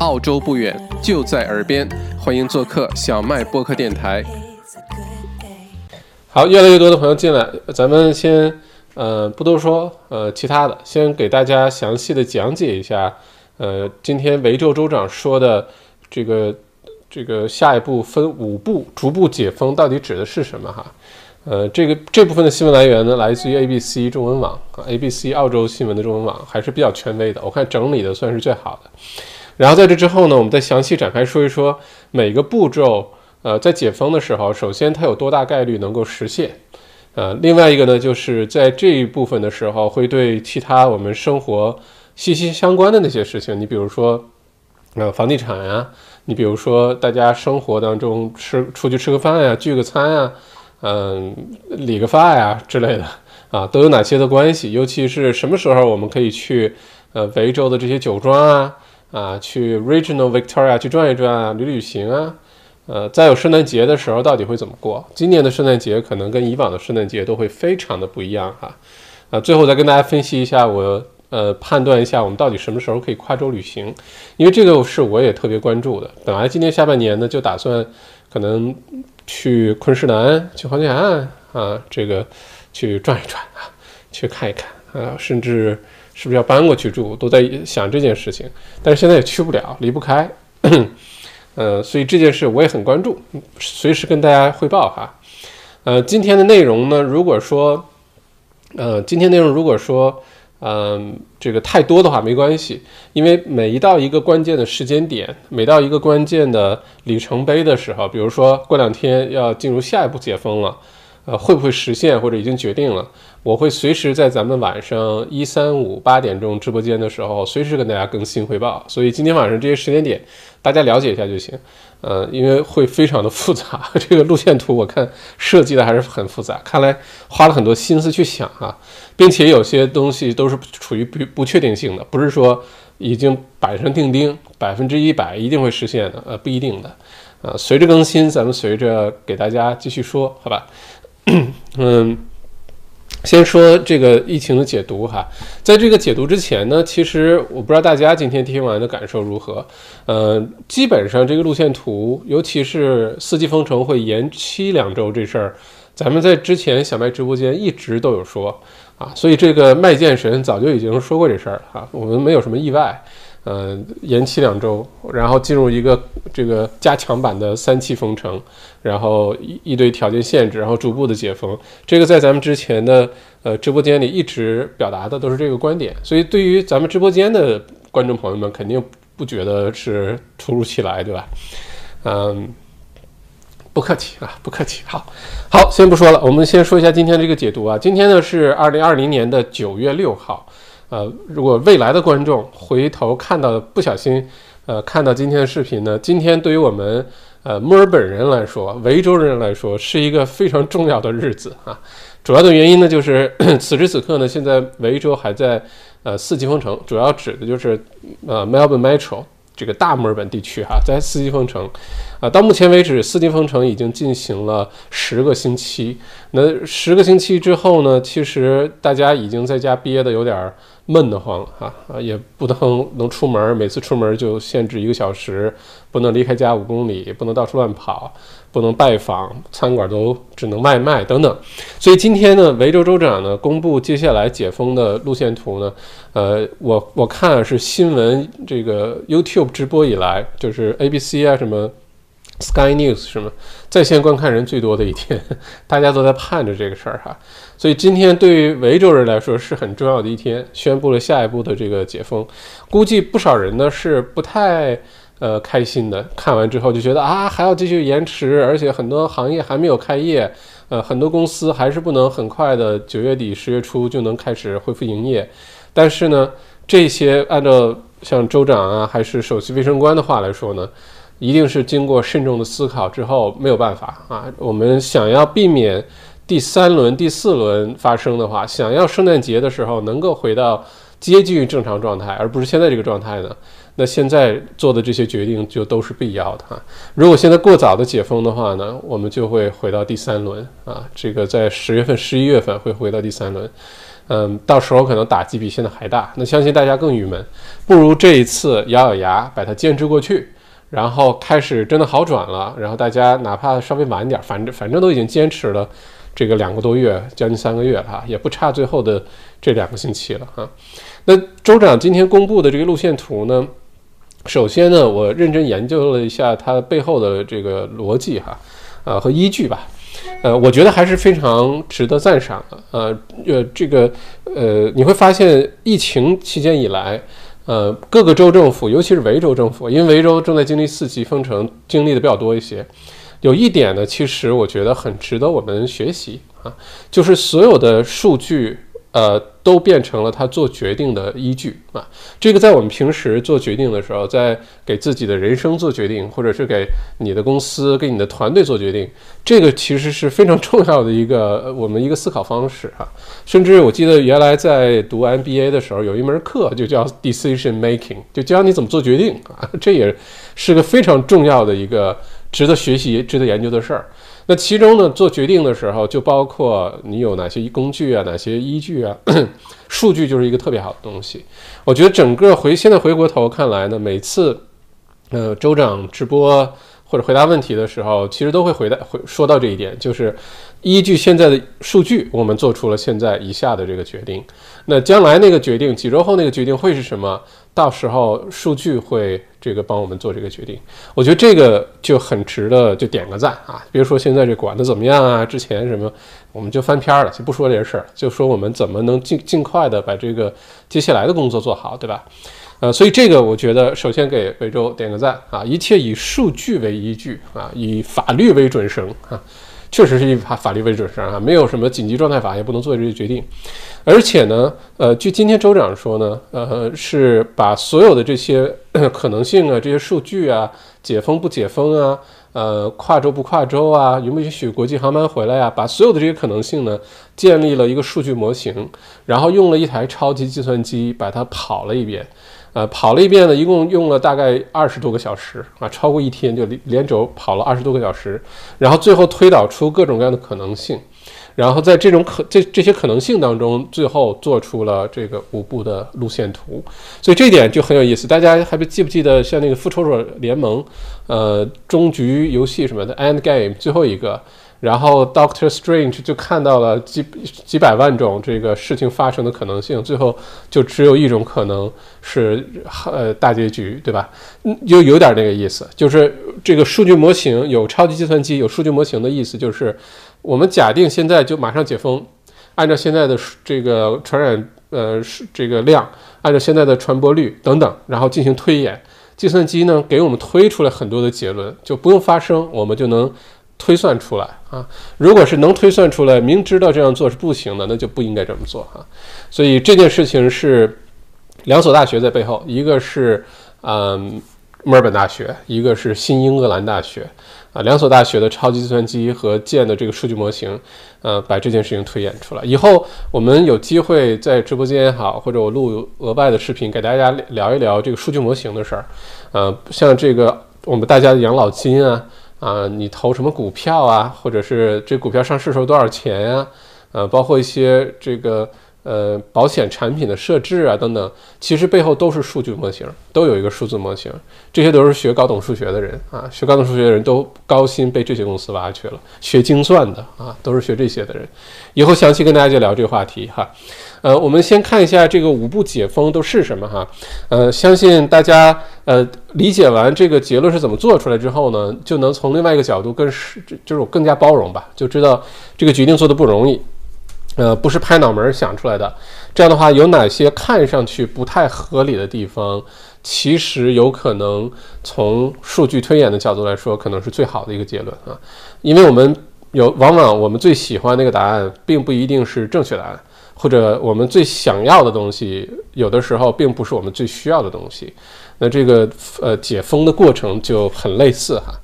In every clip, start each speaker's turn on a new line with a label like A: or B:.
A: 澳洲不远，就在耳边，欢迎做客小麦播客电台。好，越来越多的朋友进来，咱们先呃不多说，呃其他的，先给大家详细的讲解一下，呃今天维州州长说的这个这个下一步分五步逐步解封到底指的是什么哈？呃，这个这部分的新闻来源呢，来自于 ABC 中文网啊，ABC 澳洲新闻的中文网还是比较权威的，我看整理的算是最好的。然后在这之后呢，我们再详细展开说一说每个步骤。呃，在解封的时候，首先它有多大概率能够实现？呃，另外一个呢，就是在这一部分的时候，会对其他我们生活息息相关的那些事情，你比如说，呃，房地产呀，你比如说大家生活当中吃出去吃个饭呀，聚个餐呀。嗯，理个发呀之类的啊，都有哪些的关系？尤其是什么时候我们可以去呃维州的这些酒庄啊啊，去 Regional Victoria 去转一转啊，旅旅行啊。呃，再有圣诞节的时候，到底会怎么过？今年的圣诞节可能跟以往的圣诞节都会非常的不一样哈。啊，最后再跟大家分析一下，我呃判断一下我们到底什么时候可以跨州旅行，因为这个是我也特别关注的。本来今年下半年呢，就打算可能。去昆士兰，去黄金海岸啊，这个去转一转啊，去看一看啊，甚至是不是要搬过去住，都在想这件事情。但是现在也去不了，离不开，呃，所以这件事我也很关注，随时跟大家汇报哈。呃，今天的内容呢，如果说，呃，今天内容如果说。嗯，这个太多的话没关系，因为每一到一个关键的时间点，每到一个关键的里程碑的时候，比如说过两天要进入下一步解封了，呃，会不会实现或者已经决定了，我会随时在咱们晚上一三五八点钟直播间的时候，随时跟大家更新汇报。所以今天晚上这些时间点，大家了解一下就行。呃，因为会非常的复杂，这个路线图我看设计的还是很复杂，看来花了很多心思去想啊，并且有些东西都是处于不不确定性的，不是说已经板上钉钉，百分之一百一定会实现的，呃，不一定的，呃，随着更新，咱们随着给大家继续说，好吧？嗯。先说这个疫情的解读哈，在这个解读之前呢，其实我不知道大家今天听完的感受如何。呃，基本上这个路线图，尤其是四季封城会延期两周这事儿，咱们在之前小麦直播间一直都有说啊，所以这个麦剑神早就已经说过这事儿了哈，我们没有什么意外。呃，延期两周，然后进入一个这个加强版的三期封城，然后一一堆条件限制，然后逐步的解封。这个在咱们之前的呃直播间里一直表达的都是这个观点，所以对于咱们直播间的观众朋友们，肯定不觉得是突如其来，对吧？嗯，不客气啊，不客气。好，好，先不说了，我们先说一下今天这个解读啊。今天呢是二零二零年的九月六号。呃，如果未来的观众回头看到不小心，呃，看到今天的视频呢，今天对于我们呃墨尔本人来说，维州人来说，是一个非常重要的日子啊。主要的原因呢，就是 此时此刻呢，现在维州还在呃四级封城，主要指的就是呃 Melbourne Metro 这个大墨尔本地区哈，在四级封城。啊，到目前为止，四级封城已经进行了十个星期。那十个星期之后呢，其实大家已经在家憋得有点闷得慌了哈啊，也不能能出门，每次出门就限制一个小时，不能离开家五公里，不能到处乱跑，不能拜访，餐馆都只能外卖等等。所以今天呢，维州州长呢公布接下来解封的路线图呢，呃，我我看是新闻这个 YouTube 直播以来，就是 ABC 啊什么。Sky News 是吗？在线观看人最多的一天，大家都在盼着这个事儿哈。所以今天对于维州人来说是很重要的一天，宣布了下一步的这个解封。估计不少人呢是不太呃开心的，看完之后就觉得啊还要继续延迟，而且很多行业还没有开业，呃很多公司还是不能很快的九月底十月初就能开始恢复营业。但是呢，这些按照像州长啊还是首席卫生官的话来说呢。一定是经过慎重的思考之后，没有办法啊。我们想要避免第三轮、第四轮发生的话，想要圣诞节的时候能够回到接近于正常状态，而不是现在这个状态呢？那现在做的这些决定就都是必要的哈。如果现在过早的解封的话呢，我们就会回到第三轮啊。这个在十月份、十一月份会回到第三轮。嗯，到时候可能打击比现在还大。那相信大家更郁闷，不如这一次咬咬牙把它坚持过去，然后开始真的好转了，然后大家哪怕稍微晚点，反正反正都已经坚持了这个两个多月，将近三个月了哈，也不差最后的这两个星期了哈。那州长今天公布的这个路线图呢？首先呢，我认真研究了一下它背后的这个逻辑哈，呃和依据吧，呃，我觉得还是非常值得赞赏的。呃呃，这个呃，你会发现疫情期间以来，呃，各个州政府，尤其是维州政府，因为维州正在经历四级封城，经历的比较多一些。有一点呢，其实我觉得很值得我们学习啊，就是所有的数据。呃，都变成了他做决定的依据啊。这个在我们平时做决定的时候，在给自己的人生做决定，或者是给你的公司、给你的团队做决定，这个其实是非常重要的一个我们一个思考方式哈。甚至我记得原来在读 MBA 的时候，有一门课就叫 Decision Making，就教你怎么做决定啊。这也是个非常重要的一个值得学习、值得研究的事儿。那其中呢，做决定的时候就包括你有哪些工具啊，哪些依据啊，数据就是一个特别好的东西。我觉得整个回现在回过头看来呢，每次呃州长直播或者回答问题的时候，其实都会回答会说到这一点，就是依据现在的数据，我们做出了现在以下的这个决定。那将来那个决定，几周后那个决定会是什么？到时候数据会这个帮我们做这个决定，我觉得这个就很值得就点个赞啊！别说现在这管的怎么样啊，之前什么我们就翻篇了，就不说这些事儿，就说我们怎么能尽尽快的把这个接下来的工作做好，对吧？呃，所以这个我觉得首先给维州点个赞啊！一切以数据为依据啊，以法律为准绳啊。确实是以法法律为准绳啊，没有什么紧急状态法也不能做这些决定。而且呢，呃，据今天州长说呢，呃，是把所有的这些 可能性啊、这些数据啊、解封不解封啊、呃，跨州不跨州啊、允不允许国际航班回来啊，把所有的这些可能性呢，建立了一个数据模型，然后用了一台超级计算机把它跑了一遍。呃，跑了一遍呢，一共用了大概二十多个小时啊，超过一天就连连轴跑了二十多个小时，然后最后推导出各种各样的可能性，然后在这种可这这些可能性当中，最后做出了这个五步的路线图，所以这点就很有意思。大家还记不记得像那个复仇者联盟，呃，终局游戏什么的 End Game 最后一个。然后 Doctor Strange 就看到了几几百万种这个事情发生的可能性，最后就只有一种可能是呃大结局，对吧？嗯，就有点那个意思，就是这个数据模型有超级计算机有数据模型的意思，就是我们假定现在就马上解封，按照现在的这个传染呃这个量，按照现在的传播率等等，然后进行推演，计算机呢给我们推出来很多的结论，就不用发生，我们就能。推算出来啊，如果是能推算出来，明知道这样做是不行的，那就不应该这么做啊。所以这件事情是两所大学在背后，一个是嗯墨尔本大学，一个是新英格兰大学啊，两所大学的超级计算机和建的这个数据模型，呃，把这件事情推演出来。以后我们有机会在直播间也好，或者我录额外的视频给大家聊一聊这个数据模型的事儿，呃，像这个我们大家的养老金啊。啊，你投什么股票啊？或者是这股票上市时候多少钱呀？呃，包括一些这个呃保险产品的设置啊等等，其实背后都是数据模型，都有一个数字模型。这些都是学高等数学的人啊，学高等数学的人都高薪被这些公司挖去了。学精算的啊，都是学这些的人。以后详细跟大家就聊这个话题哈。呃，我们先看一下这个五步解封都是什么哈。呃，相信大家呃理解完这个结论是怎么做出来之后呢，就能从另外一个角度更是就是更加包容吧，就知道这个决定做的不容易，呃，不是拍脑门想出来的。这样的话，有哪些看上去不太合理的地方，其实有可能从数据推演的角度来说，可能是最好的一个结论啊。因为我们有往往我们最喜欢那个答案，并不一定是正确答案。或者我们最想要的东西，有的时候并不是我们最需要的东西。那这个呃解封的过程就很类似哈。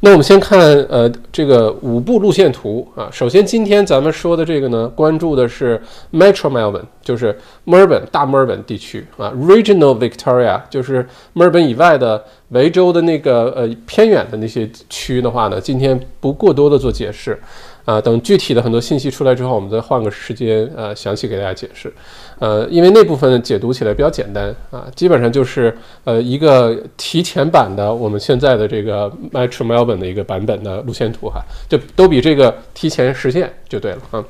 A: 那我们先看呃这个五步路线图啊。首先今天咱们说的这个呢，关注的是 Metro Melbourne，就是墨尔本大墨尔本地区啊；Regional Victoria，就是墨尔本以外的维州的那个呃偏远的那些区的话呢，今天不过多的做解释。啊，等具体的很多信息出来之后，我们再换个时间呃详细给大家解释。呃，因为那部分解读起来比较简单啊，基本上就是呃一个提前版的我们现在的这个 Metro Melbourne 的一个版本的路线图哈，就都比这个提前实现就对了啊。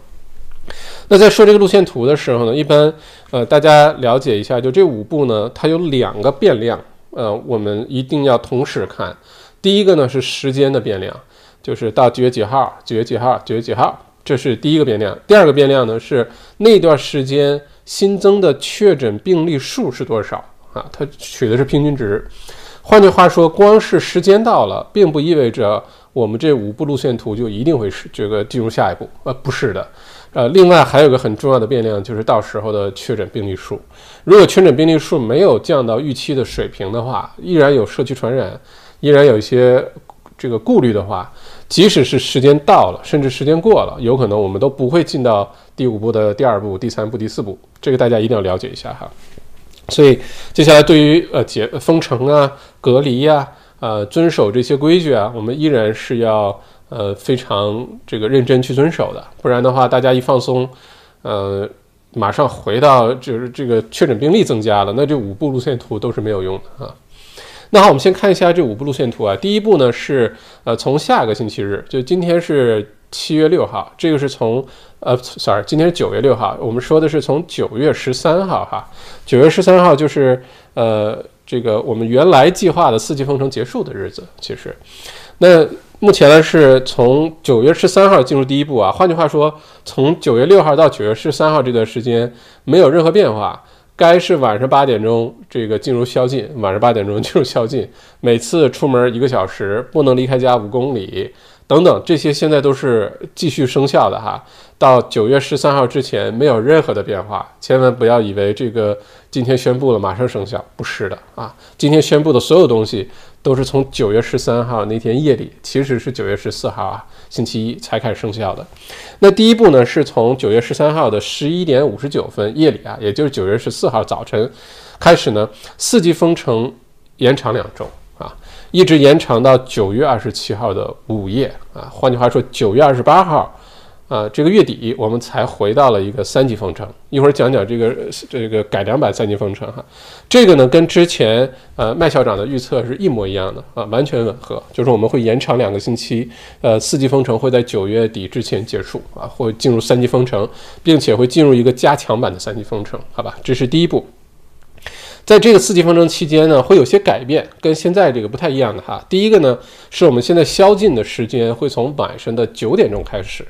A: 那在说这个路线图的时候呢，一般呃大家了解一下，就这五步呢，它有两个变量，呃，我们一定要同时看。第一个呢是时间的变量。就是到几月几号，几月几号，几月几号，这是第一个变量。第二个变量呢是那段时间新增的确诊病例数是多少啊？它取的是平均值。换句话说，光是时间到了，并不意味着我们这五步路线图就一定会是这个进入下一步。呃，不是的。呃，另外还有个很重要的变量，就是到时候的确诊病例数。如果确诊病例数没有降到预期的水平的话，依然有社区传染，依然有一些这个顾虑的话。即使是时间到了，甚至时间过了，有可能我们都不会进到第五步的第二步、第三步、第四步。这个大家一定要了解一下哈。所以接下来对于呃解封城啊、隔离呀、呃遵守这些规矩啊，我们依然是要呃非常这个认真去遵守的。不然的话，大家一放松，呃，马上回到就是这个确诊病例增加了，那这五步路线图都是没有用的啊。那好，我们先看一下这五步路线图啊。第一步呢是，呃，从下个星期日，就今天是七月六号，这个是从，呃，sorry，今天是九月六号，我们说的是从九月十三号哈。九月十三号就是，呃，这个我们原来计划的四季封城结束的日子。其实，那目前呢是从九月十三号进入第一步啊。换句话说，从九月六号到九月十三号这段时间没有任何变化。该是晚上八点钟这个进入宵禁，晚上八点钟进入宵禁，每次出门一个小时，不能离开家五公里，等等，这些现在都是继续生效的哈。到九月十三号之前没有任何的变化，千万不要以为这个今天宣布了马上生效，不是的啊。今天宣布的所有东西都是从九月十三号那天夜里，其实是九月十四号啊，星期一才开始生效的。那第一步呢，是从九月十三号的十一点五十九分夜里啊，也就是九月十四号早晨开始呢，四级封城延长两周啊，一直延长到九月二十七号的午夜啊。换句话说，九月二十八号。啊，这个月底我们才回到了一个三级封城。一会儿讲讲这个这个改良版三级封城哈。这个呢，跟之前呃麦校长的预测是一模一样的啊，完全吻合。就是我们会延长两个星期，呃，四级封城会在九月底之前结束啊，会进入三级封城，并且会进入一个加强版的三级封城，好吧？这是第一步。在这个四级封城期间呢，会有些改变，跟现在这个不太一样的哈。第一个呢，是我们现在宵禁的时间会从晚上的九点钟开始。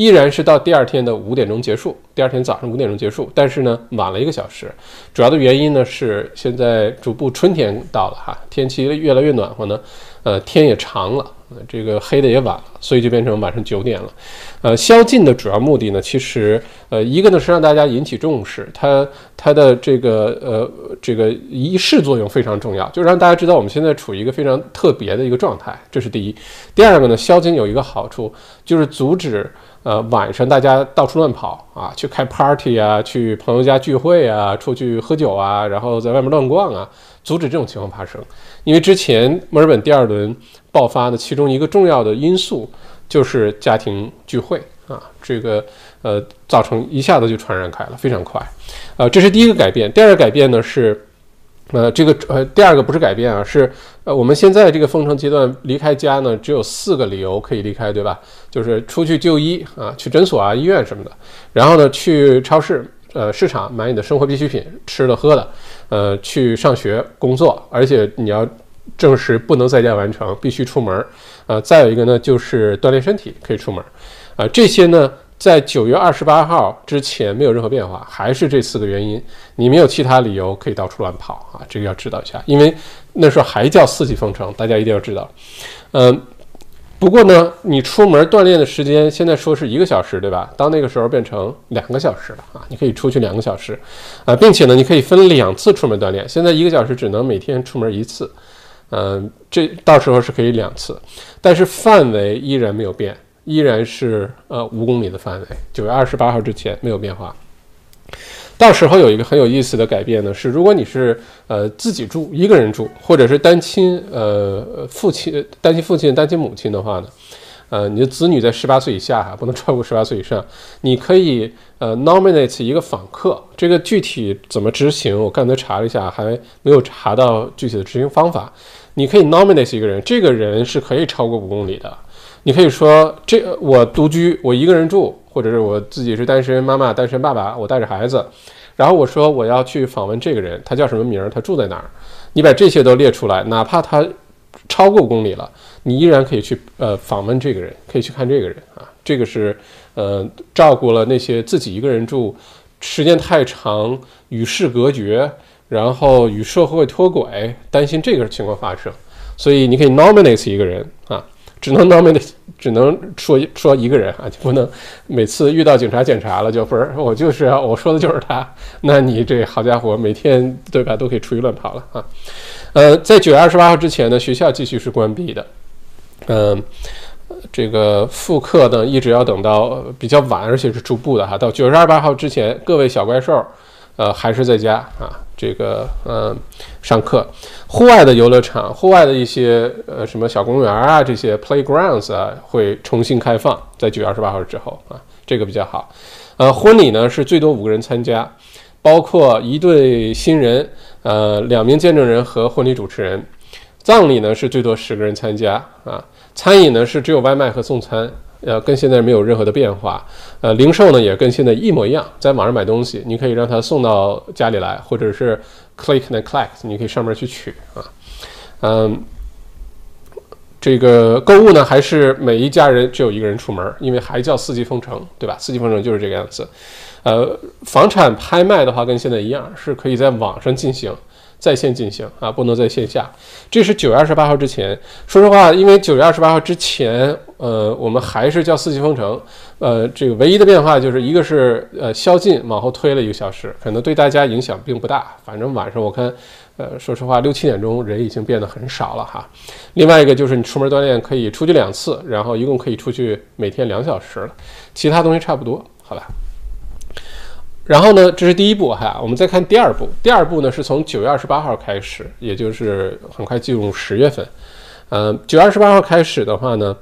A: 依然是到第二天的五点钟结束，第二天早上五点钟结束，但是呢晚了一个小时，主要的原因呢是现在逐步春天到了哈，天气越来越暖和呢，呃天也长了，这个黑的也晚了，所以就变成晚上九点了。呃，宵禁的主要目的呢，其实呃一个呢是让大家引起重视，它它的这个呃这个仪式作用非常重要，就让大家知道我们现在处于一个非常特别的一个状态，这是第一。第二个呢，宵禁有一个好处就是阻止。呃，晚上大家到处乱跑啊，去开 party 啊，去朋友家聚会啊，出去喝酒啊，然后在外面乱逛啊，阻止这种情况发生。因为之前墨尔本第二轮爆发的其中一个重要的因素就是家庭聚会啊，这个呃造成一下子就传染开了，非常快。呃，这是第一个改变。第二个改变呢是。呃，这个呃，第二个不是改变啊，是呃，我们现在这个封城阶段离开家呢，只有四个理由可以离开，对吧？就是出去就医啊，去诊所啊、医院什么的，然后呢，去超市、呃市场买你的生活必需品、吃的喝的，呃，去上学、工作，而且你要证实不能在家完成，必须出门。呃，再有一个呢，就是锻炼身体可以出门。啊，这些呢。在九月二十八号之前没有任何变化，还是这四个原因，你没有其他理由可以到处乱跑啊！这个要知道一下，因为那时候还叫四级封城，大家一定要知道。嗯，不过呢，你出门锻炼的时间现在说是一个小时，对吧？到那个时候变成两个小时了啊！你可以出去两个小时啊，并且呢，你可以分两次出门锻炼。现在一个小时只能每天出门一次，嗯，这到时候是可以两次，但是范围依然没有变。依然是呃五公里的范围，九月二十八号之前没有变化。到时候有一个很有意思的改变呢，是如果你是呃自己住一个人住，或者是单亲呃父亲单亲父亲单亲母亲的话呢，呃，你的子女在十八岁以下哈，不能超过十八岁以上，你可以呃 nominate 一个访客，这个具体怎么执行，我刚才查了一下，还没有查到具体的执行方法。你可以 nominate 一个人，这个人是可以超过五公里的。你可以说，这我独居，我一个人住，或者是我自己是单身妈妈、单身爸爸，我带着孩子，然后我说我要去访问这个人，他叫什么名儿，他住在哪儿？你把这些都列出来，哪怕他超过公里了，你依然可以去呃访问这个人，可以去看这个人啊。这个是呃照顾了那些自己一个人住时间太长、与世隔绝，然后与社会脱轨，担心这个情况发生，所以你可以 nominate 一个人啊。只能 nominate，只能说说一个人啊，就不能每次遇到警察检查了就不是我就是我说的就是他，那你这好家伙，每天对吧都可以出去乱跑了啊。呃，在九月二十八号之前呢，学校继续是关闭的。嗯，这个复课呢一直要等到比较晚，而且是逐步的哈，到九月二十八号之前，各位小怪兽，呃，还是在家啊。这个嗯，上课，户外的游乐场，户外的一些呃什么小公园啊，这些 playgrounds 啊，会重新开放，在九月二十八号之后啊，这个比较好。呃，婚礼呢是最多五个人参加，包括一对新人，呃，两名见证人和婚礼主持人。葬礼呢是最多十个人参加啊，餐饮呢是只有外卖和送餐。呃，跟现在没有任何的变化。呃，零售呢也跟现在一模一样，在网上买东西，你可以让他送到家里来，或者是 click and collect，你可以上门去取啊。嗯，这个购物呢，还是每一家人只有一个人出门，因为还叫四季封城，对吧？四季封城就是这个样子。呃，房产拍卖的话，跟现在一样，是可以在网上进行。在线进行啊，不能在线下。这是九月二十八号之前。说实话，因为九月二十八号之前，呃，我们还是叫四季封城。呃，这个唯一的变化就是一个是呃宵禁往后推了一个小时，可能对大家影响并不大。反正晚上我看，呃，说实话六七点钟人已经变得很少了哈。另外一个就是你出门锻炼可以出去两次，然后一共可以出去每天两小时了。其他东西差不多，好吧。然后呢，这是第一步哈，我们再看第二步。第二步呢，是从九月二十八号开始，也就是很快进入十月份。嗯，九月二十八号开始的话呢，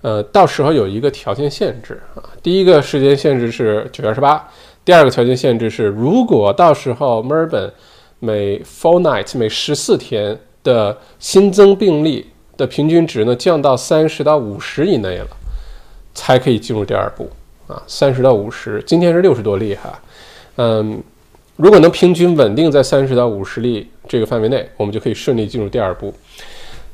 A: 呃，到时候有一个条件限制啊。第一个时间限制是九月二十八，第二个条件限制是，如果到时候墨尔本每 four night 每十四天的新增病例的平均值呢降到三十到五十以内了，才可以进入第二步啊。三十到五十，今天是六十多例哈。嗯，如果能平均稳定在三十到五十例这个范围内，我们就可以顺利进入第二步。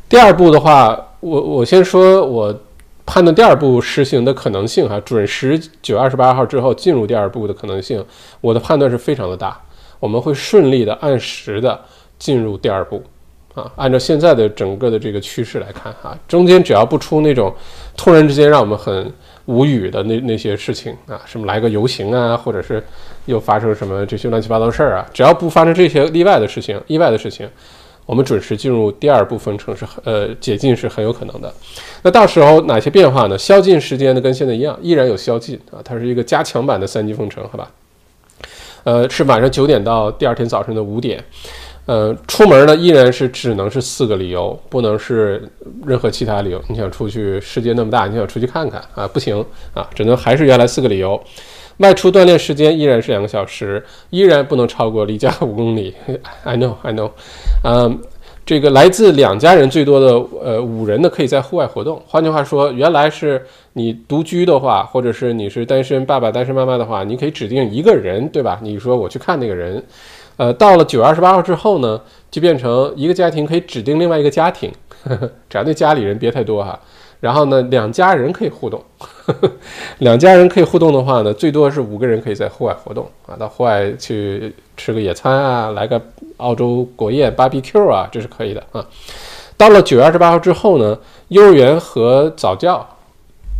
A: 第二步的话，我我先说，我判断第二步实行的可能性哈，准时九月二十八号之后进入第二步的可能性，我的判断是非常的大，我们会顺利的按时的进入第二步啊。按照现在的整个的这个趋势来看哈，中间只要不出那种突然之间让我们很。无语的那那些事情啊，什么来个游行啊，或者是又发生什么这些乱七八糟事儿啊，只要不发生这些例外的事情、意外的事情，我们准时进入第二部分城市，呃，解禁是很有可能的。那到时候哪些变化呢？宵禁时间呢，跟现在一样，依然有宵禁啊，它是一个加强版的三级封城，好吧？呃，是晚上九点到第二天早晨的五点。呃，出门呢依然是只能是四个理由，不能是任何其他理由。你想出去，世界那么大，你想出去看看啊，不行啊，只能还是原来四个理由。外出锻炼时间依然是两个小时，依然不能超过离家五公里。I know, I know。嗯，这个来自两家人最多的呃五人呢，可以在户外活动。换句话说，原来是你独居的话，或者是你是单身爸爸、单身妈妈的话，你可以指定一个人，对吧？你说我去看那个人。呃，到了九月二十八号之后呢，就变成一个家庭可以指定另外一个家庭，只要那家里人别太多哈。然后呢，两家人可以互动，两家人可以互动的话呢，最多是五个人可以在户外活动啊，到户外去吃个野餐啊，来个澳洲国宴 BBQ 啊，这是可以的啊。到了九月二十八号之后呢，幼儿园和早教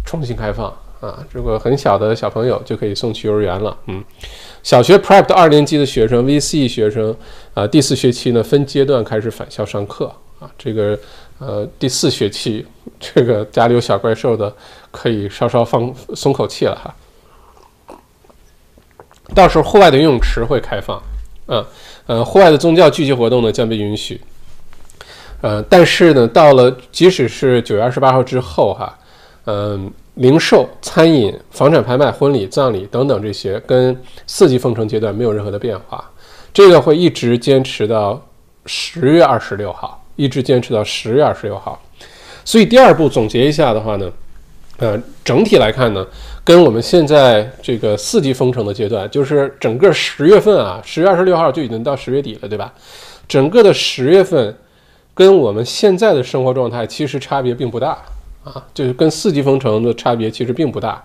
A: 重新开放啊，如果很小的小朋友就可以送去幼儿园了，嗯。小学 Prep 的二年级的学生，VC 学生，啊，第四学期呢分阶段开始返校上课啊。这个呃第四学期，这个家里有小怪兽的可以稍稍放松口气了哈。到时候户外的游泳池会开放，啊，呃，户外的宗教聚集活动呢将被允许，呃，但是呢，到了即使是九月二十八号之后哈，嗯，零售、餐饮、房产拍卖、婚礼、葬礼等等这些，跟四级封城阶段没有任何的变化。这个会一直坚持到十月二十六号，一直坚持到十月二十六号。所以第二步总结一下的话呢，呃，整体来看呢，跟我们现在这个四级封城的阶段，就是整个十月份啊，十月二十六号就已经到十月底了，对吧？整个的十月份跟我们现在的生活状态其实差别并不大啊，就是跟四级封城的差别其实并不大。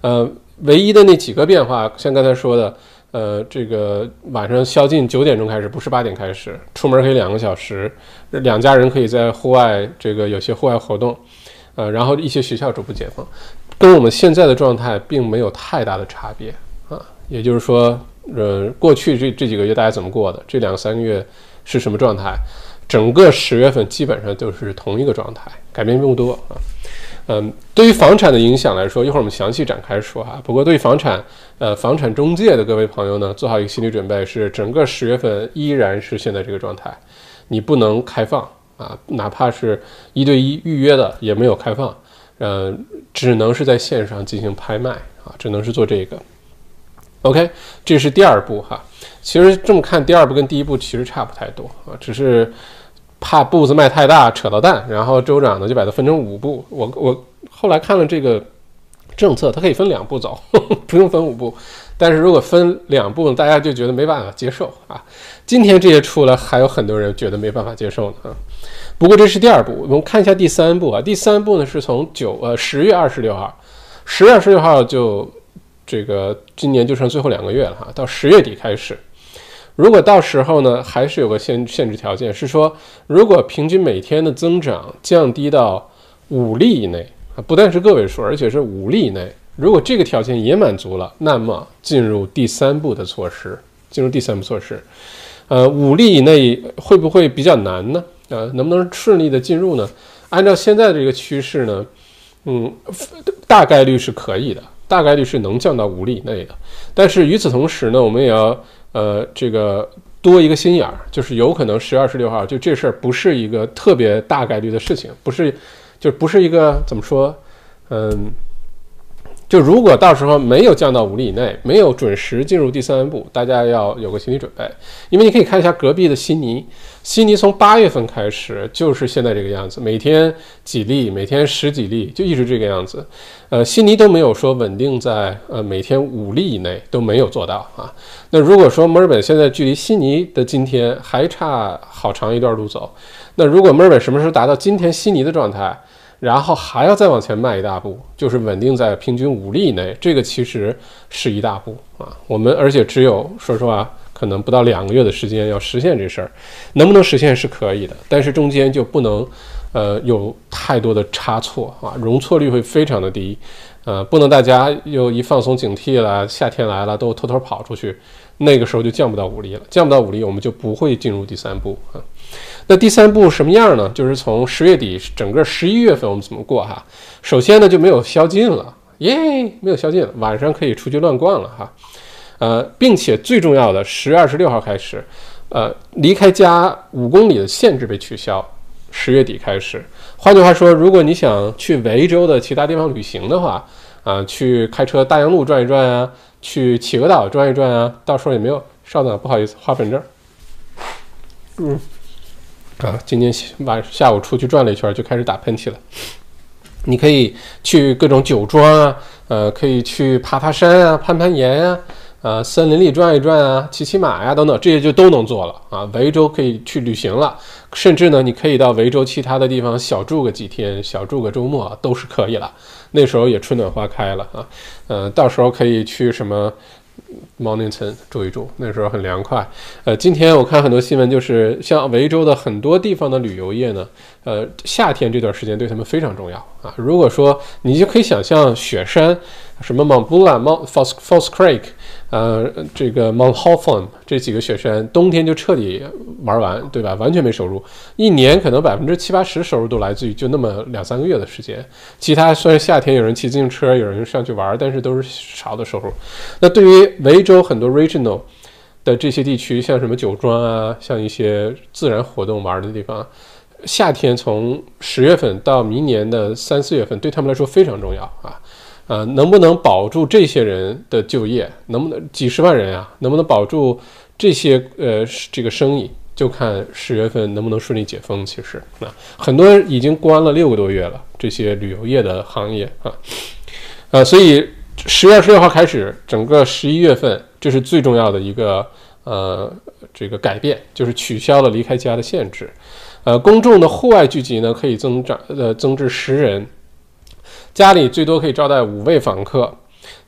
A: 呃，唯一的那几个变化，像刚才说的。呃，这个晚上宵禁九点钟开始，不是八点开始，出门可以两个小时，两家人可以在户外这个有些户外活动，呃，然后一些学校逐步解封，跟我们现在的状态并没有太大的差别啊。也就是说，呃，过去这这几个月大家怎么过的？这两三个月是什么状态？整个十月份基本上都是同一个状态，改变并不多啊。嗯，对于房产的影响来说，一会儿我们详细展开说哈。不过对于房产，呃，房产中介的各位朋友呢，做好一个心理准备，是整个十月份依然是现在这个状态，你不能开放啊，哪怕是一对一预约的也没有开放，呃，只能是在线上进行拍卖啊，只能是做这个。OK，这是第二步哈。其实这么看，第二步跟第一步其实差不太多啊，只是。怕步子迈太大扯到蛋，然后州长呢就把它分成五步。我我后来看了这个政策，它可以分两步走，不用分五步。但是如果分两步，大家就觉得没办法接受啊。今天这些出来，还有很多人觉得没办法接受呢啊。不过这是第二步，我们看一下第三步啊。第三步呢是从九呃十月二十六号，十月二十六号就这个今年就剩最后两个月了哈，到十月底开始。如果到时候呢，还是有个限限制条件，是说如果平均每天的增长降低到五例以内啊，不但是个位数，而且是五例以内，如果这个条件也满足了，那么进入第三步的措施，进入第三步措施，呃，五例以内会不会比较难呢？呃，能不能顺利的进入呢？按照现在的这个趋势呢，嗯，大概率是可以的，大概率是能降到五例以内的。但是与此同时呢，我们也要。呃，这个多一个心眼儿，就是有可能十月二十六号就这事儿不是一个特别大概率的事情，不是，就不是一个怎么说，嗯。就如果到时候没有降到五例以内，没有准时进入第三步，大家要有个心理准备。因为你可以看一下隔壁的悉尼，悉尼从八月份开始就是现在这个样子，每天几例，每天十几例，就一直这个样子。呃，悉尼都没有说稳定在呃每天五例以内，都没有做到啊。那如果说墨尔本现在距离悉尼的今天还差好长一段路走，那如果墨尔本什么时候达到今天悉尼的状态？然后还要再往前迈一大步，就是稳定在平均五例以内，这个其实是一大步啊。我们而且只有说实话，可能不到两个月的时间要实现这事儿，能不能实现是可以的，但是中间就不能，呃，有太多的差错啊，容错率会非常的低，呃，不能大家又一放松警惕了，夏天来了都偷偷跑出去，那个时候就降不到五例了，降不到五例，我们就不会进入第三步啊。那第三步什么样呢？就是从十月底整个十一月份我们怎么过哈？首先呢就没有宵禁了，耶，没有宵禁了，晚上可以出去乱逛了哈。呃，并且最重要的，十月二十六号开始，呃，离开家五公里的限制被取消。十月底开始，换句话说，如果你想去维州的其他地方旅行的话，啊，去开车大洋路转一转啊，去企鹅岛转一转啊，到时候也没有。稍等，不好意思，花粉症。嗯。啊，今天晚下午出去转了一圈，就开始打喷嚏了。你可以去各种酒庄啊，呃，可以去爬爬山啊，攀攀岩呀，呃，森林里转一转啊，骑骑马呀，等等，这些就都能做了啊。维州可以去旅行了，甚至呢，你可以到维州其他的地方小住个几天，小住个周末都是可以了。那时候也春暖花开了啊，呃，到时候可以去什么？Mornington 住一住，那时候很凉快。呃，今天我看很多新闻，就是像维州的很多地方的旅游业呢，呃，夏天这段时间对他们非常重要啊。如果说你就可以想象雪山，什么 Mount Buller、Mount False False Creek。呃，这个 Mount Hawthorn 这几个雪山，冬天就彻底玩完，对吧？完全没收入，一年可能百分之七八十收入都来自于就那么两三个月的时间。其他虽然夏天有人骑自行车，有人上去玩，但是都是少的收入。那对于维州很多 regional 的这些地区，像什么酒庄啊，像一些自然活动玩的地方，夏天从十月份到明年的三四月份，对他们来说非常重要啊。呃，能不能保住这些人的就业？能不能几十万人啊？能不能保住这些呃这个生意？就看十月份能不能顺利解封。其实啊，很多已经关了六个多月了，这些旅游业的行业啊，呃，所以十月二十六号开始，整个十一月份，这是最重要的一个呃这个改变，就是取消了离开家的限制。呃，公众的户外聚集呢，可以增长呃增至十人。家里最多可以招待五位访客，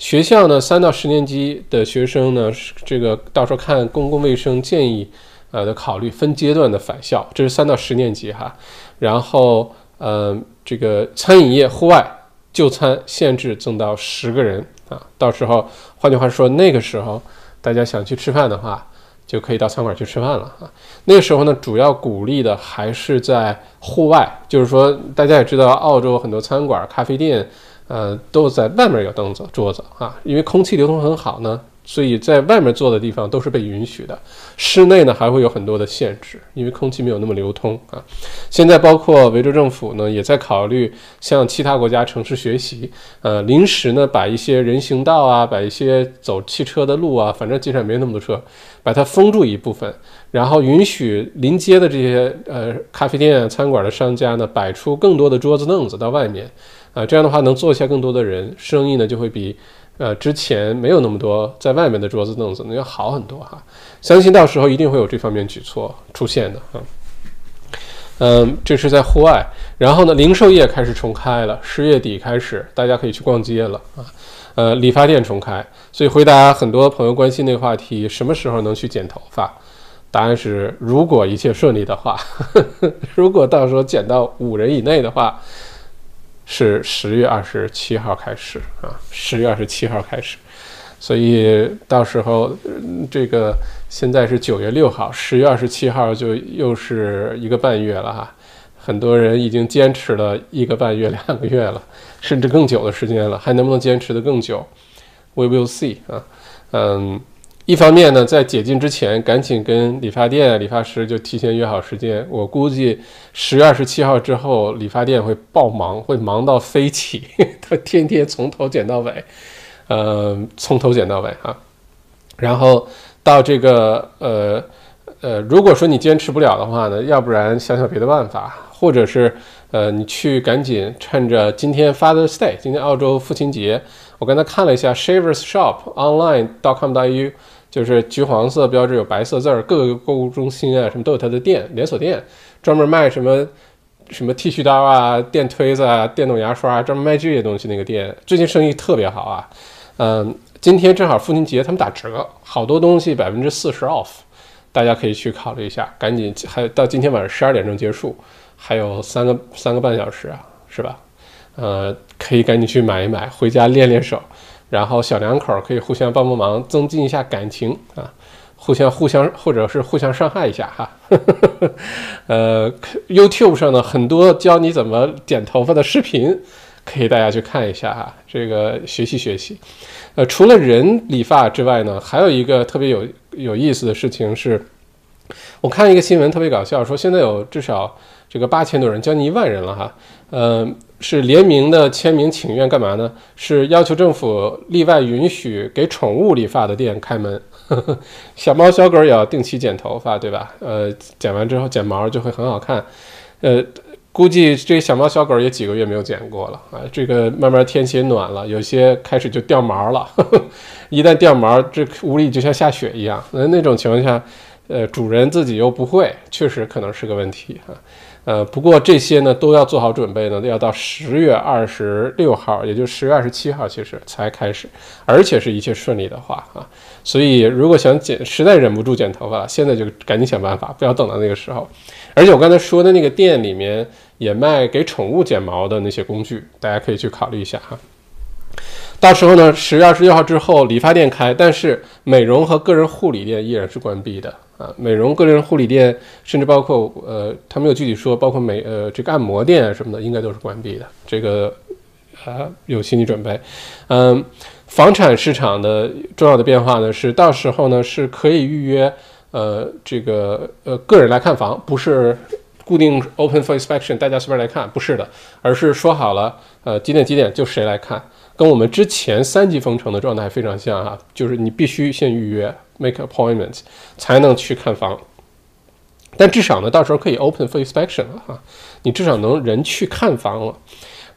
A: 学校呢，三到十年级的学生呢，这个到时候看公共卫生建议，呃的考虑分阶段的返校，这是三到十年级哈。然后，呃，这个餐饮业户外就餐限制增到十个人啊，到时候，换句话说，那个时候大家想去吃饭的话。就可以到餐馆去吃饭了啊。那个时候呢，主要鼓励的还是在户外，就是说，大家也知道，澳洲很多餐馆、咖啡店，呃，都在外面有凳子、桌子啊，因为空气流通很好呢。所以在外面坐的地方都是被允许的，室内呢还会有很多的限制，因为空气没有那么流通啊。现在包括维州政府呢也在考虑向其他国家城市学习，呃，临时呢把一些人行道啊，把一些走汽车的路啊，反正街上没那么多车，把它封住一部分，然后允许临街的这些呃咖啡店、餐馆的商家呢摆出更多的桌子凳子到外面，啊，这样的话能坐下更多的人，生意呢就会比。呃，之前没有那么多在外面的桌子凳子，那要好很多哈。相信到时候一定会有这方面举措出现的啊。嗯，这是在户外，然后呢，零售业开始重开了，十月底开始，大家可以去逛街了啊。呃，理发店重开，所以回答很多朋友关心那个话题，什么时候能去剪头发？答案是，如果一切顺利的话，如果到时候剪到五人以内的话。是十月二十七号开始啊，十月二十七号开始，所以到时候这个现在是九月六号，十月二十七号就又是一个半月了哈。很多人已经坚持了一个半月、两个月了，甚至更久的时间了，还能不能坚持的更久？We will see 啊，嗯。一方面呢，在解禁之前，赶紧跟理发店、理发师就提前约好时间。我估计十月二十七号之后，理发店会爆忙，会忙到飞起，他天天从头剪到尾，呃，从头剪到尾哈。然后到这个呃呃，如果说你坚持不了的话呢，要不然想想别的办法，或者是呃，你去赶紧趁着今天 Father's Day，今天澳洲父亲节，我刚才看了一下 ShaversShopOnline.com.au 就是橘黄色标志有白色字儿，各个购物中心啊什么都有它的店，连锁店专门卖什么什么剃须刀啊、电推子啊、电动牙刷啊，专门卖这些东西。那个店最近生意特别好啊。嗯，今天正好父亲节，他们打折，好多东西百分之四十 off，大家可以去考虑一下。赶紧，还到今天晚上十二点钟结束，还有三个三个半小时啊，是吧？呃，可以赶紧去买一买，回家练练手。然后小两口可以互相帮帮忙，增进一下感情啊，互相互相或者是互相伤害一下哈。呃，YouTube 上呢很多教你怎么剪头发的视频，可以大家去看一下哈，这个学习学习。呃，除了人理发之外呢，还有一个特别有有意思的事情是，我看一个新闻特别搞笑，说现在有至少这个八千多人，将近一万人了哈，呃。是联名的签名请愿干嘛呢？是要求政府例外允许给宠物理发的店开门，小猫小狗也要定期剪头发，对吧？呃，剪完之后剪毛就会很好看。呃，估计这小猫小狗也几个月没有剪过了啊。这个慢慢天气暖了，有些开始就掉毛了。一旦掉毛，这屋里就像下雪一样。那那种情况下，呃，主人自己又不会，确实可能是个问题哈。呃，不过这些呢都要做好准备呢，要到十月二十六号，也就十月二十七号，其实才开始，而且是一切顺利的话啊，所以如果想剪，实在忍不住剪头发了，现在就赶紧想办法，不要等到那个时候。而且我刚才说的那个店里面也卖给宠物剪毛的那些工具，大家可以去考虑一下哈。到时候呢，十月二十六号之后，理发店开，但是美容和个人护理店依然是关闭的。啊，美容个人护理店，甚至包括呃，他没有具体说，包括美呃这个按摩店什么的，应该都是关闭的。这个啊，有心理准备。嗯，房产市场的重要的变化呢，是到时候呢是可以预约呃这个呃个人来看房，不是固定 open for inspection，大家随便来看，不是的，而是说好了，呃，几点几点就谁来看，跟我们之前三级封城的状态非常像啊，就是你必须先预约 make appointment 才能去看房，但至少呢，到时候可以 open for inspection 了哈，你至少能人去看房了。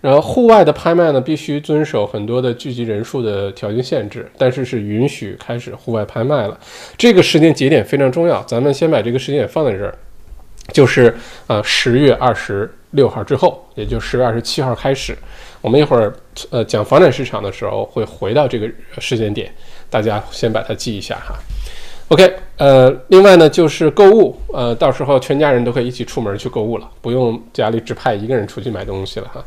A: 然后户外的拍卖呢，必须遵守很多的聚集人数的条件限制，但是是允许开始户外拍卖了。这个时间节点非常重要，咱们先把这个时间点放在这儿，就是呃十月二十六号之后，也就十月二十七号开始。我们一会儿呃讲房产市场的时候会回到这个时间点，大家先把它记一下哈。OK，呃，另外呢就是购物，呃，到时候全家人都可以一起出门去购物了，不用家里只派一个人出去买东西了哈。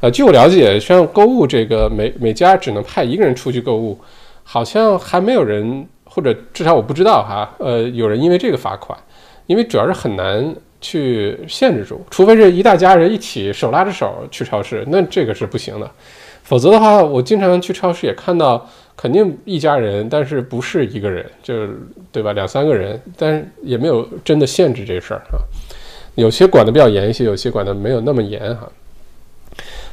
A: 呃，据我了解，像购物这个每每家只能派一个人出去购物，好像还没有人，或者至少我不知道哈。呃，有人因为这个罚款，因为主要是很难去限制住，除非是一大家人一起手拉着手去超市，那这个是不行的。否则的话，我经常去超市也看到，肯定一家人，但是不是一个人，就是对吧？两三个人，但是也没有真的限制这事儿啊。有些管得比较严一些，有些管得没有那么严哈。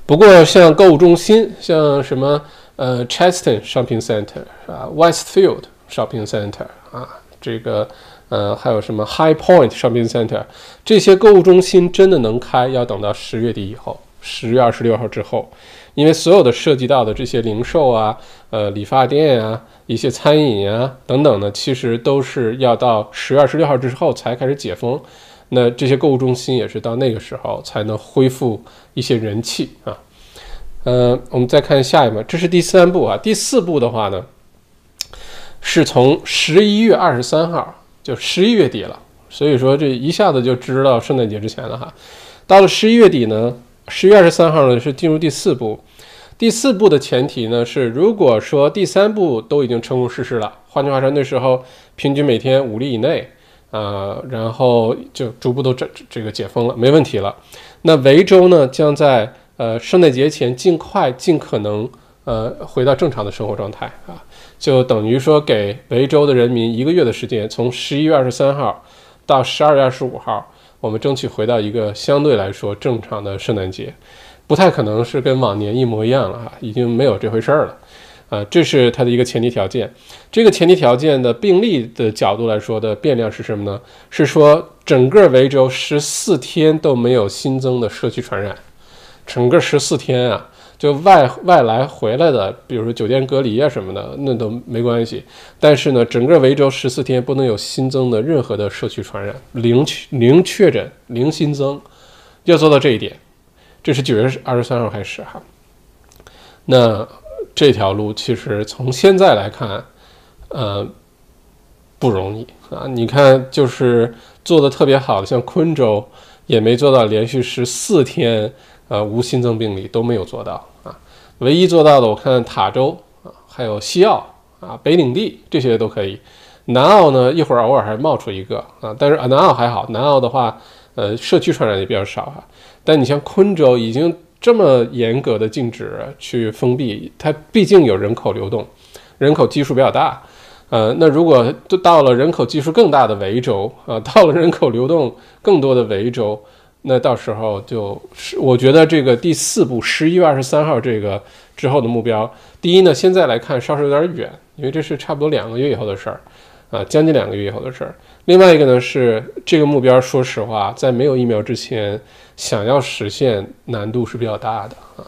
A: 不过，像购物中心，像什么呃 Cheston Shopping Center 啊，Westfield Shopping Center 啊，这个呃还有什么 High Point Shopping Center，这些购物中心真的能开，要等到十月底以后，十月二十六号之后，因为所有的涉及到的这些零售啊、呃理发店啊、一些餐饮啊等等呢，其实都是要到十月二十六号之后才开始解封。那这些购物中心也是到那个时候才能恢复一些人气啊。呃，我们再看下一步，这是第三步啊。第四步的话呢，是从十一月二十三号，就十一月底了。所以说这一下子就知道圣诞节之前了哈。到了十一月底呢，十月二十三号呢是进入第四步。第四步的前提呢是，如果说第三步都已经成功实施了，换句话说，那时候平均每天五例以内。呃，然后就逐步都这这个解封了，没问题了。那维州呢，将在呃圣诞节前尽快、尽可能呃回到正常的生活状态啊，就等于说给维州的人民一个月的时间，从十一月二十三号到十二月二十五号，我们争取回到一个相对来说正常的圣诞节，不太可能是跟往年一模一样了哈，已经没有这回事儿了。呃，这是它的一个前提条件。这个前提条件的病例的角度来说的变量是什么呢？是说整个维州十四天都没有新增的社区传染，整个十四天啊，就外外来回来的，比如说酒店隔离啊什么的，那都没关系。但是呢，整个维州十四天不能有新增的任何的社区传染，零零确诊，零新增，要做到这一点。这是九月二十三号开始哈。那。这条路其实从现在来看，呃，不容易啊。你看，就是做的特别好的，像昆州也没做到连续十四天呃无新增病例都没有做到啊。唯一做到的，我看塔州啊，还有西澳啊、北领地这些都可以。南澳呢，一会儿偶尔还冒出一个啊，但是南澳还好，南澳的话，呃，社区传染也比较少啊。但你像昆州已经。这么严格的禁止去封闭，它毕竟有人口流动，人口基数比较大，呃，那如果都到了人口基数更大的维州啊，到了人口流动更多的维州，那到时候就是我觉得这个第四步十一月二十三号这个之后的目标，第一呢，现在来看稍稍有点远，因为这是差不多两个月以后的事儿，啊，将近两个月以后的事儿。另外一个呢是这个目标，说实话，在没有疫苗之前。想要实现难度是比较大的啊，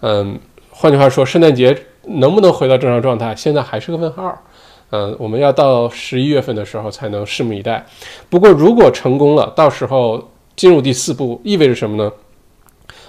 A: 嗯，换句话说，圣诞节能不能回到正常状态，现在还是个问号。嗯，我们要到十一月份的时候才能拭目以待。不过，如果成功了，到时候进入第四步，意味着什么呢？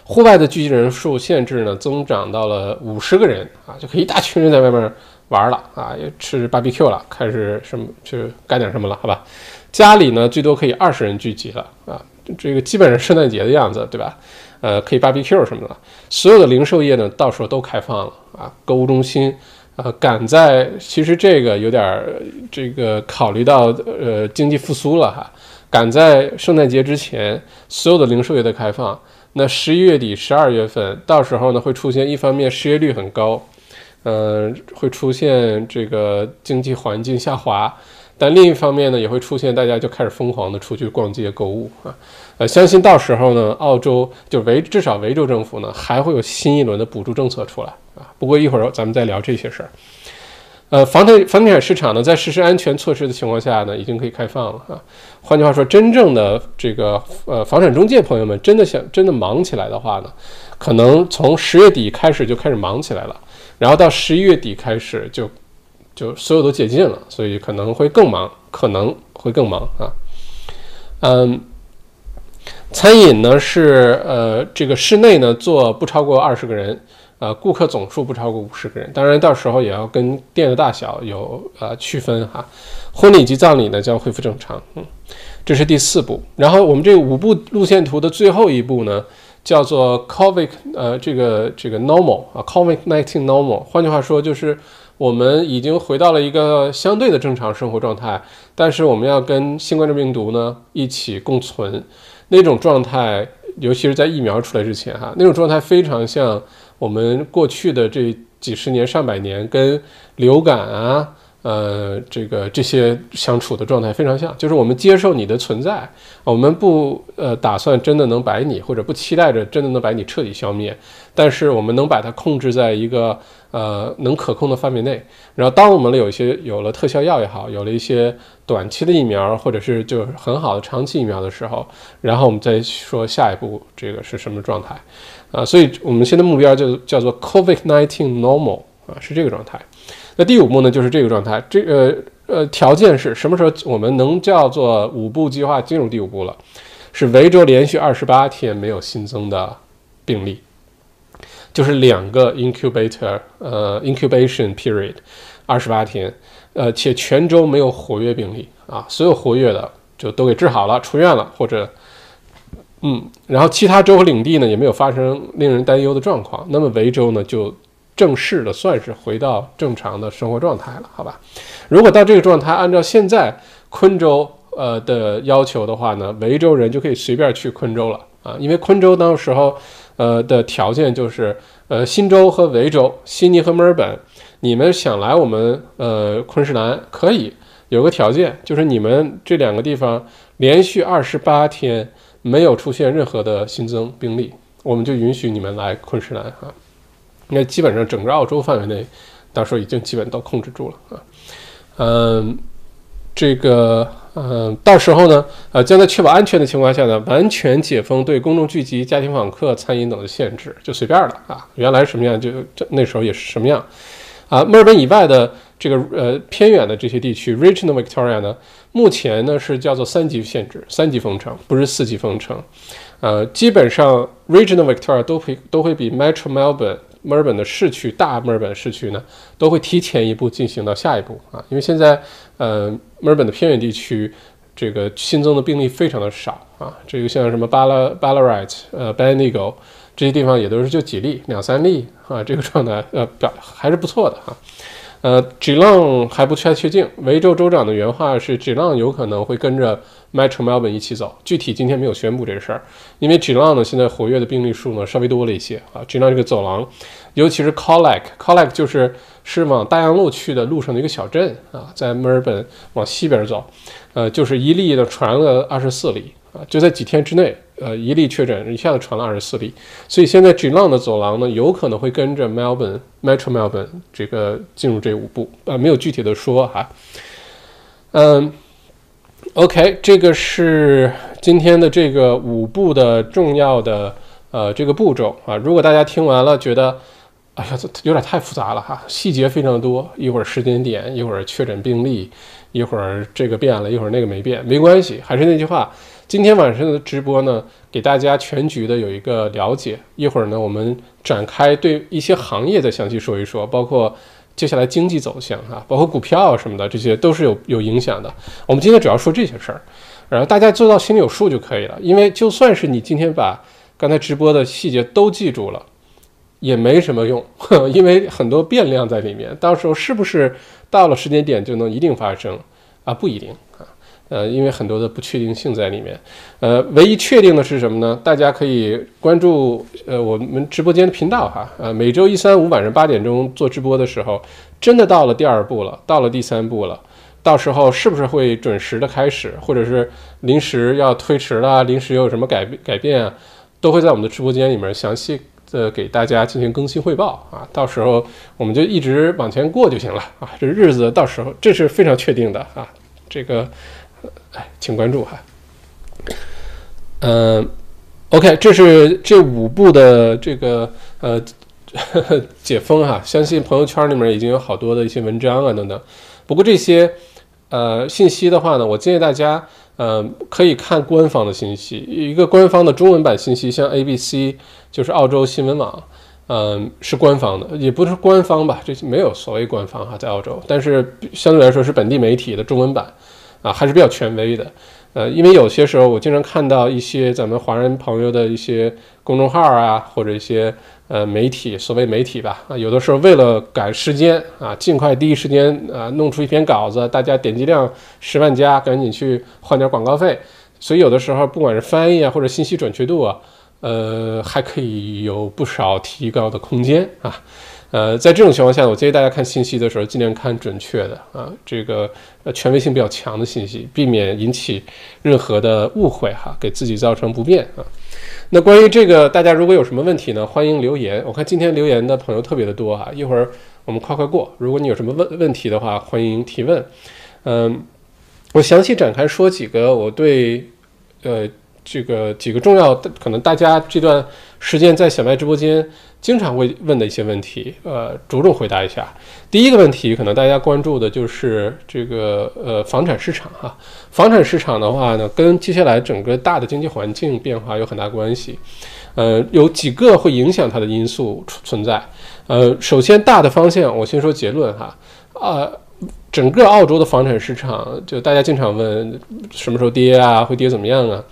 A: 户外的聚集人数限制呢，增长到了五十个人啊，就可以一大群人在外面玩了啊，也吃 BBQ 了，开始什么去干点什么了，好吧？家里呢，最多可以二十人聚集了啊。这个基本上圣诞节的样子，对吧？呃，可以 BBQ 什么的，所有的零售业呢，到时候都开放了啊。购物中心，啊，赶在其实这个有点这个考虑到呃经济复苏了哈，赶在圣诞节之前，所有的零售业的开放。那十一月底、十二月份，到时候呢会出现一方面失业率很高，呃，会出现这个经济环境下滑。但另一方面呢，也会出现大家就开始疯狂的出去逛街购物啊。呃，相信到时候呢，澳洲就维至少维州政府呢还会有新一轮的补助政策出来啊。不过一会儿咱们再聊这些事儿。呃，房地房地产市场呢，在实施安全措施的情况下呢，已经可以开放了啊。换句话说，真正的这个呃房产中介朋友们，真的想真的忙起来的话呢，可能从十月底开始就开始忙起来了，然后到十一月底开始就就所有都解禁了，所以可能会更忙，可能会更忙啊。嗯，餐饮呢是呃这个室内呢坐不超过二十个人。呃，顾客总数不超过五十个人，当然到时候也要跟店的大小有呃区分哈。婚礼及葬礼呢将恢复正常，嗯，这是第四步。然后我们这五步路线图的最后一步呢，叫做 COVID 呃这个这个 normal 啊，COVID-19 normal。换句话说，就是我们已经回到了一个相对的正常生活状态，但是我们要跟新冠病毒呢一起共存，那种状态，尤其是在疫苗出来之前哈，那种状态非常像。我们过去的这几十年、上百年，跟流感啊，呃，这个这些相处的状态非常像，就是我们接受你的存在，我们不呃打算真的能把你，或者不期待着真的能把你彻底消灭，但是我们能把它控制在一个呃能可控的范围内。然后，当我们有一些有了特效药也好，有了一些短期的疫苗，或者是就是很好的长期疫苗的时候，然后我们再说下一步这个是什么状态。啊，所以我们现在目标就叫做 COVID-19 normal 啊，是这个状态。那第五步呢，就是这个状态。这个呃条件是什么时候我们能叫做五步计划进入第五步了？是维州连续二十八天没有新增的病例，就是两个 incubator 呃 incubation period 二十八天，呃且全州没有活跃病例啊，所有活跃的就都给治好了，出院了或者。嗯，然后其他州和领地呢也没有发生令人担忧的状况，那么维州呢就正式的算是回到正常的生活状态了，好吧？如果到这个状态，按照现在昆州呃的要求的话呢，维州人就可以随便去昆州了啊，因为昆州当时候呃的条件就是呃新州和维州，悉尼和墨尔本，你们想来我们呃昆士兰可以，有个条件就是你们这两个地方连续二十八天。没有出现任何的新增病例，我们就允许你们来昆士兰哈。那基本上整个澳洲范围内，到时候已经基本都控制住了啊。嗯，这个嗯，到时候呢，呃，将在确保安全的情况下呢，完全解封对公众聚集、家庭访客、餐饮等的限制，就随便了啊。原来什么样就这那时候也是什么样啊。墨尔本以外的这个呃偏远的这些地区，Regional Victoria 呢？目前呢是叫做三级限制，三级封城，不是四级封城。呃，基本上 Regional Victoria 都会都会比 Metro Melbourne 墨尔本的市区大墨尔本市区呢都会提前一步进行到下一步啊，因为现在呃墨尔本的偏远地区这个新增的病例非常的少啊，这个像什么巴拉巴拉 r i t 呃 b a n i g o 这些地方也都是就几例两三例啊，这个状态呃表还是不错的哈。呃，G 浪还不太确定。维州州长的原话是，G 浪有可能会跟着 Metro Melbourne 一起走。具体今天没有宣布这个事儿，因为 G 浪呢现在活跃的病例数呢稍微多了一些啊。G 浪这个走廊，尤其是 Colac，Colac 就是是往大洋路去的路上的一个小镇啊，在墨尔本往西边走，呃，就是一例的传了二十四例啊，就在几天之内。呃，一例确诊一下子传了二十四例，所以现在 Glen 的走廊呢，有可能会跟着 Melbourne Metro Melbourne 这个进入这五步，呃，没有具体的说哈。嗯，OK，这个是今天的这个五步的重要的呃这个步骤啊。如果大家听完了觉得，哎呀，这有点太复杂了哈，细节非常多，一会儿时间点，一会儿确诊病例，一会儿这个变了，一会儿那个没变，没关系，还是那句话。今天晚上的直播呢，给大家全局的有一个了解。一会儿呢，我们展开对一些行业再详细说一说，包括接下来经济走向哈，包括股票什么的，这些都是有有影响的。我们今天主要说这些事儿，然后大家做到心里有数就可以了。因为就算是你今天把刚才直播的细节都记住了，也没什么用，因为很多变量在里面。到时候是不是到了时间点就能一定发生啊？不一定啊。呃，因为很多的不确定性在里面，呃，唯一确定的是什么呢？大家可以关注呃我们直播间的频道哈，呃，每周一、三、五晚上八点钟做直播的时候，真的到了第二步了，到了第三步了，到时候是不是会准时的开始，或者是临时要推迟了，临时又有什么改改变啊，都会在我们的直播间里面详细的给大家进行更新汇报啊。到时候我们就一直往前过就行了啊。这日子到时候这是非常确定的啊。这个，哎，请关注哈。嗯，OK，这是这五部的这个呃 解封哈，相信朋友圈里面已经有好多的一些文章啊等等。不过这些呃信息的话呢，我建议大家呃可以看官方的信息，一个官方的中文版信息，像 ABC 就是澳洲新闻网，嗯是官方的，也不是官方吧，这没有所谓官方哈，在澳洲，但是相对来说是本地媒体的中文版啊，还是比较权威的。呃，因为有些时候我经常看到一些咱们华人朋友的一些公众号啊，或者一些呃媒体，所谓媒体吧，啊，有的时候为了赶时间啊，尽快第一时间啊弄出一篇稿子，大家点击量十万加，赶紧去换点广告费，所以有的时候不管是翻译啊，或者信息准确度啊，呃，还可以有不少提高的空间啊。呃，在这种情况下，我建议大家看信息的时候，尽量看准确的啊，这个呃权威性比较强的信息，避免引起任何的误会哈，给自己造成不便啊。那关于这个，大家如果有什么问题呢，欢迎留言。我看今天留言的朋友特别的多啊，一会儿我们快快过。如果你有什么问问题的话，欢迎提问。嗯，我详细展开说几个我对呃这个几个重要的，可能大家这段时间在小麦直播间。经常会问的一些问题，呃，着重回答一下。第一个问题，可能大家关注的就是这个呃房产市场哈。房产市场的话呢，跟接下来整个大的经济环境变化有很大关系。呃，有几个会影响它的因素存在。呃，首先大的方向，我先说结论哈。啊，整个澳洲的房产市场，就大家经常问什么时候跌啊，会跌怎么样啊？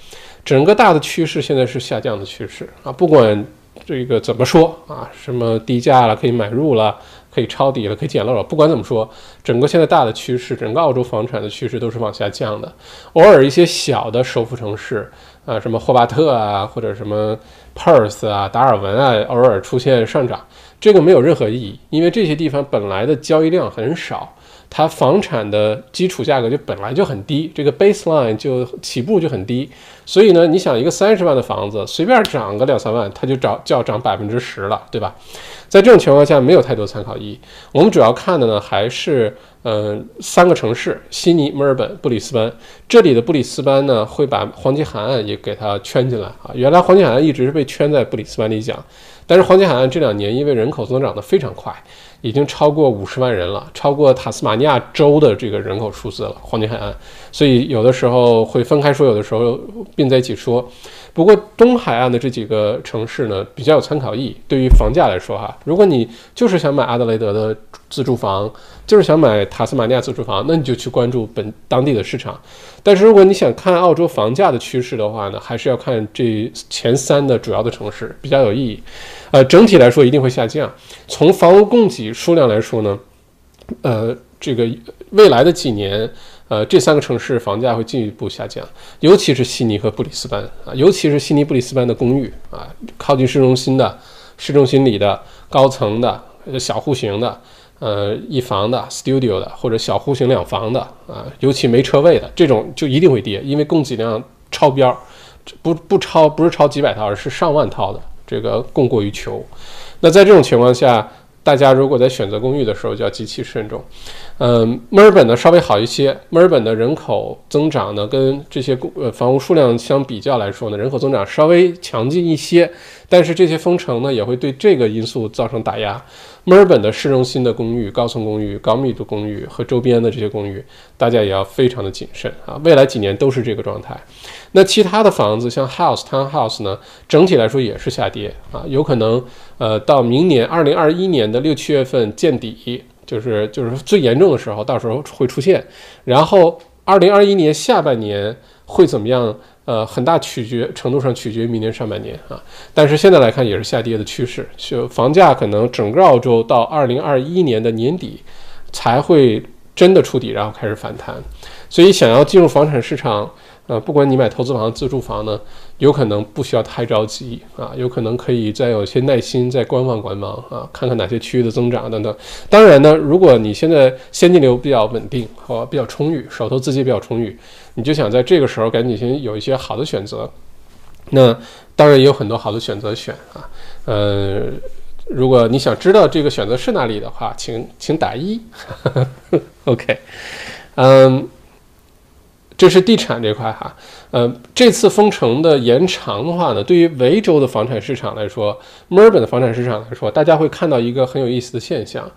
A: 整个大的趋势现在是下降的趋势啊，不管。这个怎么说啊？什么低价了可以买入了，可以抄底了，可以捡漏了。不管怎么说，整个现在大的趋势，整个澳洲房产的趋势都是往下降的。偶尔一些小的首府城市啊，什么霍巴特啊，或者什么 Perth 啊、达尔文啊，偶尔出现上涨，这个没有任何意义，因为这些地方本来的交易量很少。它房产的基础价格就本来就很低，这个 baseline 就起步就很低，所以呢，你想一个三十万的房子随便涨个两三万，它就涨就要涨百分之十了，对吧？在这种情况下，没有太多参考意义。我们主要看的呢，还是嗯三个城市：悉尼、墨尔本、布里斯班。这里的布里斯班呢，会把黄金海岸也给它圈进来啊。原来黄金海岸一直是被圈在布里斯班里讲，但是黄金海岸这两年因为人口增长的非常快。已经超过五十万人了，超过塔斯马尼亚州的这个人口数字了。黄金海岸，所以有的时候会分开说，有的时候并在一起说。不过东海岸的这几个城市呢，比较有参考意义。对于房价来说，哈，如果你就是想买阿德雷德的自住房，就是想买塔斯马尼亚自住房，那你就去关注本当地的市场。但是如果你想看澳洲房价的趋势的话呢，还是要看这前三的主要的城市比较有意义。呃，整体来说一定会下降。从房屋供给数量来说呢，呃，这个未来的几年，呃，这三个城市房价会进一步下降，尤其是悉尼和布里斯班啊，尤其是悉尼、布里斯班的公寓啊，靠近市中心的、市中心里的高层的、小户型的、呃，一房的、studio 的或者小户型两房的啊，尤其没车位的这种就一定会跌，因为供给量超标，不不超不是超几百套，而是上万套的。这个供过于求，那在这种情况下，大家如果在选择公寓的时候就要极其慎重。嗯，墨尔本呢稍微好一些，墨尔本的人口增长呢跟这些公呃房屋数量相比较来说呢，人口增长稍微强劲一些，但是这些封城呢也会对这个因素造成打压。墨尔本的市中心的公寓、高层公寓、高密度公寓和周边的这些公寓，大家也要非常的谨慎啊！未来几年都是这个状态。那其他的房子，像 house、townhouse 呢，整体来说也是下跌啊，有可能呃到明年二零二一年的六七月份见底，就是就是最严重的时候，到时候会出现。然后二零二一年下半年会怎么样？呃，很大取决程度上取决于明年上半年啊，但是现在来看也是下跌的趋势，就房价可能整个澳洲到二零二一年的年底才会真的触底，然后开始反弹。所以想要进入房产市场，呃，不管你买投资房、自住房呢，有可能不需要太着急啊，有可能可以再有些耐心，再观望观望啊，看看哪些区域的增长等等。当然呢，如果你现在现金流比较稳定和比较充裕，手头资金比较充裕，你就想在这个时候赶紧先有一些好的选择，那当然也有很多好的选择选啊。呃，如果你想知道这个选择是哪里的话，请请打一。OK，嗯。这是地产这块哈，呃，这次封城的延长的话呢，对于维州的房产市场来说，墨尔本的房产市场来说，大家会看到一个很有意思的现象，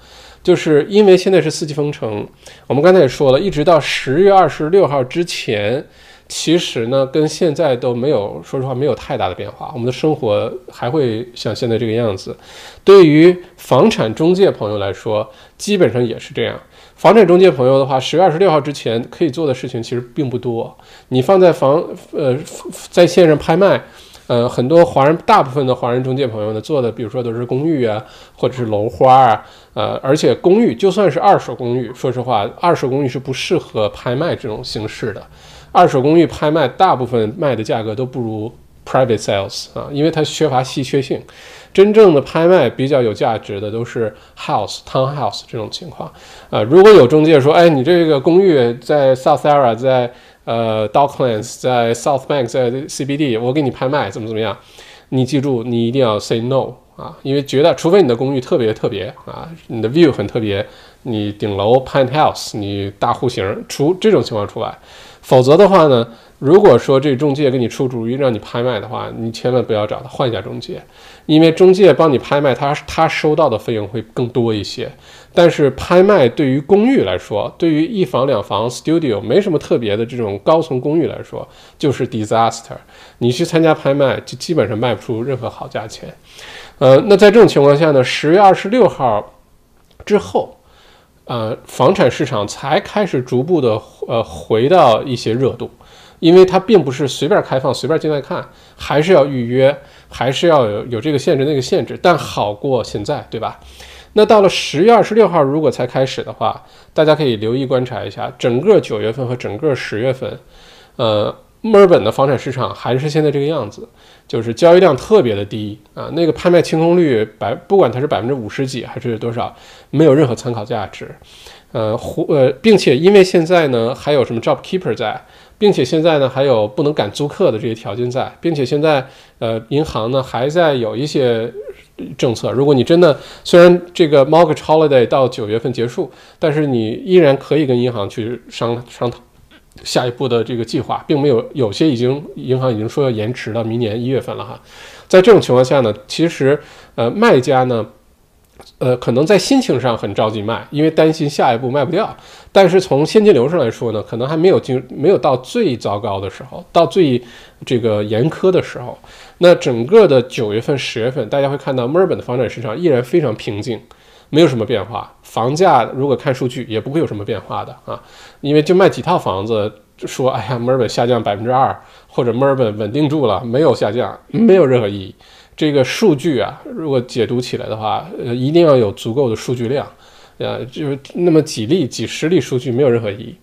A: 就是因为现在是四季封城，我们刚才也说了，一直到十月二十六号之前，其实呢，跟现在都没有，说实话没有太大的变化，我们的生活还会像现在这个样子。对于房产中介朋友来说，基本上也是这样。房产中介朋友的话，十月二十六号之前可以做的事情其实并不多。你放在房呃在线上拍卖，呃，很多华人大部分的华人中介朋友呢做的，比如说都是公寓啊，或者是楼花啊，呃，而且公寓就算是二手公寓，说实话，二手公寓是不适合拍卖这种形式的。二手公寓拍卖大部分卖的价格都不如 private sales 啊，因为它缺乏稀缺性。真正的拍卖比较有价值的都是 house townhouse 这种情况，啊，如果有中介说，哎，你这个公寓在 South a r a 在呃 Docklands，在 South Bank，在 CBD，我给你拍卖，怎么怎么样？你记住，你一定要 say no 啊，因为觉得除非你的公寓特别特别啊，你的 view 很特别，你顶楼 penthouse，你大户型，除这种情况除外，否则的话呢？如果说这中介给你出主意让你拍卖的话，你千万不要找他，换一家中介，因为中介帮你拍卖，他他收到的费用会更多一些。但是拍卖对于公寓来说，对于一房两房 studio 没什么特别的这种高层公寓来说，就是 disaster。你去参加拍卖，就基本上卖不出任何好价钱。呃，那在这种情况下呢，十月二十六号之后，呃，房产市场才开始逐步的呃回到一些热度。因为它并不是随便开放、随便进来看，还是要预约，还是要有有这个限制、那个限制，但好过现在，对吧？那到了十月二十六号，如果才开始的话，大家可以留意观察一下，整个九月份和整个十月份，呃，墨尔本的房产市场还是现在这个样子，就是交易量特别的低啊，那个拍卖清空率百，不管它是百分之五十几还是多少，没有任何参考价值，呃，或呃，并且因为现在呢，还有什么 job keeper 在。并且现在呢，还有不能赶租客的这些条件在，并且现在，呃，银行呢还在有一些政策。如果你真的虽然这个 mortgage holiday 到九月份结束，但是你依然可以跟银行去商商讨下一步的这个计划，并没有有些已经银行已经说要延迟到明年一月份了哈。在这种情况下呢，其实呃卖家呢。呃，可能在心情上很着急卖，因为担心下一步卖不掉。但是从现金流上来说呢，可能还没有进，没有到最糟糕的时候，到最这个严苛的时候。那整个的九月份、十月份，大家会看到墨尔本的房产市场依然非常平静，没有什么变化。房价如果看数据，也不会有什么变化的啊，因为就卖几套房子，说哎呀，墨尔本下降百分之二，或者墨尔本稳定住了，没有下降，没有任何意义。这个数据啊，如果解读起来的话，呃，一定要有足够的数据量，呃，就是那么几例、几十例数据没有任何意义，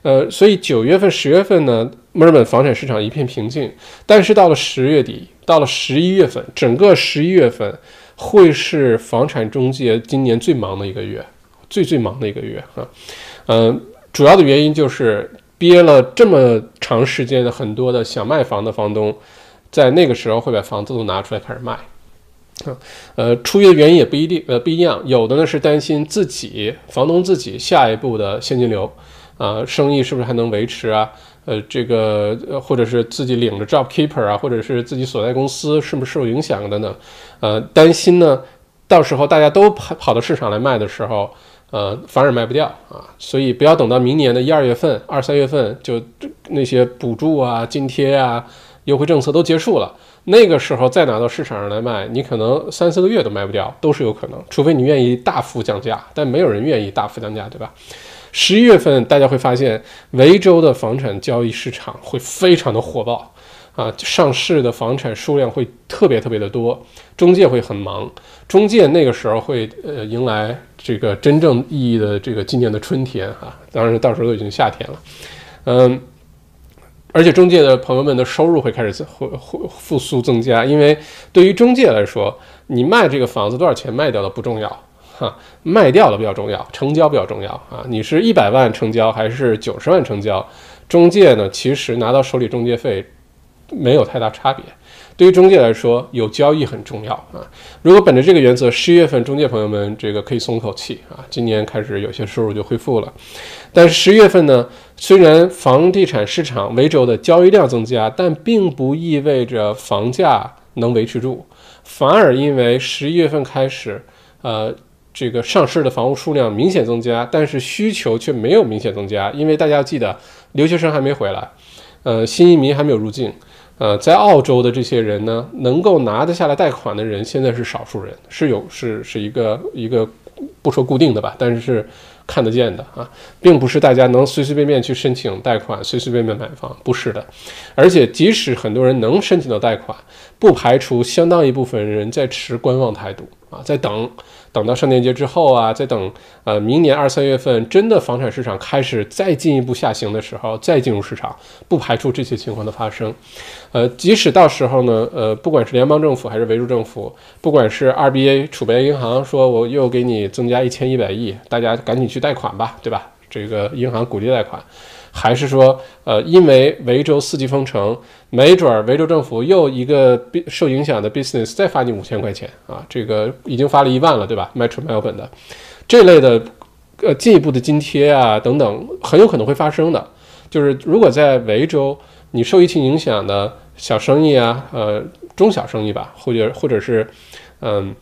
A: 呃，所以九月份、十月份呢，墨尔本房产市场一片平静，但是到了十月底，到了十一月份，整个十一月份会是房产中介今年最忙的一个月，最最忙的一个月啊，嗯，主要的原因就是憋了这么长时间的很多的想卖房的房东。在那个时候会把房子都拿出来开始卖，啊，呃，出于的原因也不一定，呃，不一样。有的呢是担心自己房东自己下一步的现金流，啊，生意是不是还能维持啊？呃，这个或者是自己领着 job keeper 啊，或者是自己所在公司是不是受影响等等，呃，担心呢，到时候大家都跑跑到市场来卖的时候，呃，反而卖不掉啊。所以不要等到明年的一二月份、二三月份就那些补助啊、津贴啊。优惠政策都结束了，那个时候再拿到市场上来卖，你可能三四个月都卖不掉，都是有可能。除非你愿意大幅降价，但没有人愿意大幅降价，对吧？十一月份大家会发现，维州的房产交易市场会非常的火爆啊，上市的房产数量会特别特别的多，中介会很忙，中介那个时候会呃迎来这个真正意义的这个今年的春天啊，当然到时候都已经夏天了，嗯。而且中介的朋友们的收入会开始会会复苏增加，因为对于中介来说，你卖这个房子多少钱卖掉的不重要，哈，卖掉了比较重要，成交比较重要啊。你是一百万成交还是九十万成交，中介呢其实拿到手里中介费没有太大差别。对于中介来说，有交易很重要啊。如果本着这个原则，十一月份中介朋友们这个可以松口气啊，今年开始有些收入就恢复了。但是十一月份呢，虽然房地产市场维州的交易量增加，但并不意味着房价能维持住，反而因为十一月份开始，呃，这个上市的房屋数量明显增加，但是需求却没有明显增加，因为大家要记得，留学生还没回来，呃，新移民还没有入境。呃，在澳洲的这些人呢，能够拿得下来贷款的人，现在是少数人，是有是是一个一个不说固定的吧，但是看得见的啊，并不是大家能随随便便去申请贷款，随随便便买房，不是的。而且即使很多人能申请到贷款，不排除相当一部分人在持观望态度啊，在等。等到圣诞节之后啊，再等呃明年二三月份真的房产市场开始再进一步下行的时候，再进入市场，不排除这些情况的发生。呃，即使到时候呢，呃，不管是联邦政府还是维州政府，不管是 RBA 储备银行说我又给你增加一千一百亿，大家赶紧去贷款吧，对吧？这个银行鼓励贷款。还是说，呃，因为维州四级封城，没准儿维州政府又一个受影响的 business 再发你五千块钱啊，这个已经发了一万了，对吧？Metro Melbourne 的这类的，呃，进一步的津贴啊等等，很有可能会发生的。就是如果在维州你受疫情影响的小生意啊，呃，中小生意吧，或者或者是，嗯。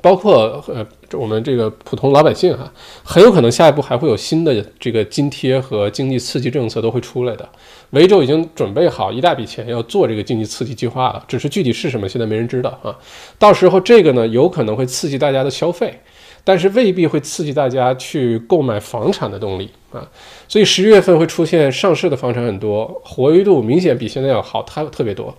A: 包括呃，我们这个普通老百姓哈，很有可能下一步还会有新的这个津贴和经济刺激政策都会出来的。维州已经准备好一大笔钱要做这个经济刺激计划了，只是具体是什么，现在没人知道啊。到时候这个呢，有可能会刺激大家的消费，但是未必会刺激大家去购买房产的动力啊。所以十一月份会出现上市的房产很多，活跃度明显比现在要好，它特别多。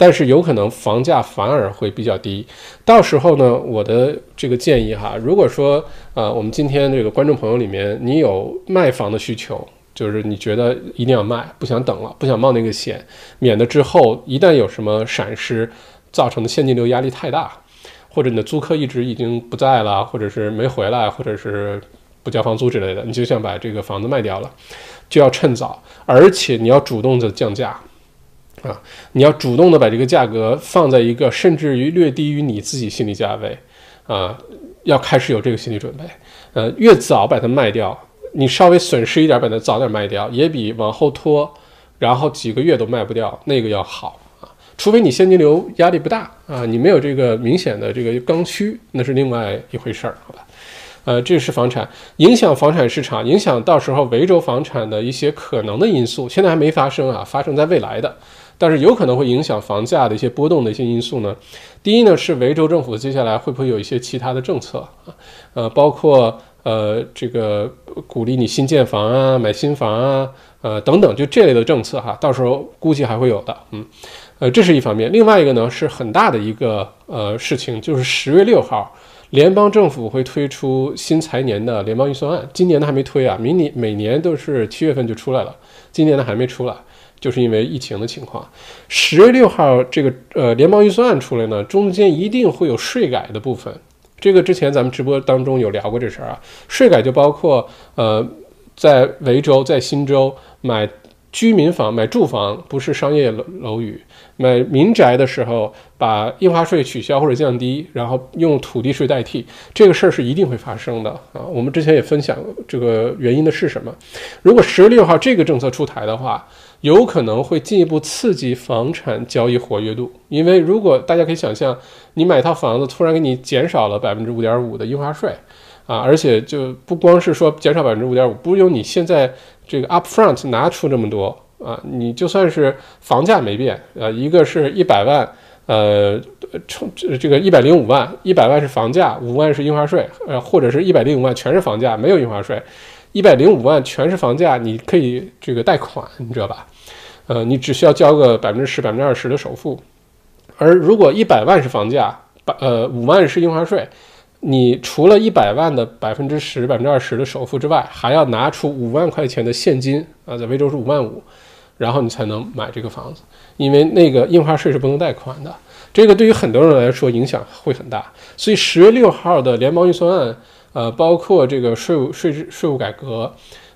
A: 但是有可能房价反而会比较低，到时候呢，我的这个建议哈，如果说呃，我们今天这个观众朋友里面你有卖房的需求，就是你觉得一定要卖，不想等了，不想冒那个险，免得之后一旦有什么闪失，造成的现金流压力太大，或者你的租客一直已经不在了，或者是没回来，或者是不交房租之类的，你就想把这个房子卖掉了，就要趁早，而且你要主动的降价。啊，你要主动的把这个价格放在一个甚至于略低于你自己心理价位，啊，要开始有这个心理准备。呃，越早把它卖掉，你稍微损失一点，把它早点卖掉，也比往后拖，然后几个月都卖不掉那个要好啊。除非你现金流压力不大啊，你没有这个明显的这个刚需，那是另外一回事儿，好吧？呃，这是房产影响房产市场，影响到时候维州房产的一些可能的因素，现在还没发生啊，发生在未来的。但是有可能会影响房价的一些波动的一些因素呢？第一呢是维州政府接下来会不会有一些其他的政策啊？呃，包括呃这个鼓励你新建房啊、买新房啊、呃等等，就这类的政策哈，到时候估计还会有的。嗯，呃，这是一方面。另外一个呢是很大的一个呃事情，就是十月六号，联邦政府会推出新财年的联邦预算案。今年的还没推啊，明年每年都是七月份就出来了，今年的还没出来。就是因为疫情的情况，十月六号这个呃联邦预算案出来呢，中间一定会有税改的部分。这个之前咱们直播当中有聊过这事儿啊。税改就包括呃在维州、在新州买居民房、买住房，不是商业楼楼宇，买民宅的时候把印花税取消或者降低，然后用土地税代替，这个事儿是一定会发生的啊。我们之前也分享这个原因的是什么。如果十月六号这个政策出台的话，有可能会进一步刺激房产交易活跃度，因为如果大家可以想象，你买套房子突然给你减少了百分之五点五的印花税，啊，而且就不光是说减少百分之五点五，不用你现在这个 upfront 拿出这么多啊，你就算是房价没变，呃，一个是一百万，呃，充这个一百零五万，一百万是房价，五万是印花税，呃，或者是一百零五万全是房价，没有印花税。一百零五万全是房价，你可以这个贷款，你知道吧？呃，你只需要交个百分之十、百分之二十的首付。而如果一百万是房价，百呃五万是印花税，你除了一百万的百分之十、百分之二十的首付之外，还要拿出五万块钱的现金啊，在维州是五万五，然后你才能买这个房子，因为那个印花税是不能贷款的。这个对于很多人来说影响会很大。所以十月六号的联邦预算案，呃，包括这个税务税制税务改革，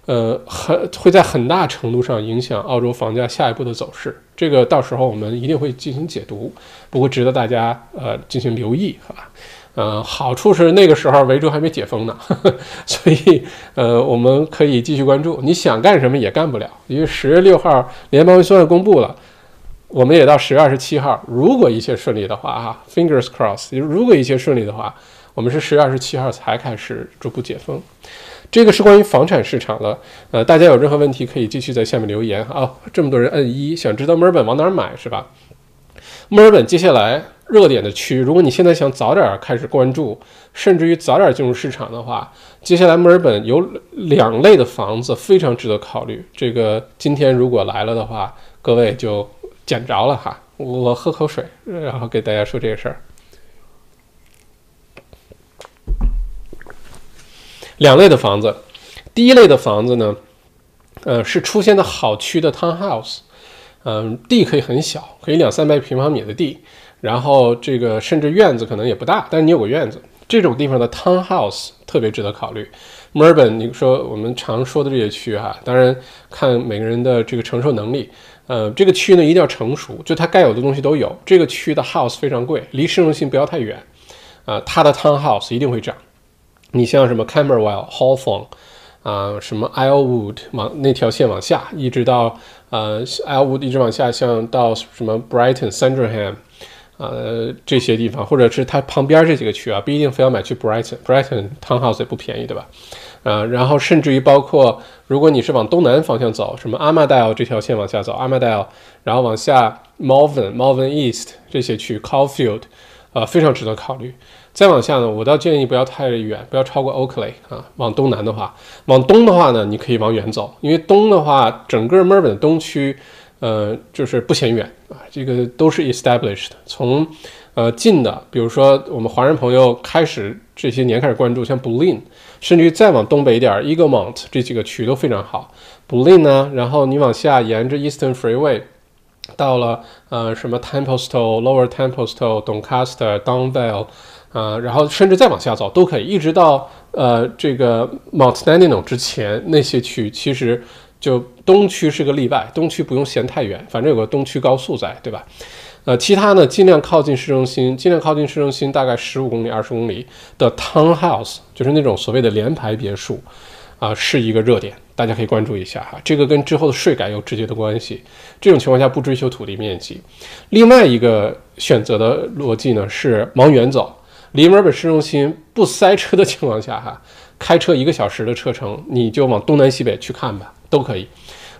A: 呃，很会在很大程度上影响澳洲房价下一步的走势。这个到时候我们一定会进行解读，不过值得大家呃进行留意，好吧？呃，好处是那个时候维州还没解封呢，所以呃，我们可以继续关注。你想干什么也干不了，因为十月六号联邦预算公布了，我们也到十月二十七号，如果一切顺利的话，哈，fingers crossed，如果一切顺利的话，我们是十月二十七号才开始逐步解封。这个是关于房产市场的，呃，大家有任何问题可以继续在下面留言啊。这么多人摁一，想知道墨尔本往哪儿买是吧？墨尔本接下来。热点的区，如果你现在想早点开始关注，甚至于早点进入市场的话，接下来墨尔本有两类的房子非常值得考虑。这个今天如果来了的话，各位就捡着了哈。我喝口水，然后给大家说这个事儿。两类的房子，第一类的房子呢，呃，是出现的好区的 townhouse，嗯，地可以很小，可以两三百平方米的地。然后这个甚至院子可能也不大，但是你有个院子，这种地方的 townhouse 特别值得考虑。墨尔本，你说我们常说的这些区哈，当然看每个人的这个承受能力。呃，这个区呢一定要成熟，就它该有的东西都有。这个区的 house 非常贵，离市中心不要太远。啊，它的 townhouse 一定会涨。你像什么 Camberwell、Hawthorn 啊，什么 Ilwood 往那条线往下，一直到呃 Ilwood 一直往下，像到什么 Brighton、Sandringham。呃，这些地方，或者是它旁边这几个区啊，不一定非要买去 Brighton，Brighton townhouse 也不便宜，对吧？呃，然后甚至于包括，如果你是往东南方向走，什么 Armadale 这条线往下走，Armadale，然后往下 Malvern，Malvern East 这些区，Caulfield，呃，非常值得考虑。再往下呢，我倒建议不要太远，不要超过 Oakley 啊。往东南的话，往东的话呢，你可以往远走，因为东的话，整个墨尔本的东区。呃，就是不嫌远啊，这个都是 established。从呃近的，比如说我们华人朋友开始这些年开始关注，像 b u l i n 甚至于再往东北一点，Eaglemont 这几个区都非常好。b u l i n 呢，然后你往下沿着 Eastern Freeway 到了呃什么 Templestowe、Lower Templestowe、Doncaster、Downvale，呃，然后甚至再往下走都可以，一直到呃这个 Mount Dandenong 之前那些区，其实。就东区是个例外，东区不用嫌太远，反正有个东区高速在，对吧？呃，其他呢，尽量靠近市中心，尽量靠近市中心，大概十五公里、二十公里的 townhouse，就是那种所谓的联排别墅，啊，是一个热点，大家可以关注一下哈。这个跟之后的税改有直接的关系。这种情况下不追求土地面积。另外一个选择的逻辑呢是往远走，离墨尔本市中心不塞车的情况下哈，开车一个小时的车程，你就往东南西北去看吧。都可以。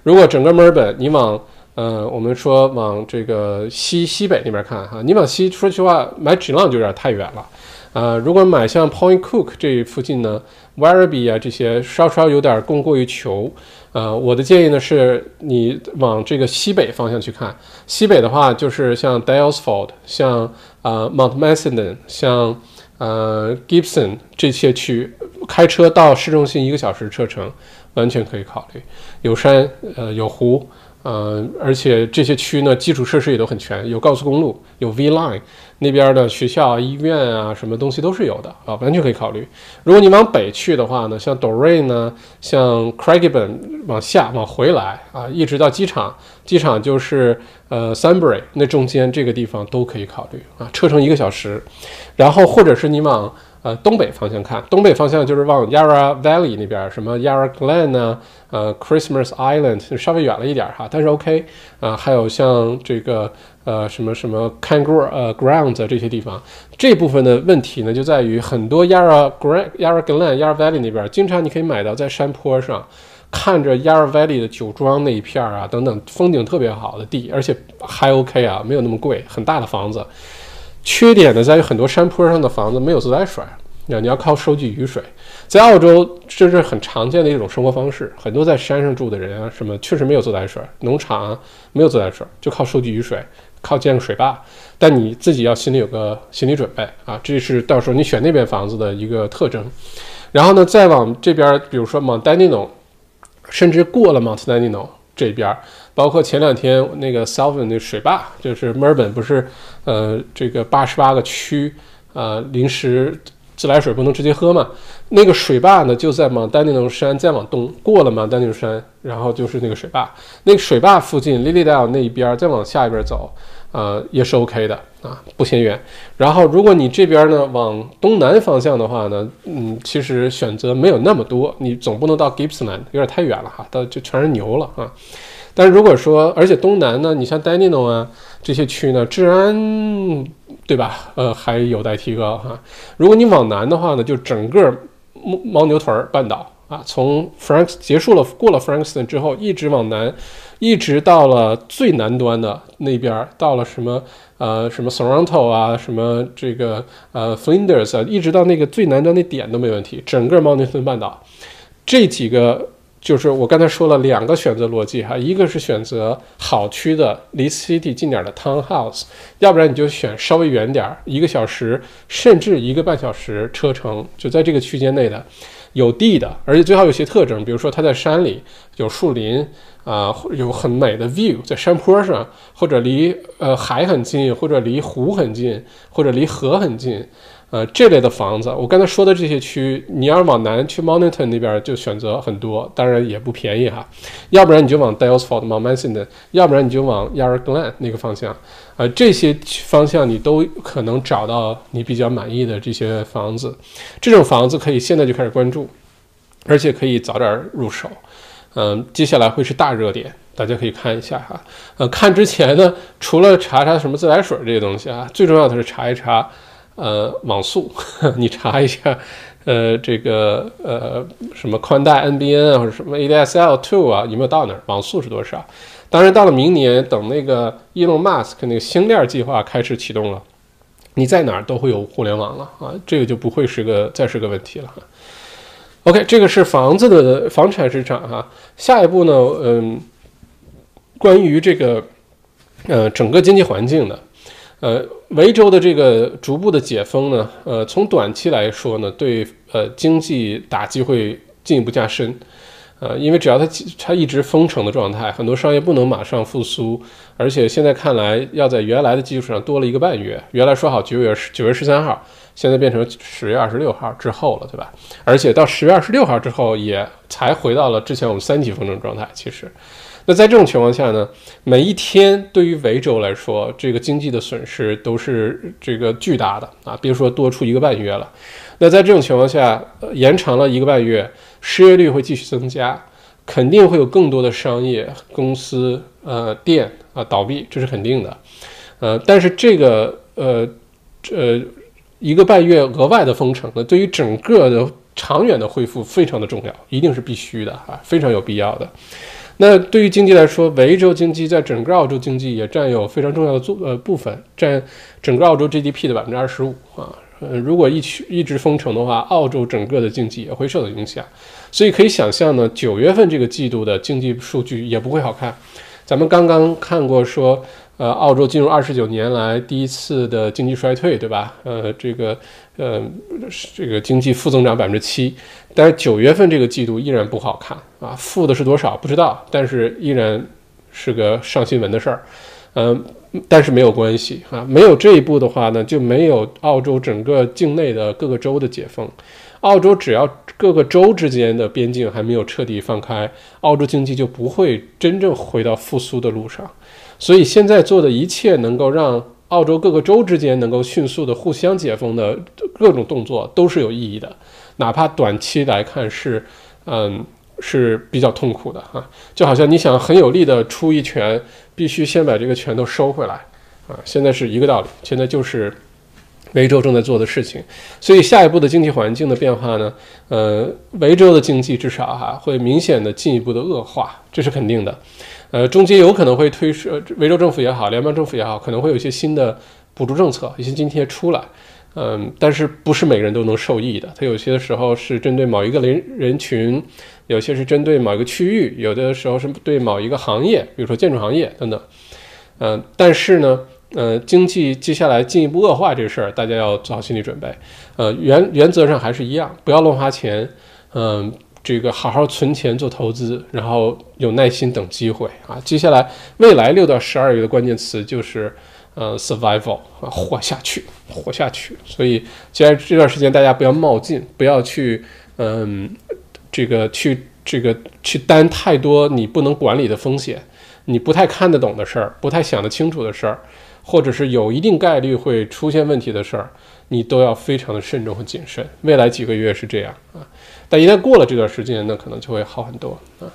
A: 如果整个墨尔本你往呃，我们说往这个西西北那边看哈，你往西，说实话买纸浪就有点太远了。呃，如果买像 Point Cook 这附近呢，Werribee 啊这些稍稍有点供过于求。呃，我的建议呢是你往这个西北方向去看。西北的话就是像 Dalesford，像呃 Mount Macedon，像呃 Gibson 这些区，开车到市中心一个小时车程。完全可以考虑，有山，呃，有湖，呃，而且这些区呢，基础设施也都很全，有高速公路，有 V Line，那边的学校、医院啊，什么东西都是有的啊，完全可以考虑。如果你往北去的话呢，像 Doreen 呢，像 Craigieburn 往下往回来啊，一直到机场，机场就是呃 Sunbury 那中间这个地方都可以考虑啊，车程一个小时，然后或者是你往。呃，东北方向看，东北方向就是往 Yarra Valley 那边，什么 Yarra Glen 呢？呃，Christmas Island 稍微远了一点哈，但是 OK。啊，还有像这个呃什么什么 Kangaroo 呃 Grounds 这些地方，这部分的问题呢，就在于很多 Yarra Glen、Yarra Glen、Yarra Valley 那边，经常你可以买到在山坡上，看着 Yarra Valley 的酒庄那一片儿啊，等等，风景特别好的地，而且还 OK 啊，没有那么贵，很大的房子。缺点呢，在于很多山坡上的房子没有自来水，啊，你要靠收集雨水。在澳洲，这是很常见的一种生活方式。很多在山上住的人啊，什么确实没有自来水，农场没有自来水，就靠收集雨水，靠建个水坝。但你自己要心里有个心理准备啊，这是到时候你选那边房子的一个特征。然后呢，再往这边，比如说 Mount Daniel，甚至过了 Mount Daniel 这边，包括前两天那个 Salvin 那水坝，就是墨尔本不是呃这个八十八个区啊临时。自来水不能直接喝嘛？那个水坝呢，就在蒙丹尼农山，再往东过了蒙丹尼农山，然后就是那个水坝。那个水坝附近，Lilydale 那一边，再往下一边走，呃，也是 OK 的啊，不嫌远。然后，如果你这边呢往东南方向的话呢，嗯，其实选择没有那么多，你总不能到 Gippsland，有点太远了哈，到就全是牛了啊。但如果说，而且东南呢，你像丹尼农啊这些区呢，治安。对吧？呃，还有待提高哈。如果你往南的话呢，就整个牦牦牛屯半岛啊，从 Frank 结束了，过了 Frankston 之后，一直往南，一直到了最南端的那边，到了什么呃什么 Sorrento 啊，什么这个呃 Flinders 啊，一直到那个最南端那点都没问题。整个猫牛屯半岛这几个。就是我刚才说了两个选择逻辑哈，一个是选择好区的离 city 近点的 townhouse，要不然你就选稍微远点儿，一个小时甚至一个半小时车程，就在这个区间内的，有地的，而且最好有些特征，比如说它在山里有树林啊，有很美的 view 在山坡上，或者离呃海很近，或者离湖很近，或者离河很近。呃，这类的房子，我刚才说的这些区，你要是往南去 Moniton 那边就选择很多，当然也不便宜哈。要不然你就往 Dalesford、Mount Mason 要不然你就往 Yarra Glen 那个方向，呃，这些方向你都可能找到你比较满意的这些房子。这种房子可以现在就开始关注，而且可以早点入手。嗯，接下来会是大热点，大家可以看一下哈。呃，看之前呢，除了查查什么自来水这些东西啊，最重要的是查一查。呃，网速，你查一下，呃，这个呃，什么宽带 NBN 啊，或者什么 ADSL two 啊，有没有到那儿？网速是多少？当然，到了明年，等那个 Elon Musk 那个星链计划开始启动了，你在哪儿都会有互联网了啊，这个就不会是个再是个问题了哈。OK，这个是房子的房产市场哈。下一步呢，嗯，关于这个呃整个经济环境的。呃，维州的这个逐步的解封呢，呃，从短期来说呢，对呃经济打击会进一步加深，呃，因为只要它它一直封城的状态，很多商业不能马上复苏，而且现在看来要在原来的基础上多了一个半月，原来说好九月十九月十三号，现在变成十月二十六号之后了，对吧？而且到十月二十六号之后，也才回到了之前我们三级封城状态，其实。那在这种情况下呢，每一天对于维州来说，这个经济的损失都是这个巨大的啊！别说多出一个半月了，那在这种情况下，延长了一个半月，失业率会继续增加，肯定会有更多的商业公司、呃店啊倒闭，这是肯定的。呃，但是这个呃呃一个半月额外的封城呢，对于整个的长远的恢复非常的重要，一定是必须的啊，非常有必要的。那对于经济来说，维州经济在整个澳洲经济也占有非常重要的作呃部分，占整个澳洲 GDP 的百分之二十五啊。呃，如果一去一直封城的话，澳洲整个的经济也会受到影响。所以可以想象呢，九月份这个季度的经济数据也不会好看。咱们刚刚看过说。呃，澳洲进入二十九年来第一次的经济衰退，对吧？呃，这个，呃，这个经济负增长百分之七，但是九月份这个季度依然不好看啊，负的是多少不知道，但是依然是个上新闻的事儿。嗯，但是没有关系啊，没有这一步的话呢，就没有澳洲整个境内的各个州的解封。澳洲只要各个州之间的边境还没有彻底放开，澳洲经济就不会真正回到复苏的路上。所以现在做的一切能够让澳洲各个州之间能够迅速的互相解封的各种动作都是有意义的，哪怕短期来看是，嗯，是比较痛苦的哈。就好像你想很有力的出一拳，必须先把这个拳头收回来，啊，现在是一个道理。现在就是维州正在做的事情。所以下一步的经济环境的变化呢，呃，维州的经济至少哈会明显的进一步的恶化，这是肯定的。呃，中间有可能会推出，维州政府也好，联邦政府也好，可能会有一些新的补助政策，一些津贴出来，嗯，但是不是每个人都能受益的。它有些时候是针对某一个人人群，有些是针对某一个区域，有的时候是对某一个行业，比如说建筑行业等等。嗯，但是呢，呃，经济接下来进一步恶化这事儿，大家要做好心理准备。呃，原原则上还是一样，不要乱花钱，嗯。这个好好存钱做投资，然后有耐心等机会啊。接下来未来六到十二月的关键词就是呃 survival 啊，活下去，活下去。所以接下来这段时间大家不要冒进，不要去嗯这个去这个去担太多你不能管理的风险，你不太看得懂的事儿，不太想得清楚的事儿，或者是有一定概率会出现问题的事儿。你都要非常的慎重和谨慎。未来几个月是这样啊，但一旦过了这段时间，那可能就会好很多啊。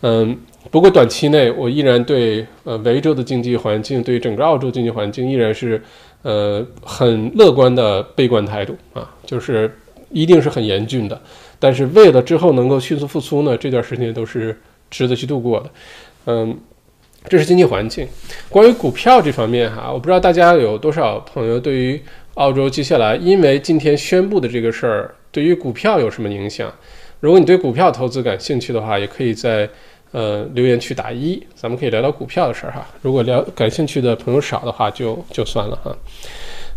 A: 嗯，不过短期内我依然对呃维州的经济环境，对整个澳洲经济环境依然是呃很乐观的悲观态度啊，就是一定是很严峻的。但是为了之后能够迅速复苏呢，这段时间都是值得去度过的。嗯，这是经济环境。关于股票这方面哈，我不知道大家有多少朋友对于。澳洲接下来，因为今天宣布的这个事儿，对于股票有什么影响？如果你对股票投资感兴趣的话，也可以在呃留言区打一，咱们可以聊聊股票的事儿哈。如果聊感兴趣的朋友少的话，就就算了哈。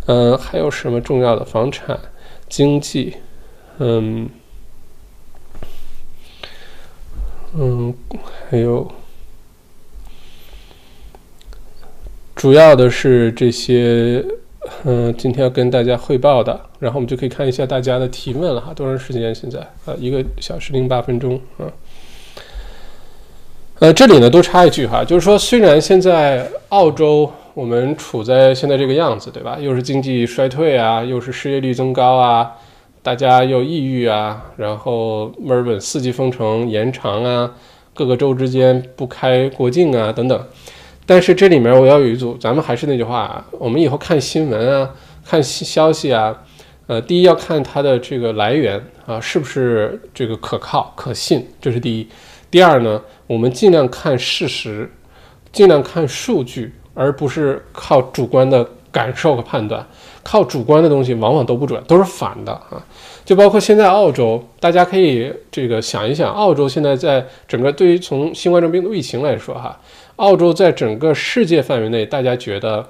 A: 嗯，还有什么重要的？房产、经济，嗯嗯，还有主要的是这些。嗯，今天要跟大家汇报的，然后我们就可以看一下大家的提问了哈。多长时间？现在啊，一个小时零八分钟啊。呃，这里呢多插一句哈，就是说，虽然现在澳洲我们处在现在这个样子，对吧？又是经济衰退啊，又是失业率增高啊，大家又抑郁啊，然后墨尔本四季封城延长啊，各个州之间不开国境啊，等等。但是这里面我要有一组，咱们还是那句话啊，我们以后看新闻啊，看消息啊，呃，第一要看它的这个来源啊，是不是这个可靠可信，这是第一。第二呢，我们尽量看事实，尽量看数据，而不是靠主观的感受和判断。靠主观的东西往往都不准，都是反的啊。就包括现在澳洲，大家可以这个想一想，澳洲现在在整个对于从新冠状病毒疫情来说哈。澳洲在整个世界范围内，大家觉得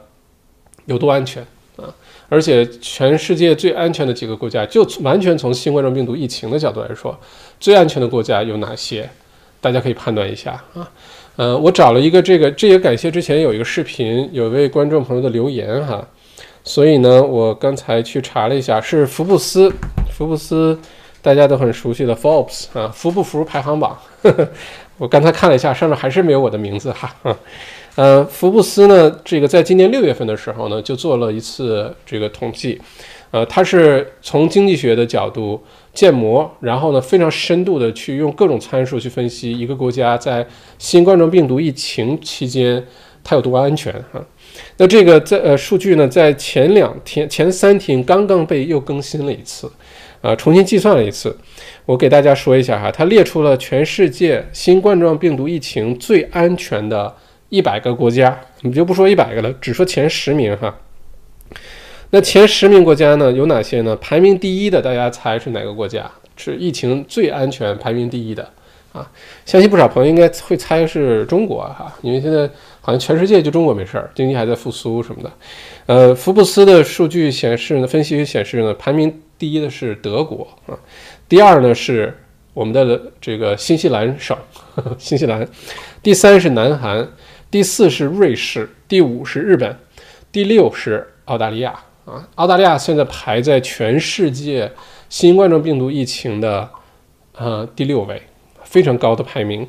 A: 有多安全啊？而且全世界最安全的几个国家，就完全从新冠状病毒疫情的角度来说，最安全的国家有哪些？大家可以判断一下啊。呃，我找了一个这个，这也感谢之前有一个视频，有一位观众朋友的留言哈。所以呢，我刚才去查了一下，是福布斯，福布斯大家都很熟悉的 Forbes 啊，福不福排行榜。我刚才看了一下，上面还是没有我的名字哈。呃，福布斯呢，这个在今年六月份的时候呢，就做了一次这个统计，呃，它是从经济学的角度建模，然后呢，非常深度的去用各种参数去分析一个国家在新冠状病毒疫情期间它有多安全哈。那这个在呃数据呢，在前两天、前三天刚刚被又更新了一次，啊，重新计算了一次。我给大家说一下哈，它列出了全世界新冠状病毒疫情最安全的一百个国家，我们就不说一百个了，只说前十名哈。那前十名国家呢有哪些呢？排名第一的，大家猜是哪个国家？是疫情最安全排名第一的啊？相信不少朋友应该会猜是中国哈，因为现在好像全世界就中国没事儿，经济还在复苏什么的。呃，福布斯的数据显示呢，分析显示呢，排名第一的是德国啊。第二呢是我们的这个新西兰省，新西兰，第三是南韩，第四是瑞士，第五是日本，第六是澳大利亚啊。澳大利亚现在排在全世界新冠状病毒疫情的呃第六位，非常高的排名。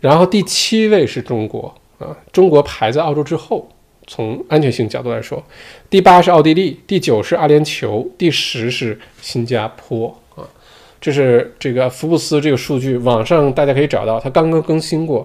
A: 然后第七位是中国啊，中国排在澳洲之后，从安全性角度来说，第八是奥地利，第九是阿联酋，第十是新加坡。啊这是这个福布斯这个数据，网上大家可以找到，它刚刚更新过。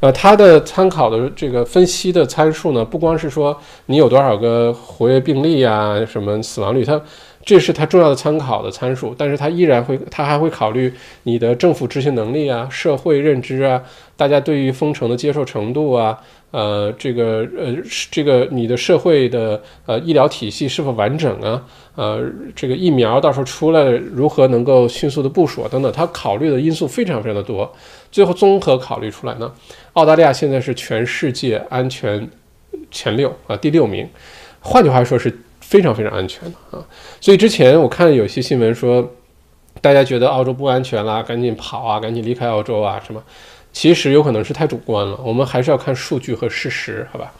A: 呃，它的参考的这个分析的参数呢，不光是说你有多少个活跃病例啊，什么死亡率，它这是它重要的参考的参数，但是它依然会，它还会考虑你的政府执行能力啊，社会认知啊，大家对于封城的接受程度啊。呃，这个呃，这个你的社会的呃医疗体系是否完整啊？呃，这个疫苗到时候出来如何能够迅速的部署等等，它考虑的因素非常非常的多。最后综合考虑出来呢，澳大利亚现在是全世界安全前六啊，第六名。换句话说，是非常非常安全的啊。所以之前我看有些新闻说，大家觉得澳洲不安全啦，赶紧跑啊，赶紧离开澳洲啊，什么？其实有可能是太主观了，我们还是要看数据和事实，好吧？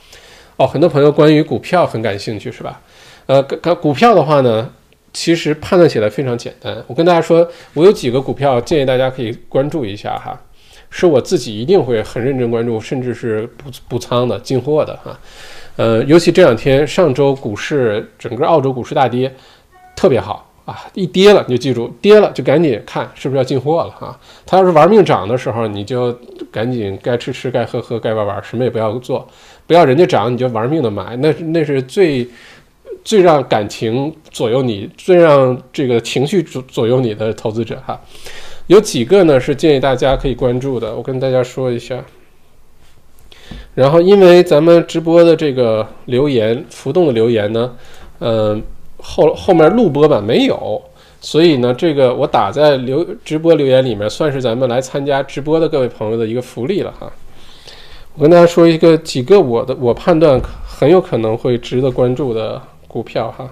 A: 哦，很多朋友关于股票很感兴趣，是吧？呃，股股票的话呢，其实判断起来非常简单。我跟大家说，我有几个股票建议大家可以关注一下哈，是我自己一定会很认真关注，甚至是补补仓的、进货的哈。呃，尤其这两天，上周股市整个澳洲股市大跌，特别好。啊，一跌了你就记住，跌了就赶紧看是不是要进货了啊。他要是玩命涨的时候，你就赶紧该吃吃，该喝喝，该玩玩，什么也不要做，不要人家涨你就玩命的买，那那是最最让感情左右你，最让这个情绪左左右你的投资者哈。有几个呢是建议大家可以关注的，我跟大家说一下。然后因为咱们直播的这个留言浮动的留言呢，嗯。后后面录播版没有，所以呢，这个我打在留直播留言里面，算是咱们来参加直播的各位朋友的一个福利了哈。我跟大家说一个几个我的我判断很有可能会值得关注的股票哈。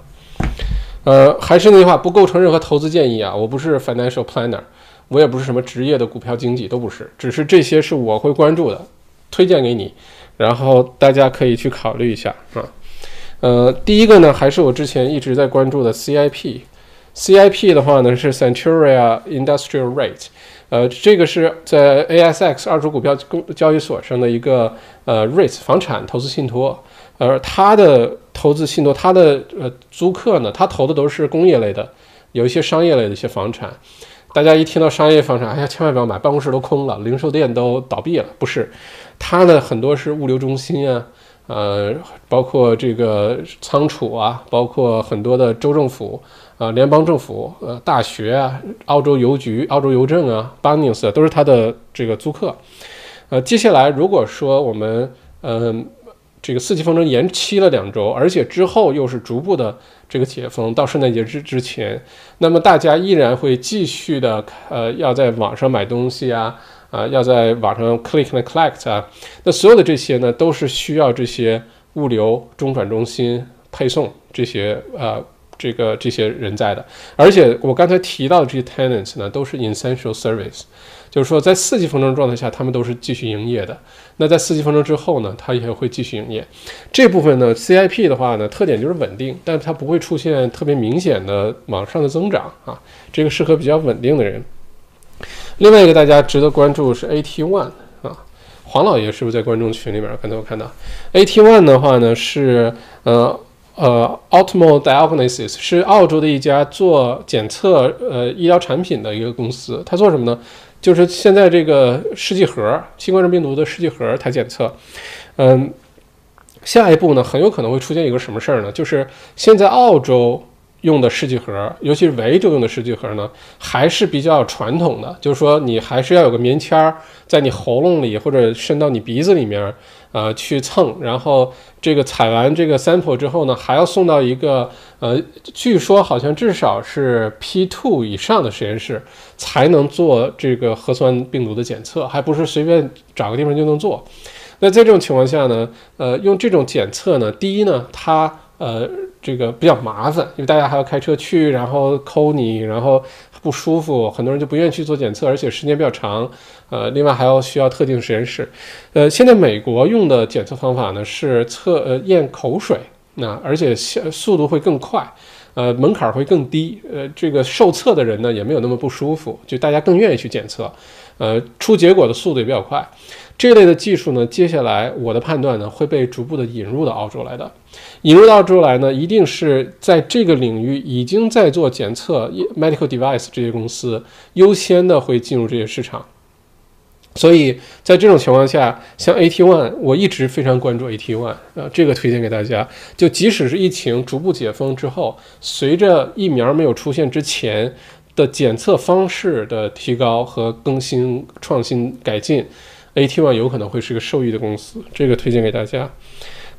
A: 呃，还是那句话，不构成任何投资建议啊，我不是 financial planner，我也不是什么职业的股票经纪，都不是，只是这些是我会关注的，推荐给你，然后大家可以去考虑一下啊。呃，第一个呢，还是我之前一直在关注的 CIP，CIP 的话呢是 Centuria Industrial Rate，呃，这个是在 ASX 二手股票交易所上的一个呃 REIT 房产投资信托，而它的投资信托，它的呃租客呢，它投的都是工业类的，有一些商业类的一些房产。大家一听到商业房产，哎呀，千万不要买，办公室都空了，零售店都倒闭了，不是，它呢很多是物流中心啊。呃，包括这个仓储啊，包括很多的州政府啊、联邦政府、呃大学啊、澳洲邮局、澳洲邮政啊、Bunnings 都是它的这个租客。呃，接下来如果说我们嗯这个四季风筝延期了两周，而且之后又是逐步的这个解封，到圣诞节之之前，那么大家依然会继续的呃要在网上买东西啊。啊，要在网上 click and collect 啊，那所有的这些呢，都是需要这些物流中转中心配送这些呃这个这些人在的。而且我刚才提到的这些 tenants 呢，都是 essential service，就是说在四级风筝状态下，他们都是继续营业的。那在四级风筝之后呢，它也会继续营业。这部分呢，CIP 的话呢，特点就是稳定，但它不会出现特别明显的往上的增长啊。这个适合比较稳定的人。另外一个大家值得关注是 AT One 啊，黄老爷是不是在观众群里面？刚才我看到 AT One 的话呢是呃呃 Optimal Diagnosis 是澳洲的一家做检测呃医疗产品的一个公司。它做什么呢？就是现在这个试剂盒，新冠状病毒的试剂盒它检测。嗯，下一步呢很有可能会出现一个什么事儿呢？就是现在澳洲。用的试剂盒，尤其是维州用的试剂盒呢，还是比较传统的，就是说你还是要有个棉签儿在你喉咙里或者伸到你鼻子里面，呃，去蹭，然后这个采完这个 sample 之后呢，还要送到一个呃，据说好像至少是 P two 以上的实验室才能做这个核酸病毒的检测，还不是随便找个地方就能做。那在这种情况下呢，呃，用这种检测呢，第一呢，它呃。这个比较麻烦，因为大家还要开车去，然后抠你，然后不舒服，很多人就不愿意去做检测，而且时间比较长。呃，另外还要需要特定实验室。呃，现在美国用的检测方法呢是测呃验口水，那而且速度会更快，呃门槛会更低，呃这个受测的人呢也没有那么不舒服，就大家更愿意去检测，呃出结果的速度也比较快。这类的技术呢，接下来我的判断呢会被逐步的引入到澳洲来的。引入到澳洲来呢，一定是在这个领域已经在做检测 medical device 这些公司优先的会进入这些市场。所以在这种情况下，像 AT One，我一直非常关注 AT One，呃，这个推荐给大家。就即使是疫情逐步解封之后，随着疫苗没有出现之前的检测方式的提高和更新、创新、改进。AT One 有可能会是个受益的公司，这个推荐给大家。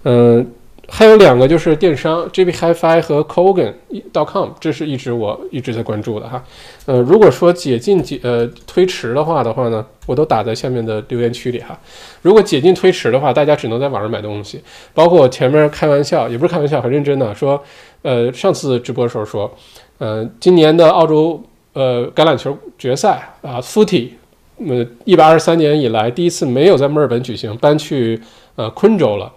A: 嗯，还有两个就是电商，JB Hi-Fi 和 Kogan.com，这是一直我一直在关注的哈。呃，如果说解禁解呃推迟的话的话呢，我都打在下面的留言区里哈。如果解禁推迟的话，大家只能在网上买东西。包括我前面开玩笑，也不是开玩笑，很认真的说，呃，上次直播的时候说，呃，今年的澳洲。呃橄榄球决赛啊，Footy，呃，一百二十三年以来第一次没有在墨尔本举行，搬去呃昆州了。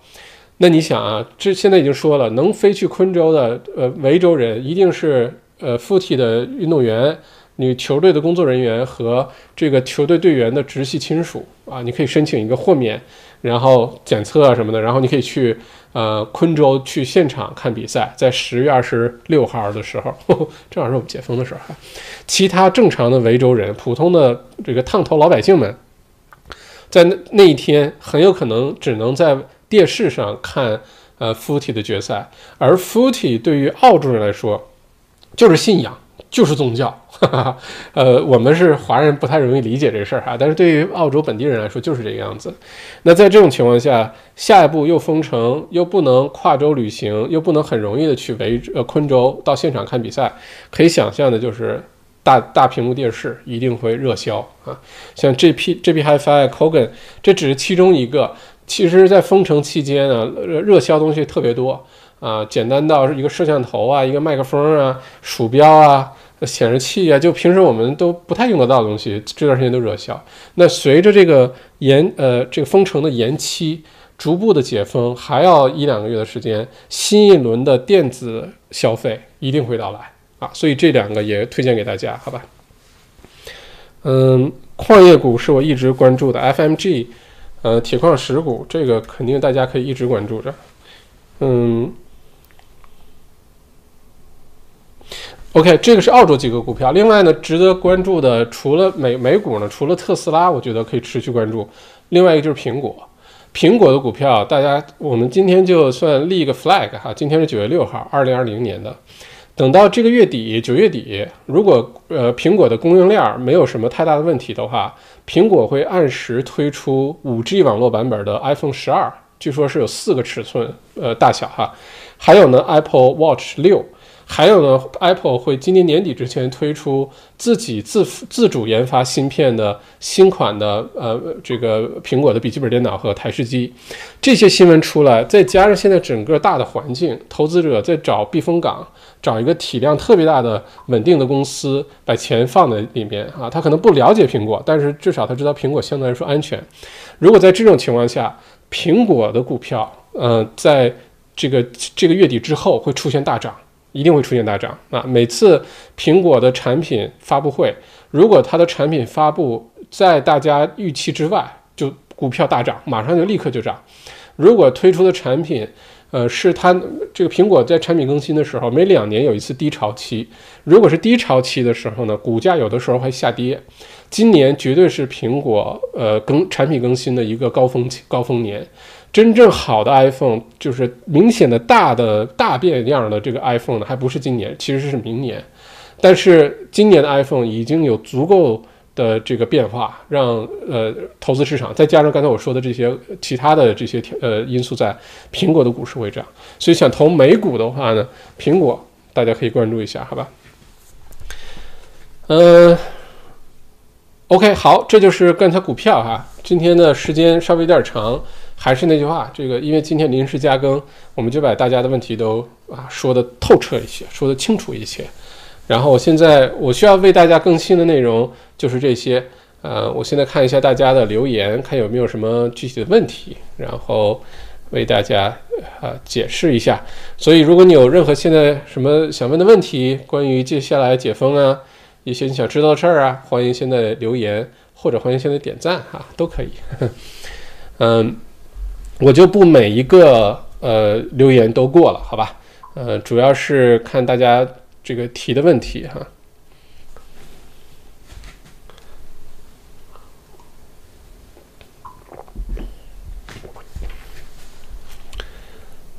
A: 那你想啊，这现在已经说了，能飞去昆州的呃维州人，一定是呃附体的运动员。你球队的工作人员和这个球队队员的直系亲属啊，你可以申请一个豁免，然后检测啊什么的，然后你可以去呃昆州去现场看比赛，在十月二十六号的时候，正好是我们解封的时候。其他正常的维州人、普通的这个烫头老百姓们，在那那一天很有可能只能在电视上看呃 Footy 的决赛，而 Footy 对于澳洲人来说就是信仰。就是宗教，哈哈，呃，我们是华人，不太容易理解这事儿哈。但是对于澳洲本地人来说，就是这个样子。那在这种情况下，下一步又封城，又不能跨州旅行，又不能很容易的去维呃昆州到现场看比赛，可以想象的就是大大屏幕电视一定会热销啊。像 G P G P HiFi Kogan，这只是其中一个。其实，在封城期间呢，热热销东西特别多啊，简单到一个摄像头啊，一个麦克风啊，鼠标啊。显示器啊，就平时我们都不太用得到的东西，这段时间都热销。那随着这个延呃这个封城的延期，逐步的解封，还要一两个月的时间，新一轮的电子消费一定会到来啊。所以这两个也推荐给大家，好吧？嗯，矿业股是我一直关注的，FMG，呃，铁矿石股这个肯定大家可以一直关注着，嗯。OK，这个是澳洲几个股票。另外呢，值得关注的除了美美股呢，除了特斯拉，我觉得可以持续关注。另外一个就是苹果，苹果的股票，大家我们今天就算立一个 flag 哈，今天是九月六号，二零二零年的。等到这个月底，九月底，如果呃苹果的供应链没有什么太大的问题的话，苹果会按时推出五 G 网络版本的 iPhone 十二，据说是有四个尺寸呃大小哈，还有呢 Apple Watch 六。还有呢，Apple 会今年年底之前推出自己自自主研发芯片的新款的呃这个苹果的笔记本电脑和台式机，这些新闻出来，再加上现在整个大的环境，投资者在找避风港，找一个体量特别大的稳定的公司，把钱放在里面啊，他可能不了解苹果，但是至少他知道苹果相对来说安全。如果在这种情况下，苹果的股票，呃，在这个这个月底之后会出现大涨。一定会出现大涨啊！每次苹果的产品发布会，如果它的产品发布在大家预期之外，就股票大涨，马上就立刻就涨。如果推出的产品，呃，是它这个苹果在产品更新的时候，每两年有一次低潮期，如果是低潮期的时候呢，股价有的时候会下跌。今年绝对是苹果呃更产品更新的一个高峰期高峰年。真正好的 iPhone 就是明显的大的大变样的这个 iPhone 呢，还不是今年，其实是明年。但是今年的 iPhone 已经有足够的这个变化，让呃投资市场再加上刚才我说的这些其他的这些呃因素，在苹果的股市会涨。所以想投美股的话呢，苹果大家可以关注一下，好吧？嗯，OK，好，这就是刚才股票哈。今天的时间稍微有点长。还是那句话，这个因为今天临时加更，我们就把大家的问题都啊说的透彻一些，说的清楚一些。然后我现在我需要为大家更新的内容就是这些。呃，我现在看一下大家的留言，看有没有什么具体的问题，然后为大家啊解释一下。所以如果你有任何现在什么想问的问题，关于接下来解封啊，一些你想知道的事儿啊，欢迎现在留言或者欢迎现在点赞哈，都可以。嗯。我就不每一个呃留言都过了，好吧？呃，主要是看大家这个提的问题哈。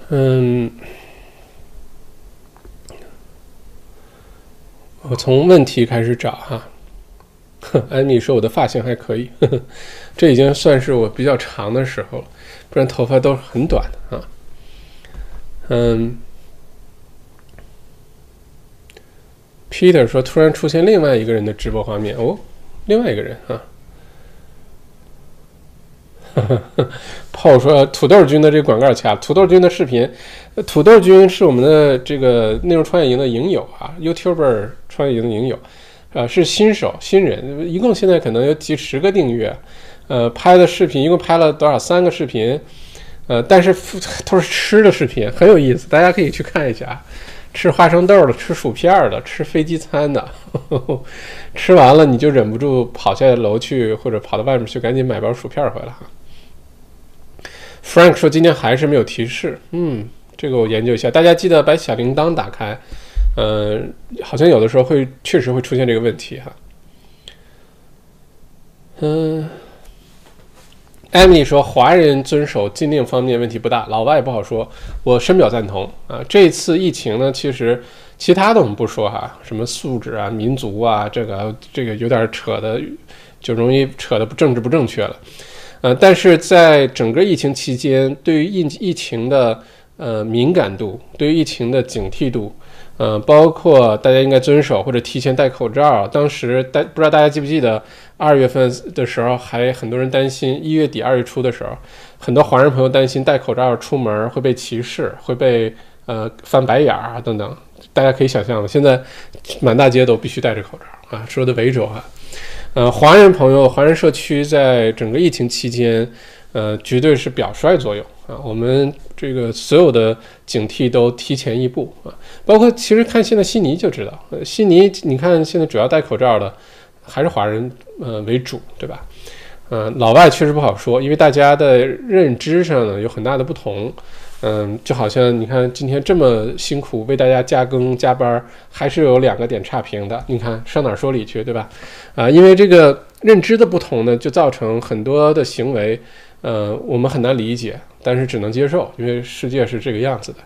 A: 嗯，我从问题开始找哈。安妮说我的发型还可以，呵 呵这已经算是我比较长的时候了。不然头发都是很短的啊，嗯，Peter 说突然出现另外一个人的直播画面。哦，另外一个人啊，炮说土豆君的这个广告卡，土豆君的视频，土豆君是我们的这个内容创业营的营友啊，YouTuber 创业营的营友，呃，是新手新人，一共现在可能有几十个订阅，呃，拍的视频一共拍了多少？三个视频，呃，但是都是吃的视频，很有意思，大家可以去看一下。吃花生豆的，吃薯片的，吃飞机餐的，吃完了你就忍不住跑下楼去，或者跑到外面去，赶紧买包薯片回来哈。Frank 说今天还是没有提示，嗯，这个我研究一下。大家记得把小铃铛打开，嗯，好像有的时候会确实会出现这个问题哈。嗯。艾米说：“华人遵守禁令方面问题不大，老外不好说。我深表赞同啊！这次疫情呢，其实其他的我们不说哈，什么素质啊、民族啊，这个这个有点扯的，就容易扯的不政治不正确了。呃，但是在整个疫情期间，对于疫疫情的呃敏感度，对于疫情的警惕度。”嗯，包括大家应该遵守或者提前戴口罩。当时大不知道大家记不记得，二月份的时候还很多人担心，一月底二月初的时候，很多华人朋友担心戴口罩出门会被歧视，会被呃翻白眼儿啊等等。大家可以想象，现在满大街都必须戴着口罩啊，说的维州啊，呃，华人朋友、华人社区在整个疫情期间，呃，绝对是表率作用。啊，我们这个所有的警惕都提前一步啊，包括其实看现在悉尼就知道，悉尼你看现在主要戴口罩的还是华人呃为主，对吧？嗯，老外确实不好说，因为大家的认知上呢有很大的不同。嗯，就好像你看今天这么辛苦为大家加更加班，还是有两个点差评的，你看上哪说理去，对吧？啊，因为这个认知的不同呢，就造成很多的行为，呃，我们很难理解。但是只能接受，因为世界是这个样子的，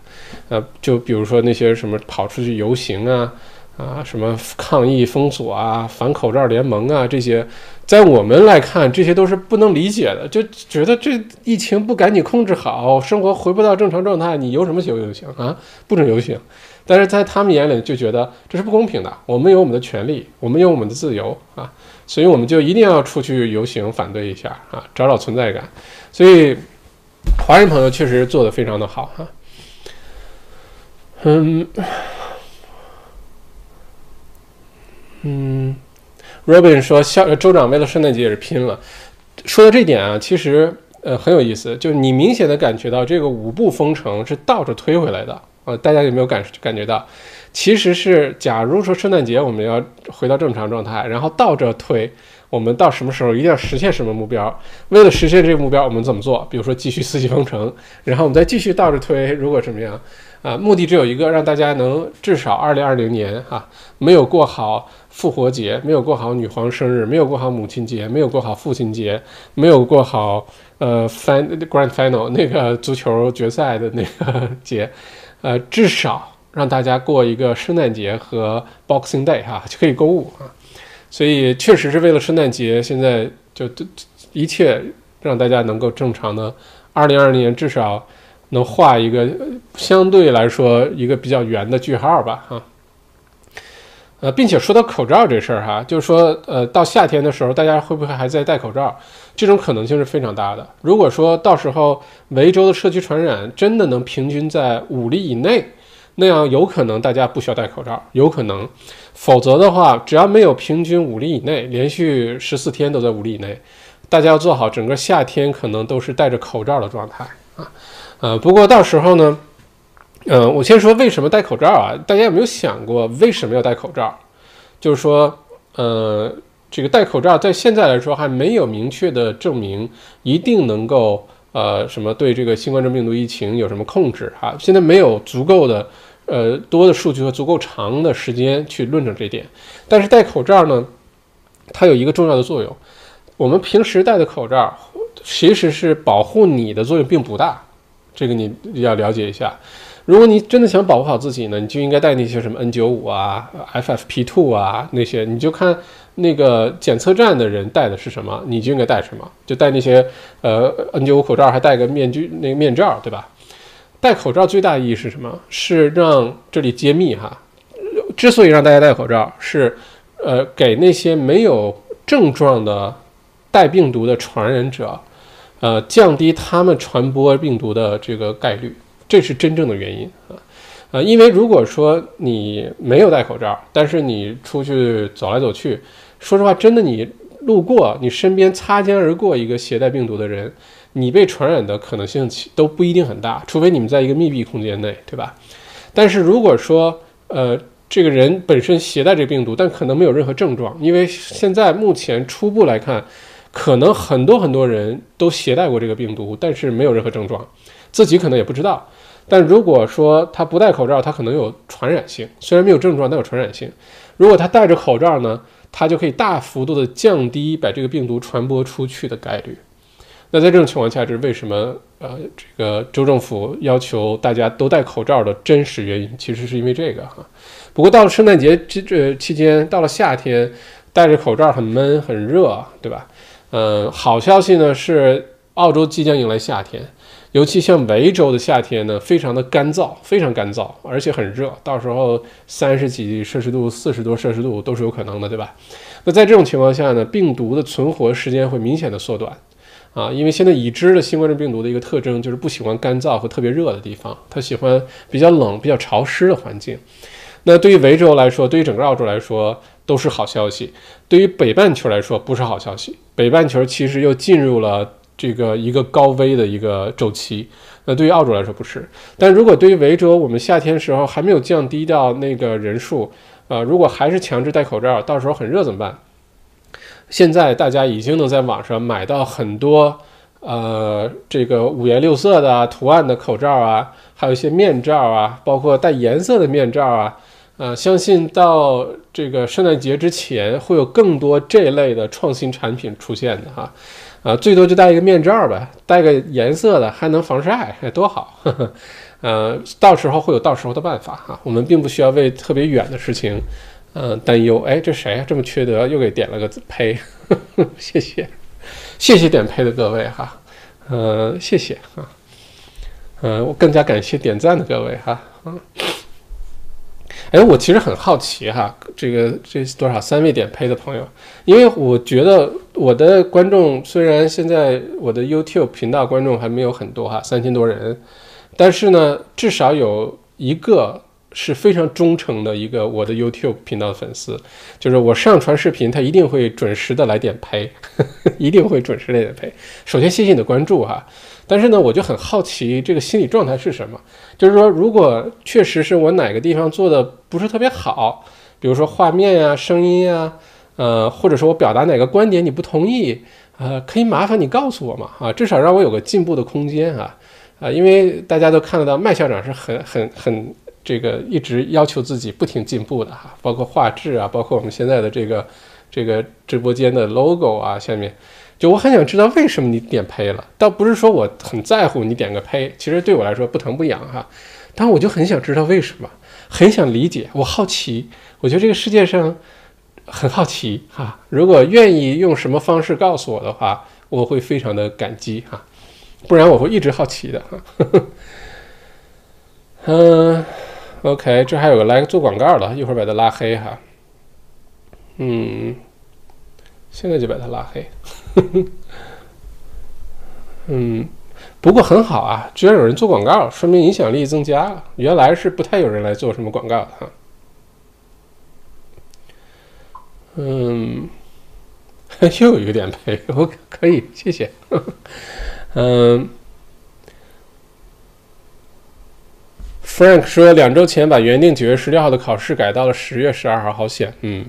A: 呃，就比如说那些什么跑出去游行啊，啊，什么抗议封锁啊，反口罩联盟啊，这些，在我们来看，这些都是不能理解的，就觉得这疫情不赶紧控制好，生活回不到正常状态，你游什么行游行啊？不准游行。但是在他们眼里就觉得这是不公平的，我们有我们的权利，我们有我们的自由啊，所以我们就一定要出去游行反对一下啊，找找存在感，所以。华人朋友确实做的非常的好哈，嗯嗯，Robin 说校州长为了圣诞节也是拼了。说到这点啊，其实呃很有意思，就是你明显的感觉到这个五步封城是倒着推回来的啊，大家有没有感感觉到？其实是假如说圣诞节我们要回到正常状态，然后倒着推。我们到什么时候一定要实现什么目标？为了实现这个目标，我们怎么做？比如说继续四季封城，然后我们再继续倒着推。如果怎么样啊？目的只有一个，让大家能至少二零二零年哈没有过好复活节，没有过好女皇生日，没有过好母亲节，没有过好父亲节，没有过好呃 fin grand final 那个足球决赛的那个节，呃，至少让大家过一个圣诞节和 Boxing Day 哈就可以购物啊。所以确实是为了圣诞节，现在就一切让大家能够正常的，二零二零年至少能画一个相对来说一个比较圆的句号吧，哈。呃，并且说到口罩这事儿哈，就是说，呃，到夏天的时候，大家会不会还在戴口罩？这种可能性是非常大的。如果说到时候维州的社区传染真的能平均在五例以内。那样有可能大家不需要戴口罩，有可能，否则的话，只要没有平均五例以内，连续十四天都在五例以内，大家要做好整个夏天可能都是戴着口罩的状态啊，呃，不过到时候呢，嗯，我先说为什么戴口罩啊？大家有没有想过为什么要戴口罩？就是说，呃，这个戴口罩在现在来说还没有明确的证明一定能够呃什么对这个新冠状病毒疫情有什么控制哈，现在没有足够的。呃，多的数据和足够长的时间去论证这点，但是戴口罩呢，它有一个重要的作用。我们平时戴的口罩其实是保护你的作用并不大，这个你要了解一下。如果你真的想保护好自己呢，你就应该戴那些什么 N95 啊、FFP2 啊那些，你就看那个检测站的人戴的是什么，你就应该戴什么，就戴那些呃 N95 口罩，还戴个面具那个面罩，对吧？戴口罩最大意义是什么？是让这里揭秘哈。之所以让大家戴口罩，是呃给那些没有症状的带病毒的传染者，呃降低他们传播病毒的这个概率，这是真正的原因啊。啊，因为如果说你没有戴口罩，但是你出去走来走去，说实话，真的你路过你身边擦肩而过一个携带病毒的人，你被传染的可能性都不一定很大，除非你们在一个密闭空间内，对吧？但是如果说呃这个人本身携带这个病毒，但可能没有任何症状，因为现在目前初步来看，可能很多很多人都携带过这个病毒，但是没有任何症状，自己可能也不知道。但如果说他不戴口罩，他可能有传染性。虽然没有症状，但有传染性。如果他戴着口罩呢，他就可以大幅度的降低把这个病毒传播出去的概率。那在这种情况下，这是为什么？呃，这个州政府要求大家都戴口罩的真实原因，其实是因为这个哈。不过到了圣诞节这这期间，到了夏天，戴着口罩很闷很热，对吧？嗯，好消息呢是澳洲即将迎来夏天。尤其像维州的夏天呢，非常的干燥，非常干燥，而且很热，到时候三十几摄氏度、四十多摄氏度都是有可能的，对吧？那在这种情况下呢，病毒的存活时间会明显的缩短，啊，因为现在已知的新冠状病毒的一个特征就是不喜欢干燥和特别热的地方，它喜欢比较冷、比较潮湿的环境。那对于维州来说，对于整个澳洲来说都是好消息，对于北半球来说不是好消息，北半球其实又进入了。这个一个高危的一个周期，那对于澳洲来说不是，但如果对于维州，我们夏天时候还没有降低到那个人数，呃，如果还是强制戴口罩，到时候很热怎么办？现在大家已经能在网上买到很多，呃，这个五颜六色的图案的口罩啊，还有一些面罩啊，包括带颜色的面罩啊，呃，相信到这个圣诞节之前会有更多这类的创新产品出现的哈。啊，最多就戴一个面罩呗，戴个颜色的还能防晒，哎，多好！呃，到时候会有到时候的办法哈，我们并不需要为特别远的事情，嗯，担忧。哎，这谁啊？这么缺德，又给点了个呸！谢谢，谢谢点呸的各位哈，呃，谢谢啊，嗯，我更加感谢点赞的各位哈，嗯。哎，我其实很好奇哈，这个这多少三位点配的朋友，因为我觉得我的观众虽然现在我的 YouTube 频道观众还没有很多哈，三千多人，但是呢，至少有一个是非常忠诚的一个我的 YouTube 频道的粉丝，就是我上传视频，他一定会准时的来点配，一定会准时来点配。首先谢谢你的关注哈。但是呢，我就很好奇这个心理状态是什么？就是说，如果确实是我哪个地方做的不是特别好，比如说画面呀、声音呀，呃，或者说我表达哪个观点你不同意，呃，可以麻烦你告诉我嘛，啊，至少让我有个进步的空间啊，啊，因为大家都看得到麦校长是很很很这个一直要求自己不停进步的哈，包括画质啊，包括我们现在的这个这个直播间的 logo 啊，下面。就我很想知道为什么你点呸了，倒不是说我很在乎你点个呸，其实对我来说不疼不痒哈，但我就很想知道为什么，很想理解，我好奇，我觉得这个世界上很好奇哈，如果愿意用什么方式告诉我的话，我会非常的感激哈，不然我会一直好奇的哈。嗯 ，OK，这还有个来做广告的，一会儿把他拉黑哈。嗯，现在就把他拉黑。嗯，不过很好啊，居然有人做广告，说明影响力增加了。原来是不太有人来做什么广告的哈。嗯，又有点赔，我可以，谢谢。嗯，Frank 说两周前把原定九月十六号的考试改到了十月十二号，好险。嗯。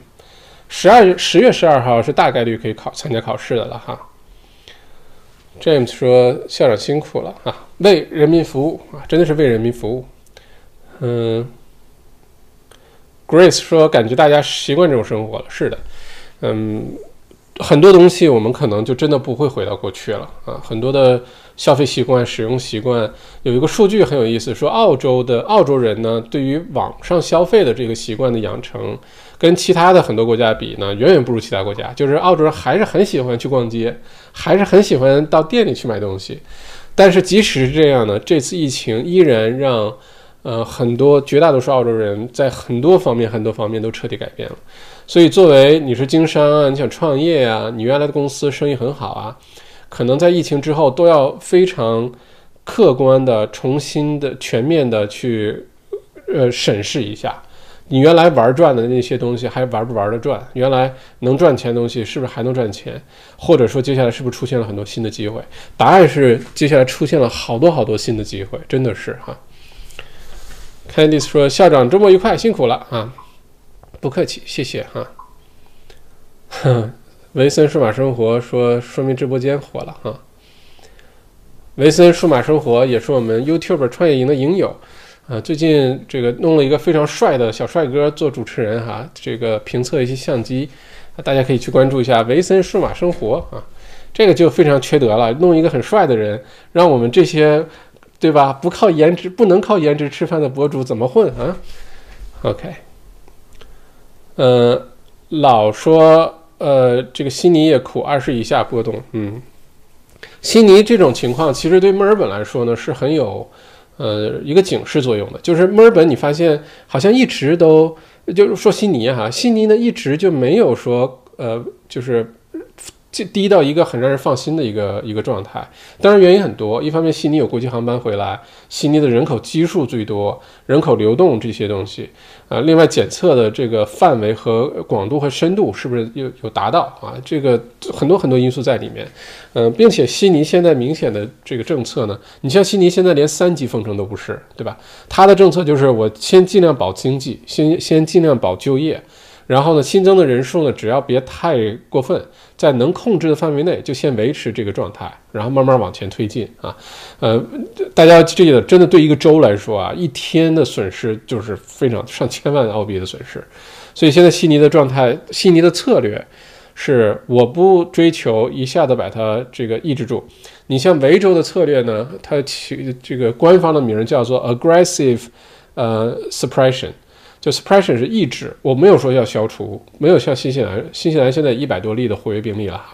A: 十二月十月十二号是大概率可以考参加考试的了哈。James 说：“校长辛苦了啊，为人民服务啊，真的是为人民服务。”嗯，Grace 说：“感觉大家习惯这种生活了。”是的，嗯。很多东西我们可能就真的不会回到过去了啊！很多的消费习惯、使用习惯，有一个数据很有意思，说澳洲的澳洲人呢，对于网上消费的这个习惯的养成，跟其他的很多国家比呢，远远不如其他国家。就是澳洲人还是很喜欢去逛街，还是很喜欢到店里去买东西。但是即使是这样呢，这次疫情依然让。呃，很多绝大多数澳洲人在很多方面、很多方面都彻底改变了。所以，作为你是经商啊，你想创业啊，你原来的公司生意很好啊，可能在疫情之后都要非常客观的、重新的、全面的去呃审视一下，你原来玩转的那些东西还玩不玩得转？原来能赚钱的东西是不是还能赚钱？或者说接下来是不是出现了很多新的机会？答案是接下来出现了好多好多新的机会，真的是哈。Candice 说：“校长周末愉快，辛苦了啊！不客气，谢谢哈。”哼，维森数码生活说：“说明直播间火了哈。”维森数码生活也是我们 YouTube 创业营的营友，啊，最近这个弄了一个非常帅的小帅哥做主持人哈，这个评测一些相机，大家可以去关注一下维森数码生活啊，这个就非常缺德了，弄一个很帅的人，让我们这些。对吧？不靠颜值，不能靠颜值吃饭的博主怎么混啊？OK，呃，老说呃，这个悉尼也苦，二十以下波动。嗯，悉尼这种情况其实对墨尔本来说呢是很有呃一个警示作用的。就是墨尔本，你发现好像一直都就是说悉尼哈，悉尼呢一直就没有说呃，就是。低到一个很让人放心的一个一个状态，当然原因很多。一方面，悉尼有国际航班回来，悉尼的人口基数最多，人口流动这些东西啊。另外，检测的这个范围和广度和深度是不是有有达到啊？这个很多很多因素在里面。嗯，并且悉尼现在明显的这个政策呢，你像悉尼现在连三级封城都不是，对吧？它的政策就是我先尽量保经济，先先尽量保就业。然后呢，新增的人数呢，只要别太过分，在能控制的范围内，就先维持这个状态，然后慢慢往前推进啊。呃，大家要记得，真的对一个州来说啊，一天的损失就是非常上千万澳币的损失。所以现在悉尼的状态，悉尼的策略是我不追求一下子把它这个抑制住。你像维州的策略呢，它起这个官方的名叫做 aggressive，呃，suppression。就 suppression 是抑制，我没有说要消除，没有像新西兰，新西兰现在一百多例的活跃病例了，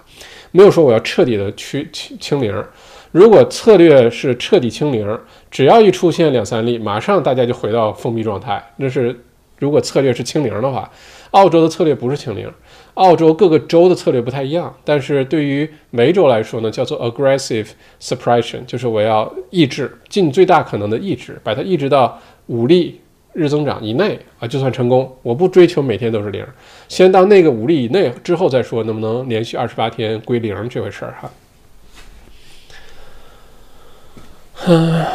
A: 没有说我要彻底的去清清零。如果策略是彻底清零，只要一出现两三例，马上大家就回到封闭状态。那是如果策略是清零的话，澳洲的策略不是清零，澳洲各个州的策略不太一样，但是对于维州来说呢，叫做 aggressive suppression，就是我要抑制，尽最大可能的抑制，把它抑制到五例。日增长以内啊，就算成功。我不追求每天都是零，先到那个五例以内之后再说能不能连续二十八天归零这回事儿哈。嗯，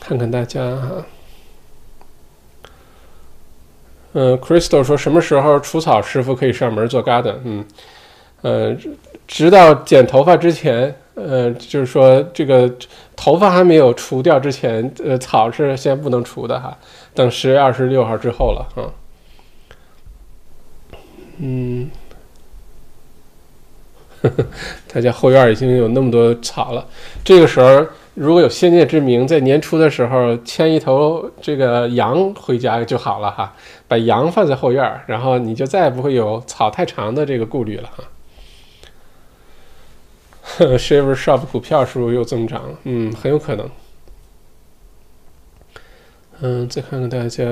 A: 看看大家哈。嗯，Crystal 说什么时候除草师傅可以上门做 garden？嗯，呃，直到剪头发之前。呃，就是说这个头发还没有除掉之前，呃，草是先不能除的哈，等十月二十六号之后了啊。嗯，大家后院已经有那么多草了，这个时候如果有先见之明，在年初的时候牵一头这个羊回家就好了哈，把羊放在后院，然后你就再也不会有草太长的这个顾虑了哈。Shaver Shop 股票是不是又增长了？嗯，很有可能。嗯，再看看大家，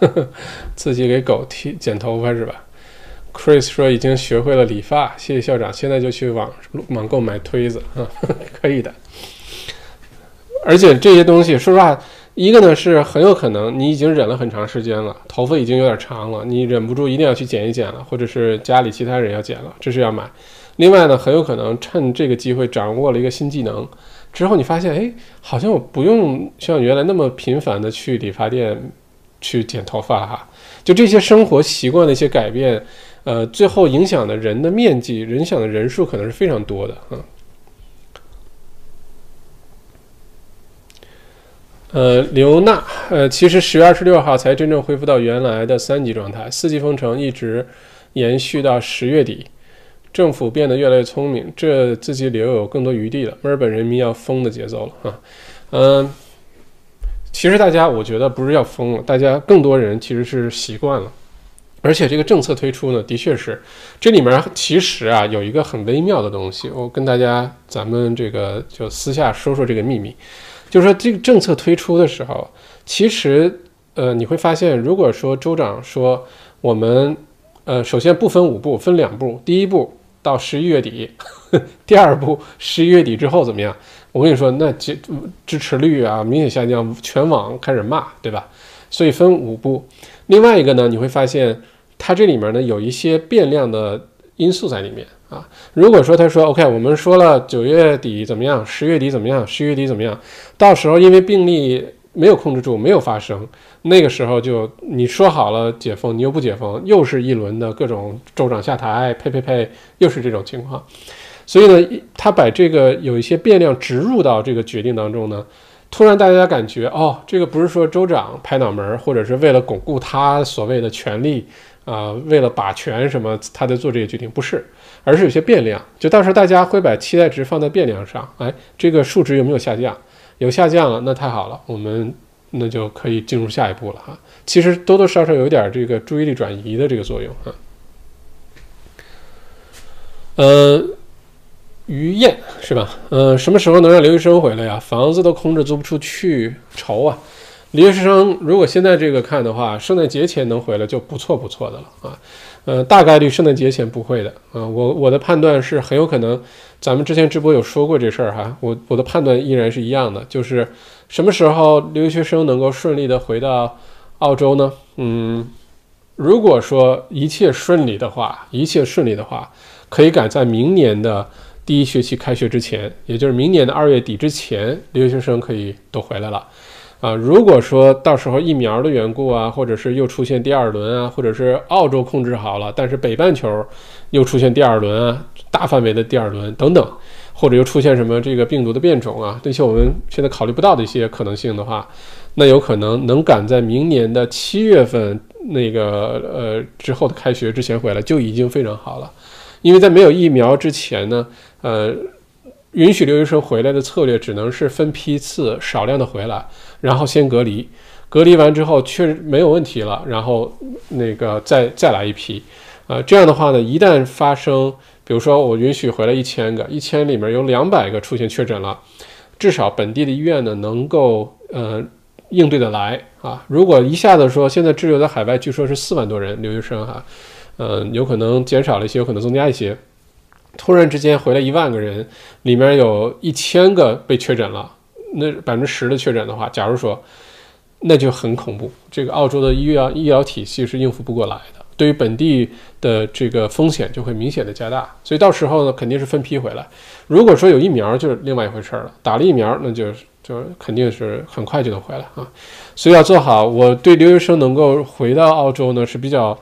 A: 自己给狗剃剪头发是吧？Chris 说已经学会了理发，谢谢校长，现在就去网网购买推子啊，可以的。而且这些东西，说实话。一个呢是很有可能你已经忍了很长时间了，头发已经有点长了，你忍不住一定要去剪一剪了，或者是家里其他人要剪了，这是要买。另外呢，很有可能趁这个机会掌握了一个新技能，之后你发现，哎，好像我不用像原来那么频繁的去理发店去剪头发哈。就这些生活习惯的一些改变，呃，最后影响的人的面积、人响的人数可能是非常多的啊。呃，刘娜，呃，其实十月二十六号才真正恢复到原来的三级状态，四级封城一直延续到十月底，政府变得越来越聪明，这自己留有更多余地了。墨尔本人民要疯的节奏了啊，嗯，其实大家我觉得不是要疯了，大家更多人其实是习惯了，而且这个政策推出呢，的确是这里面其实啊有一个很微妙的东西，我跟大家咱们这个就私下说说这个秘密。就是说，这个政策推出的时候，其实，呃，你会发现，如果说州长说我们，呃，首先不分五步，分两步，第一步到十一月底，第二步十一月底之后怎么样？我跟你说，那支支持率啊明显下降，全网开始骂，对吧？所以分五步。另外一个呢，你会发现它这里面呢有一些变量的因素在里面啊。如果说他说 OK，我们说了九月底怎么样，十月底怎么样，十一月底怎么样，到时候因为病例没有控制住，没有发生，那个时候就你说好了解封，你又不解封，又是一轮的各种州长下台，呸呸呸，又是这种情况。所以呢，他把这个有一些变量植入到这个决定当中呢，突然大家感觉哦，这个不是说州长拍脑门儿，或者是为了巩固他所谓的权利啊，为了把权什么，他在做这些决定，不是，而是有些变量，就到时候大家会把期待值放在变量上，哎，这个数值有没有下降？有下降了，那太好了，我们那就可以进入下一步了哈。其实多多少少有点这个注意力转移的这个作用哈。呃。于燕是吧？嗯，什么时候能让留学生回来呀？房子都空着租不出去，愁啊！留学生如果现在这个看的话，圣诞节前能回来就不错不错的了啊。呃，大概率圣诞节前不会的啊。我我的判断是很有可能，咱们之前直播有说过这事儿哈。我我的判断依然是一样的，就是什么时候留学生能够顺利的回到澳洲呢？嗯，如果说一切顺利的话，一切顺利的话，可以赶在明年的。第一学期开学之前，也就是明年的二月底之前，留学生可以都回来了，啊，如果说到时候疫苗的缘故啊，或者是又出现第二轮啊，或者是澳洲控制好了，但是北半球又出现第二轮啊，大范围的第二轮等等，或者又出现什么这个病毒的变种啊，这些我们现在考虑不到的一些可能性的话，那有可能能赶在明年的七月份那个呃之后的开学之前回来，就已经非常好了，因为在没有疫苗之前呢。呃，允许留学生回来的策略只能是分批次少量的回来，然后先隔离，隔离完之后确实没有问题了，然后那个再再来一批，呃，这样的话呢，一旦发生，比如说我允许回来一千个，一千里面有两百个出现确诊了，至少本地的医院呢能够呃应对的来啊。如果一下子说现在滞留在海外，据说是四万多人留学生哈，嗯，有可能减少了一些，有可能增加一些。突然之间回来一万个人，里面有一千个被确诊了，那百分之十的确诊的话，假如说，那就很恐怖。这个澳洲的医疗医疗体系是应付不过来的，对于本地的这个风险就会明显的加大。所以到时候呢，肯定是分批回来。如果说有疫苗，就是另外一回事了。打了疫苗，那就是就肯定是很快就能回来啊。所以要做好，我对留学生能够回到澳洲呢是比较。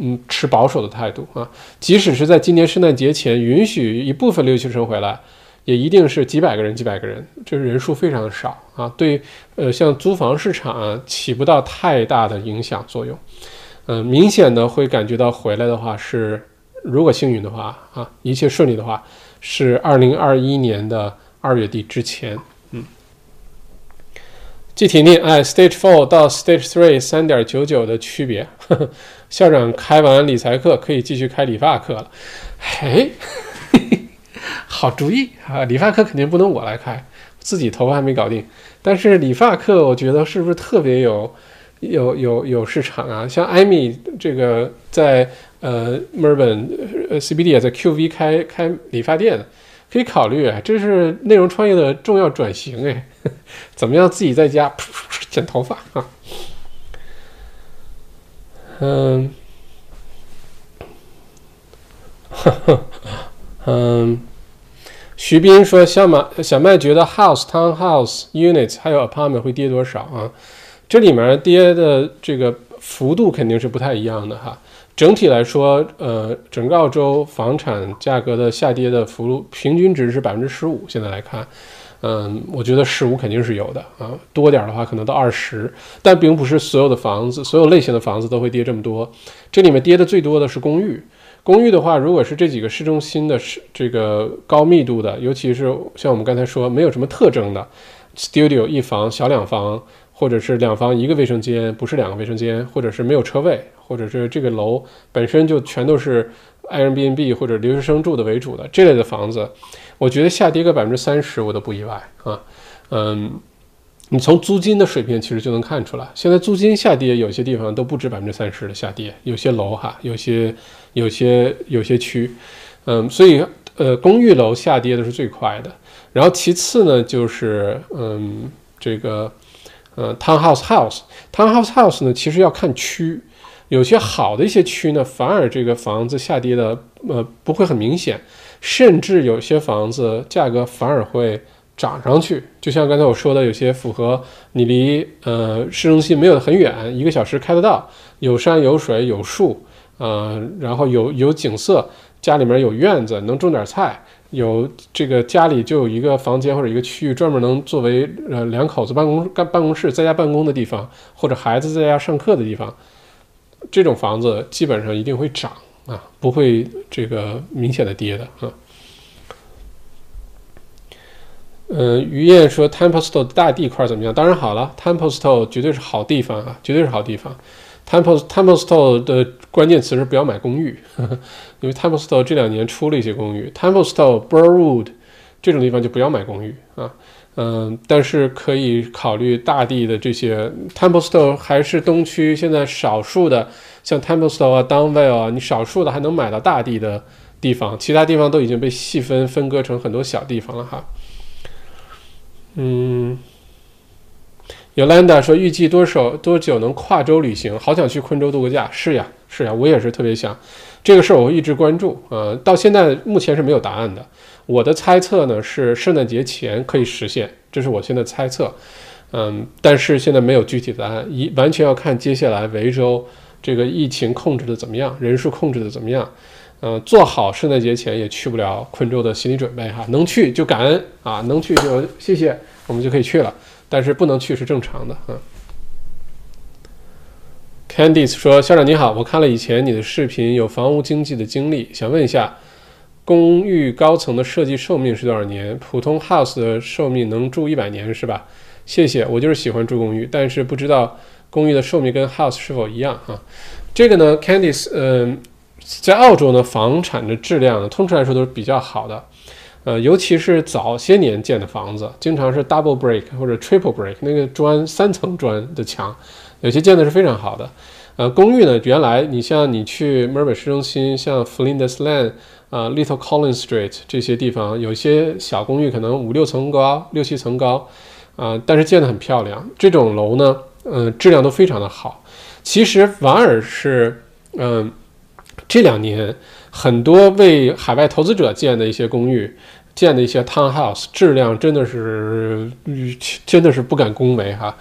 A: 嗯，持保守的态度啊，即使是在今年圣诞节前允许一部分留学生回来，也一定是几百个人、几百个人，就是人数非常少啊。对，呃，像租房市场啊，起不到太大的影响作用。嗯，明显的会感觉到回来的话是，如果幸运的话啊，一切顺利的话，是二零二一年的二月底之前。嗯具体念，哎，Stage Four 到 Stage Three 三点九九的区别呵呵。校长开完理财课，可以继续开理发课了。嘿，好主意啊！理发课肯定不能我来开，自己头发还没搞定。但是理发课，我觉得是不是特别有有有有市场啊？像艾米这个在呃墨尔本呃 CBD 也在 QV 开开理发店。可以考虑，这是内容创业的重要转型哎，怎么样自己在家剪头发啊？嗯，嗯，徐斌说小马小麦觉得 house townhouse units 还有 apartment 会跌多少啊？这里面跌的这个幅度肯定是不太一样的哈。整体来说，呃，整个澳洲房产价格的下跌的幅度平均值是百分之十五。现在来看，嗯，我觉得十五肯定是有的啊，多点的话可能到二十，但并不是所有的房子、所有类型的房子都会跌这么多。这里面跌的最多的是公寓。公寓的话，如果是这几个市中心的市这个高密度的，尤其是像我们刚才说没有什么特征的 studio 一房小两房，或者是两房一个卫生间，不是两个卫生间，或者是没有车位。或者是这个楼本身就全都是 Airbnb 或者留学生住的为主的这类的房子，我觉得下跌个百分之三十我都不意外啊。嗯，你从租金的水平其实就能看出来，现在租金下跌有些地方都不止百分之三十的下跌，有些楼哈，有些有些有些区，嗯，所以呃公寓楼下跌的是最快的。然后其次呢，就是嗯，这个呃，townhouse house，townhouse house 呢，其实要看区，有些好的一些区呢，反而这个房子下跌的呃不会很明显，甚至有些房子价格反而会涨上去。就像刚才我说的，有些符合你离呃市中心没有很远，一个小时开得到，有山有水有树，呃，然后有有景色，家里面有院子，能种点菜。有这个家里就有一个房间或者一个区域专门能作为呃两口子办公干办公室在家办公的地方，或者孩子在家上课的地方，这种房子基本上一定会涨啊，不会这个明显的跌的啊。嗯，于燕说 Templestowe 大地块怎么样？当然好了，Templestowe 绝对是好地方啊，绝对是好地方。Temple Templestowe 的关键词是不要买公寓，因为 Templestowe 这两年出了一些公寓。Templestowe、Burwood 这种地方就不要买公寓啊，嗯，但是可以考虑大地的这些。Templestowe 还是东区现在少数的，像 Templestowe 啊、Downvale 啊，你少数的还能买到大地的地方，其他地方都已经被细分分割成很多小地方了哈。嗯。Yolanda 说：“预计多少多久能跨州旅行？好想去昆州度个假。”是呀，是呀，我也是特别想。这个事儿我一直关注。呃，到现在目前是没有答案的。我的猜测呢是圣诞节前可以实现，这是我现在猜测。嗯，但是现在没有具体答案，一完全要看接下来维州这个疫情控制的怎么样，人数控制的怎么样。嗯，做好圣诞节前也去不了昆州的心理准备哈。能去就感恩啊，能去就谢谢，我们就可以去了。但是不能去是正常的啊。Candice 说：“校长你好，我看了以前你的视频，有房屋经济的经历，想问一下，公寓高层的设计寿命是多少年？普通 house 的寿命能住一百年是吧？谢谢，我就是喜欢住公寓，但是不知道公寓的寿命跟 house 是否一样啊？这个呢，Candice，嗯，在澳洲呢，房产的质量通常来说都是比较好的。”呃，尤其是早些年建的房子，经常是 double brick 或者 triple brick，那个砖三层砖的墙，有些建的是非常好的。呃，公寓呢，原来你像你去墨尔本市中心，像 Flinders Lane 啊，Little Collins Street 这些地方，有些小公寓可能五六层高、六七层高，啊，但是建得很漂亮。这种楼呢，嗯，质量都非常的好。其实反而是，嗯，这两年。很多为海外投资者建的一些公寓，建的一些 townhouse，质量真的是，真的是不敢恭维哈。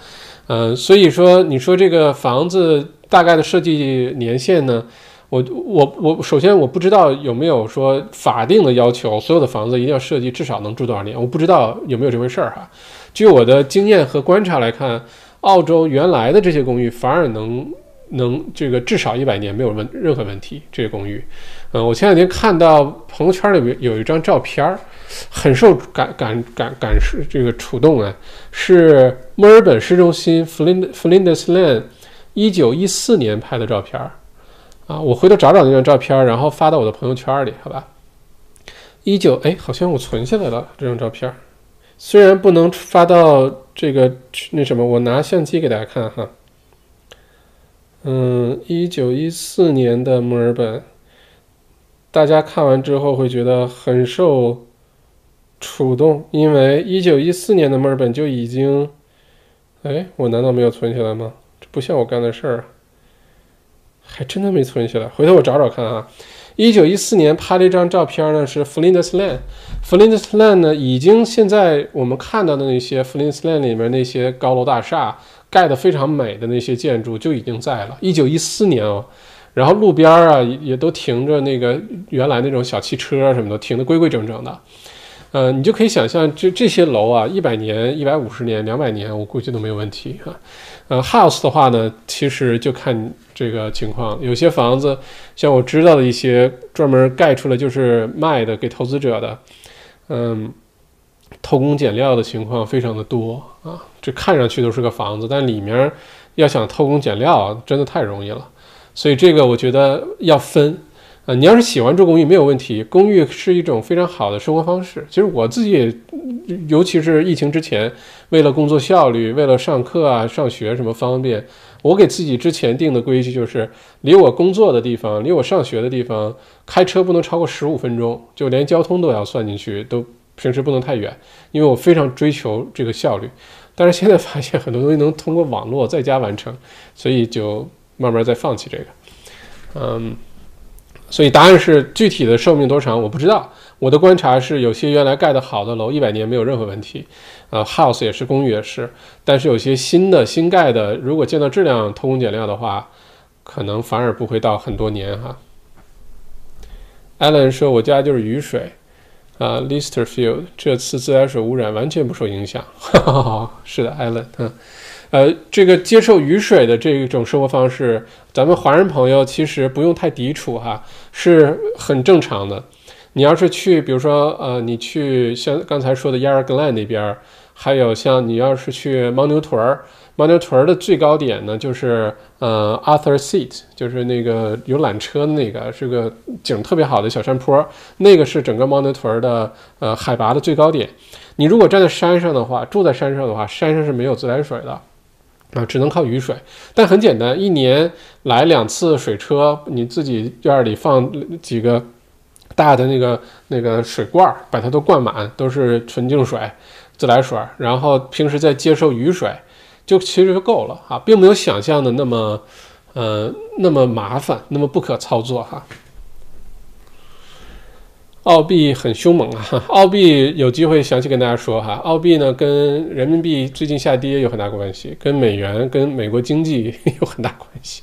A: 嗯，所以说你说这个房子大概的设计年限呢？我我我首先我不知道有没有说法定的要求，所有的房子一定要设计至少能住多少年？我不知道有没有这回事儿哈。据我的经验和观察来看，澳洲原来的这些公寓反而能。能这个至少一百年没有问任何问题。这个公寓，嗯，我前两天看到朋友圈里面有一张照片儿，很受感感感感受这个触动啊，是墨尔本市中心 Flind Flinders lan 一九一四年拍的照片儿啊，我回头找找那张照片儿，然后发到我的朋友圈里，好吧？一九哎，好像我存下来了这张照片儿，虽然不能发到这个那什么，我拿相机给大家看哈。嗯，一九一四年的墨尔本，大家看完之后会觉得很受触动，因为一九一四年的墨尔本就已经，哎，我难道没有存起来吗？这不像我干的事儿，还真的没存起来。回头我找找看啊。一九一四年拍了一张照片呢，是 Flinders Lane，Flinders Lane 呢，已经现在我们看到的那些 Flinders Lane 里面那些高楼大厦。盖得非常美的那些建筑就已经在了，一九一四年哦，然后路边儿啊也都停着那个原来那种小汽车什么的，停的规规整整的，呃，你就可以想象这这些楼啊，一百年、一百五十年、两百年，我估计都没有问题哈。呃，house 的话呢，其实就看这个情况，有些房子像我知道的一些专门盖出来就是卖的给投资者的，嗯。偷工减料的情况非常的多啊，这看上去都是个房子，但里面要想偷工减料，真的太容易了。所以这个我觉得要分啊。你要是喜欢住公寓没有问题，公寓是一种非常好的生活方式。其实我自己也，尤其是疫情之前，为了工作效率，为了上课啊、上学什么方便，我给自己之前定的规矩就是，离我工作的地方、离我上学的地方，开车不能超过十五分钟，就连交通都要算进去都。平时不能太远，因为我非常追求这个效率。但是现在发现很多东西能通过网络在家完成，所以就慢慢再放弃这个。嗯，所以答案是具体的寿命多长我不知道。我的观察是，有些原来盖的好的楼一百年没有任何问题，呃，house 也是公寓也是。但是有些新的新盖的，如果见到质量偷工减料的话，可能反而不会到很多年哈。Allen 说：“我家就是雨水，啊，Listerfield 这次自来水污染完全不受影响。”是的，Allen，嗯，呃，这个接受雨水的这种生活方式，咱们华人朋友其实不用太抵触哈，是很正常的。你要是去，比如说，呃，你去像刚才说的 y a r Glen 那边，还有像你要是去牦牛屯儿。牦牛屯的最高点呢，就是呃 Arthur Seat，就是那个有缆车的那个，是个景特别好的小山坡，那个是整个牦牛屯的呃海拔的最高点。你如果站在山上的话，住在山上的话，山上是没有自来水的啊，只能靠雨水。但很简单，一年来两次水车，你自己院里放几个大的那个那个水罐，把它都灌满，都是纯净水、自来水，然后平时再接受雨水。就其实就够了啊，并没有想象的那么，呃，那么麻烦，那么不可操作哈。澳币很凶猛啊，澳币有机会详细跟大家说哈。澳币呢跟人民币最近下跌有很大关系，跟美元、跟美国经济 有很大关系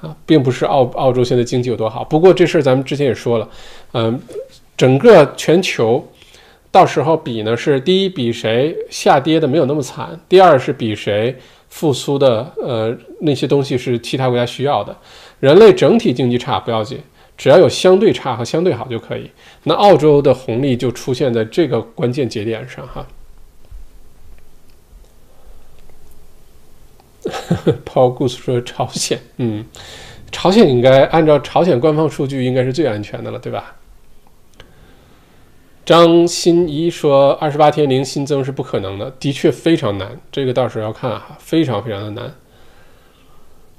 A: 啊，并不是澳澳洲现在经济有多好。不过这事儿咱们之前也说了，嗯，整个全球。到时候比呢是第一比谁下跌的没有那么惨，第二是比谁复苏的呃那些东西是其他国家需要的。人类整体经济差不要紧，只要有相对差和相对好就可以。那澳洲的红利就出现在这个关键节点上哈。Paul Goose 说朝鲜，嗯，朝鲜应该按照朝鲜官方数据应该是最安全的了，对吧？张新一说：“二十八天零新增是不可能的，的确非常难。这个到时候要看哈，非常非常的难。”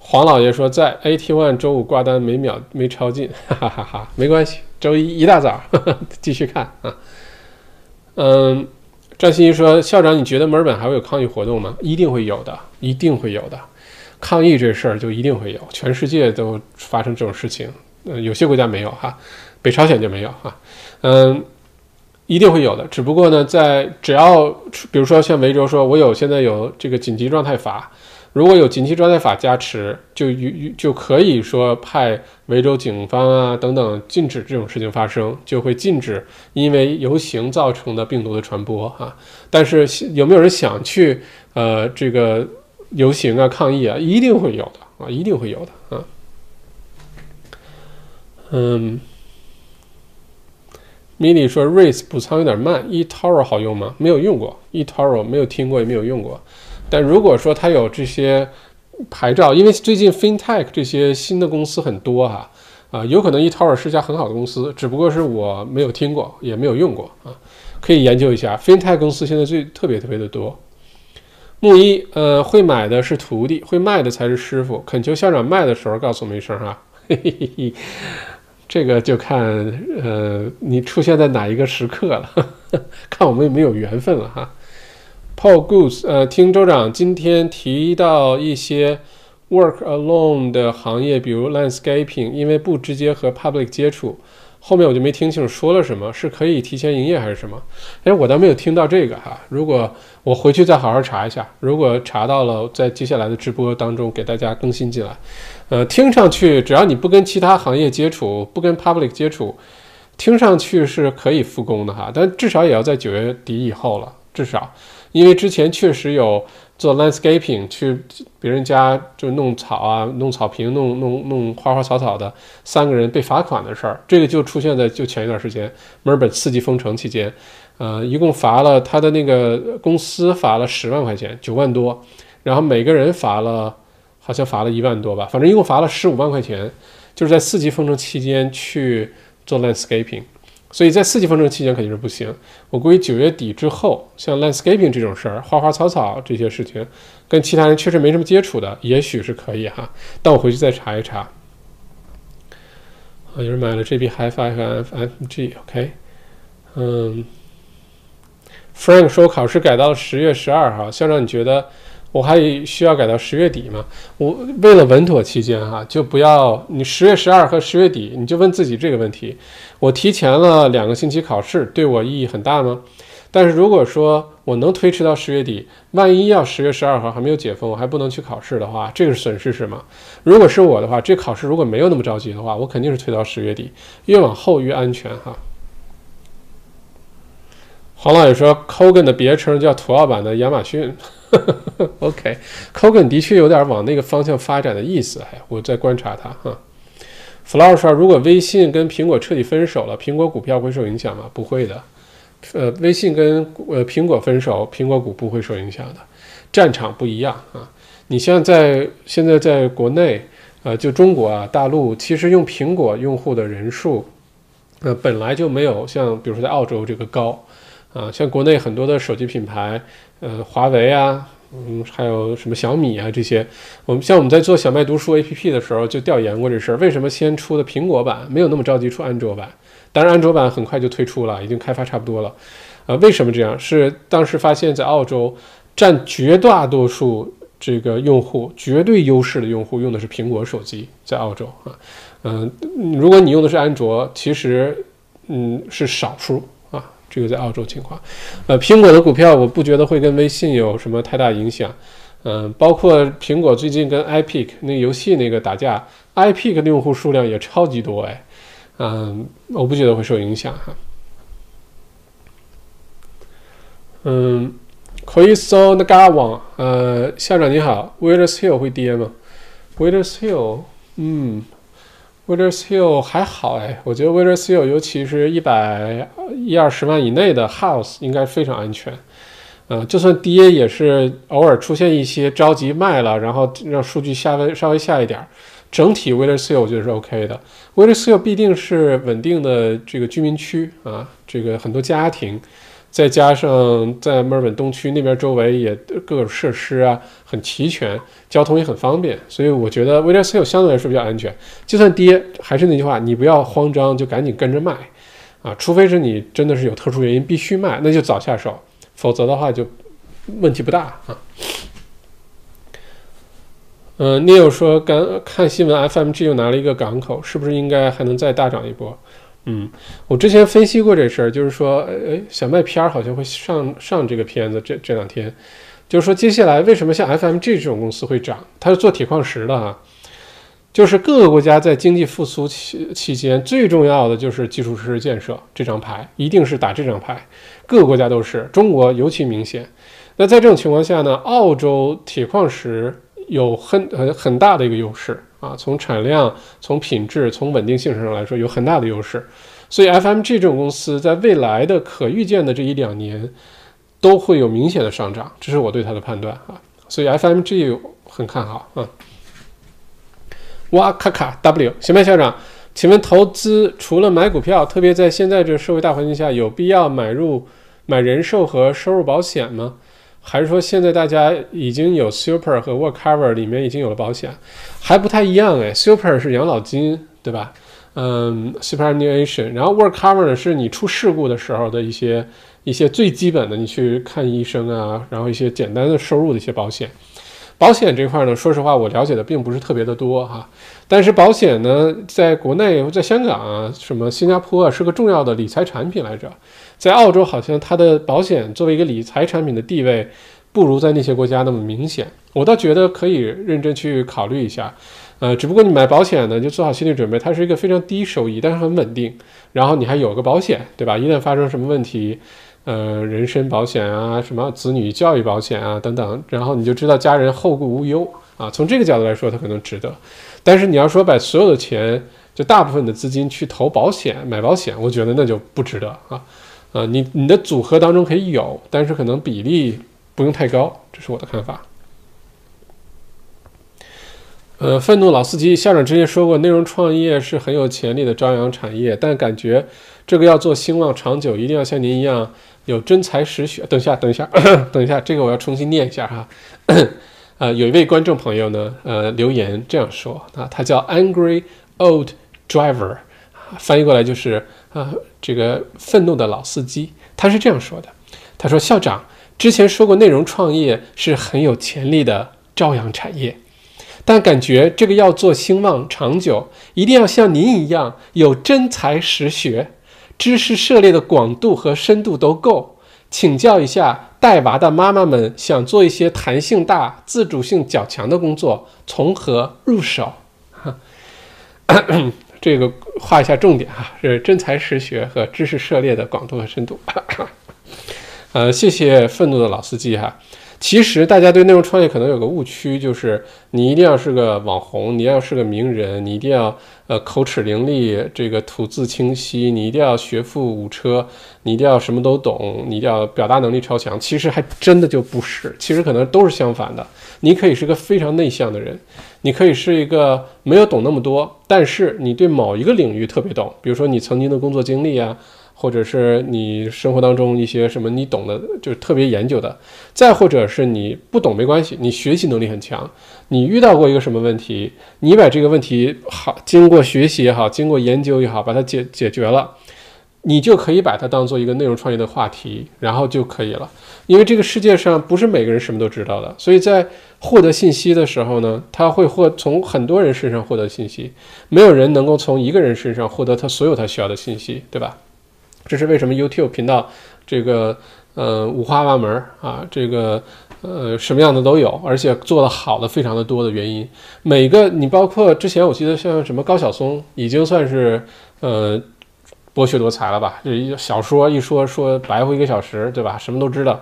A: 黄老爷说：“在 AT One 周五挂单每秒没超进，哈哈哈哈，没关系，周一一大早 继续看啊。”嗯，张欣怡说：“校长，你觉得墨尔本还会有抗议活动吗？一定会有的，一定会有的。抗议这事儿就一定会有，全世界都发生这种事情。嗯，有些国家没有哈，北朝鲜就没有哈。嗯。”一定会有的，只不过呢，在只要比如说像维州说，我有现在有这个紧急状态法，如果有紧急状态法加持，就就就可以说派维州警方啊等等禁止这种事情发生，就会禁止因为游行造成的病毒的传播啊。但是有没有人想去呃这个游行啊抗议啊？一定会有的啊，一定会有的啊。嗯。米莉说：“Race 补仓有点慢，eToro 好用吗？没有用过，eToro 没有听过也没有用过。但如果说它有这些牌照，因为最近 FinTech 这些新的公司很多哈，啊，有可能 eToro 是家很好的公司，只不过是我没有听过，也没有用过啊，可以研究一下。FinTech 公司现在最特别特别的多。木一，呃，会买的是徒弟，会卖的才是师傅。恳求校长卖的时候告诉我们一声哈。”嘿嘿嘿嘿。这个就看，呃，你出现在哪一个时刻了，看我们有没有缘分了哈。Paul Goose，呃，听州长今天提到一些 work alone 的行业，比如 landscaping，因为不直接和 public 接触。后面我就没听清楚说了什么，是可以提前营业还是什么？哎，我倒没有听到这个哈。如果我回去再好好查一下，如果查到了，在接下来的直播当中给大家更新进来。呃，听上去只要你不跟其他行业接触，不跟 public 接触，听上去是可以复工的哈。但至少也要在九月底以后了，至少，因为之前确实有。做 landscaping 去别人家就弄草啊，弄草坪，弄弄弄花花草草的，三个人被罚款的事儿，这个就出现在就前一段时间墨尔本四级封城期间，呃，一共罚了他的那个公司罚了十万块钱，九万多，然后每个人罚了好像罚了一万多吧，反正一共罚了十五万块钱，就是在四级封城期间去做 landscaping。所以在四级封城期间肯定是不行。我估计九月底之后，像 landscaping 这种事儿，花花草草这些事情，跟其他人确实没什么接触的，也许是可以哈。但我回去再查一查。啊，有人买了 JB Hi-Fi 和 FMG，OK，嗯 Frank 说考试改到了十月十二号，校长你觉得我还需要改到十月底吗？我为了稳妥期间哈，就不要你十月十二和十月底，你就问自己这个问题：我提前了两个星期考试，对我意义很大吗？但是如果说我能推迟到十月底，万一要十月十二号还没有解封，我还不能去考试的话，这个损失是什么？如果是我的话，这考试如果没有那么着急的话，我肯定是推到十月底，越往后越安全哈。黄老爷说，Kogan 的别称叫土澳版的亚马逊。OK，Kogan 的确有点往那个方向发展的意思。哎，我在观察它哈。Flower 说，如果微信跟苹果彻底分手了，苹果股票会受影响吗？不会的。呃，微信跟呃苹果分手，苹果股不会受影响的。战场不一样啊。你像在现在在国内，呃，就中国啊，大陆其实用苹果用户的人数，呃，本来就没有像比如说在澳洲这个高。啊，像国内很多的手机品牌，呃，华为啊，嗯，还有什么小米啊这些，我们像我们在做小麦读书 APP 的时候就调研过这事儿，为什么先出的苹果版，没有那么着急出安卓版？当然，安卓版很快就推出了，已经开发差不多了。啊，为什么这样？是当时发现，在澳洲占绝大多数这个用户绝对优势的用户用的是苹果手机，在澳洲啊，嗯，如果你用的是安卓，其实嗯是少数。这个在澳洲情况，呃，苹果的股票我不觉得会跟微信有什么太大影响，嗯，包括苹果最近跟 iPic 那游戏那个打架，iPic 的用户数量也超级多哎，嗯，我不觉得会受影响哈，嗯，可以搜那嘎网，呃，校长你好 w i l l e s Hill 会跌吗？W i l l e s Hill，嗯。Withers Hill 还好哎，我觉得 Withers Hill 尤其是一百一二十万以内的 house 应该非常安全，呃，就算跌也是偶尔出现一些着急卖了，然后让数据下微稍微下一点儿，整体 Withers Hill 我觉得是 OK 的。Withers Hill 必定是稳定的这个居民区啊，这个很多家庭。再加上在墨尔本东区那边周围也各种设施啊很齐全，交通也很方便，所以我觉得 v i l l a s 相对来说比较安全。就算跌，还是那句话，你不要慌张，就赶紧跟着卖啊！除非是你真的是有特殊原因必须卖，那就早下手，否则的话就问题不大啊。嗯，你有说刚看新闻，FMG 又拿了一个港口，是不是应该还能再大涨一波？嗯，我之前分析过这事儿，就是说，呃，小麦片儿好像会上上这个片子，这这两天，就是说，接下来为什么像 FMG 这种公司会涨？它是做铁矿石的哈，就是各个国家在经济复苏期期间最重要的就是基础设施建设，这张牌一定是打这张牌，各个国家都是，中国尤其明显。那在这种情况下呢，澳洲铁矿石有很很很大的一个优势。啊，从产量、从品质、从稳定性上来说，有很大的优势。所以，FMG 这种公司在未来的可预见的这一两年，都会有明显的上涨，这是我对它的判断啊。所以，FMG 很看好啊。哇咔咔 W，行吧，校长，请问投资除了买股票，特别在现在这社会大环境下，有必要买入买人寿和收入保险吗？还是说现在大家已经有 Super 和 Work Cover 里面已经有了保险，还不太一样哎。Super 是养老金，对吧？嗯，Superannuation，然后 Work Cover 呢是你出事故的时候的一些一些最基本的，你去看医生啊，然后一些简单的收入的一些保险。保险这块呢，说实话我了解的并不是特别的多哈。但是保险呢，在国内、在香港啊，什么新加坡啊，是个重要的理财产品来着。在澳洲，好像它的保险作为一个理财产品的地位，不如在那些国家那么明显。我倒觉得可以认真去考虑一下。呃，只不过你买保险呢，就做好心理准备，它是一个非常低收益，但是很稳定。然后你还有个保险，对吧？一旦发生什么问题，呃，人身保险啊，什么子女教育保险啊等等，然后你就知道家人后顾无忧啊。从这个角度来说，它可能值得。但是你要说把所有的钱，就大部分的资金去投保险、买保险，我觉得那就不值得啊。啊，你你的组合当中可以有，但是可能比例不用太高，这是我的看法。呃，愤怒老司机校长之前说过，内容创业是很有潜力的朝阳产业，但感觉这个要做兴旺长久，一定要像您一样有真才实学。等一下，等一下，等一下，这个我要重新念一下哈。呃，有一位观众朋友呢，呃，留言这样说啊，他叫 Angry Old Driver，翻译过来就是。啊，这个愤怒的老司机，他是这样说的：他说：“校长之前说过，内容创业是很有潜力的朝阳产业，但感觉这个要做兴旺长久，一定要像您一样有真才实学，知识涉猎的广度和深度都够。请教一下带娃的妈妈们，想做一些弹性大、自主性较强的工作，从何入手？” 这个画一下重点哈，是真才实学和知识涉猎的广度和深度。呃，谢谢愤怒的老司机哈。其实大家对内容创业可能有个误区，就是你一定要是个网红，你要是个名人，你一定要呃口齿伶俐，这个吐字清晰，你一定要学富五车，你一定要什么都懂，你一定要表达能力超强。其实还真的就不是，其实可能都是相反的。你可以是个非常内向的人，你可以是一个没有懂那么多，但是你对某一个领域特别懂，比如说你曾经的工作经历啊。或者是你生活当中一些什么你懂的，就是特别研究的；再或者是你不懂没关系，你学习能力很强。你遇到过一个什么问题，你把这个问题好，经过学习也好，经过研究也好，把它解解决了，你就可以把它当做一个内容创业的话题，然后就可以了。因为这个世界上不是每个人什么都知道的，所以在获得信息的时候呢，他会获从很多人身上获得信息，没有人能够从一个人身上获得他所有他需要的信息，对吧？这是为什么 YouTube 频道这个呃五花八门啊，这个呃什么样的都有，而且做的好的非常的多的原因。每个你包括之前我记得像什么高晓松，已经算是呃博学多才了吧？就一小说一说说白活一个小时，对吧？什么都知道。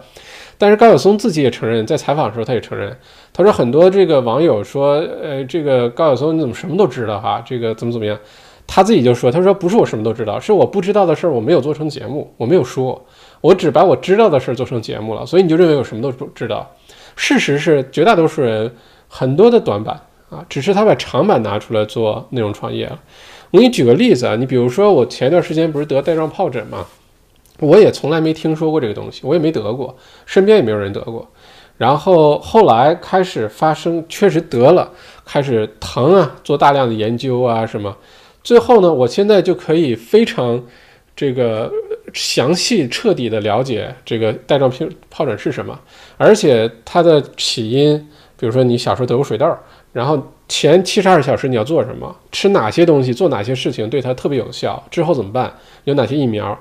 A: 但是高晓松自己也承认，在采访的时候他也承认，他说很多这个网友说，呃，这个高晓松你怎么什么都知道哈？这个怎么怎么样？他自己就说：“他说不是我什么都知道，是我不知道的事儿我没有做成节目，我没有说，我只把我知道的事儿做成节目了。所以你就认为我什么都不知道？事实是绝大多数人很多的短板啊，只是他把长板拿出来做内容创业了。我给你举个例子啊，你比如说我前段时间不是得带状疱疹吗？我也从来没听说过这个东西，我也没得过，身边也没有人得过。然后后来开始发生，确实得了，开始疼啊，做大量的研究啊什么。”最后呢，我现在就可以非常这个详细彻底的了解这个带状疱疱疹是什么，而且它的起因，比如说你小时候得过水痘，然后前七十二小时你要做什么，吃哪些东西，做哪些事情对它特别有效，之后怎么办，有哪些疫苗，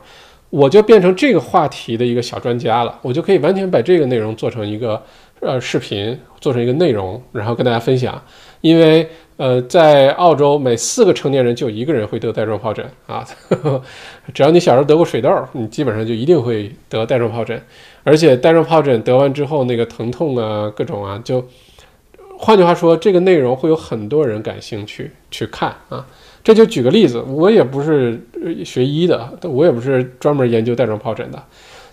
A: 我就变成这个话题的一个小专家了，我就可以完全把这个内容做成一个呃视频，做成一个内容，然后跟大家分享，因为。呃，在澳洲，每四个成年人就一个人会得带状疱疹啊！只要你小时候得过水痘，你基本上就一定会得带状疱疹。而且带状疱疹得完之后，那个疼痛啊，各种啊，就换句话说，这个内容会有很多人感兴趣去看啊。这就举个例子，我也不是学医的，我也不是专门研究带状疱疹的。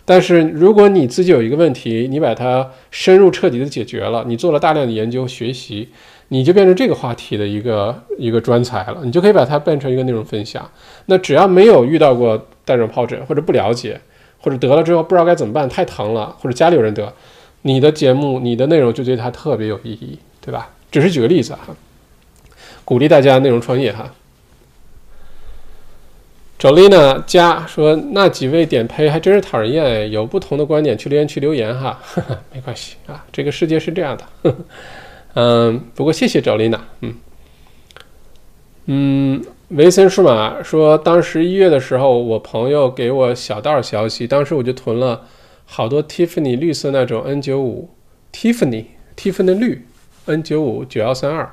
A: 但是如果你自己有一个问题，你把它深入彻底的解决了，你做了大量的研究学习。你就变成这个话题的一个一个专才了，你就可以把它变成一个内容分享。那只要没有遇到过带状疱疹，或者不了解，或者得了之后不知道该怎么办，太疼了，或者家里有人得，你的节目、你的内容就对它特别有意义，对吧？只是举个例子哈，鼓励大家内容创业哈。Jolina 加说那几位点胚还真是讨人厌，有不同的观点去留言区留言哈，没关系啊，这个世界是这样的。嗯，不过谢谢 Jolina，嗯嗯，维森数码说，当时一月的时候，我朋友给我小道消息，当时我就囤了好多 Tiffany 绿色那种 N 九五，Tiffany Tiffany 绿 N 九五九幺三二，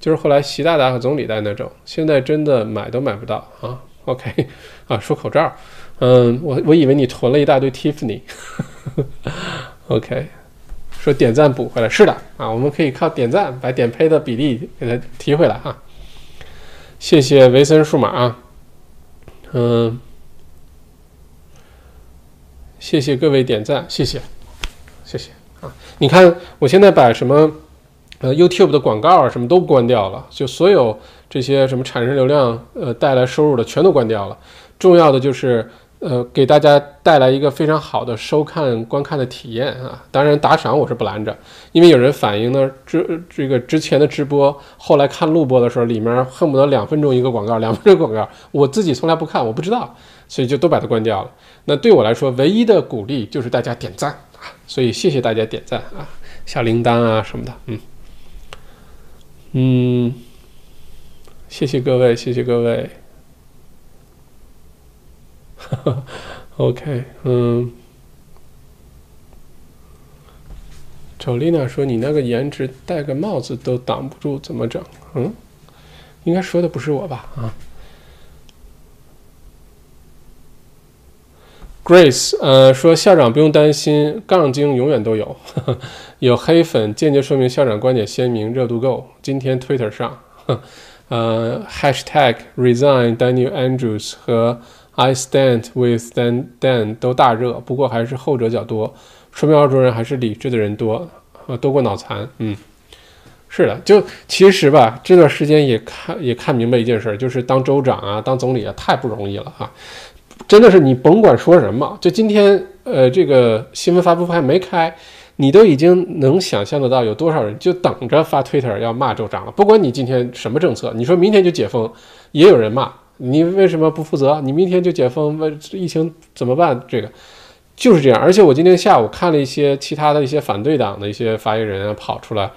A: 就是后来习大大和总理戴那种，现在真的买都买不到啊。OK 啊，说口罩，嗯，我我以为你囤了一大堆 Tiffany，OK。说点赞补回来是的啊，我们可以靠点赞把点胚的比例给它提回来啊。谢谢维森数码啊，嗯，谢谢各位点赞，谢谢，谢谢啊。你看我现在把什么呃 YouTube 的广告啊什么都关掉了，就所有这些什么产生流量呃带来收入的全都关掉了。重要的就是呃，给大家带来一个非常好的收看观看的体验啊！当然打赏我是不拦着，因为有人反映呢，这这个之前的直播，后来看录播的时候，里面恨不得两分钟一个广告，两分钟广告，我自己从来不看，我不知道，所以就都把它关掉了。那对我来说，唯一的鼓励就是大家点赞啊，所以谢谢大家点赞啊，小铃铛啊什么的，嗯嗯，谢谢各位，谢谢各位。OK，嗯，丑丽娜说：“你那个颜值戴个帽子都挡不住，怎么整？”嗯，应该说的不是我吧？啊，Grace，呃，说校长不用担心，杠精永远都有，有黑粉，间接说明校长观点鲜明，热度够。今天 Twitter 上，呃，#hashtag resign Daniel Andrews 和。I stand with Dan Dan 都大热，不过还是后者较多，说明澳洲人还是理智的人多，呃，多过脑残。嗯，是的，就其实吧，这段时间也看也看明白一件事，就是当州长啊，当总理啊，太不容易了哈。真的是你甭管说什么，就今天呃，这个新闻发布会还没开，你都已经能想象得到有多少人就等着发 Twitter 要骂州长了。不管你今天什么政策，你说明天就解封，也有人骂。你为什么不负责？你明天就解封，问疫情怎么办？这个就是这样。而且我今天下午看了一些其他的一些反对党的一些发言人，跑出来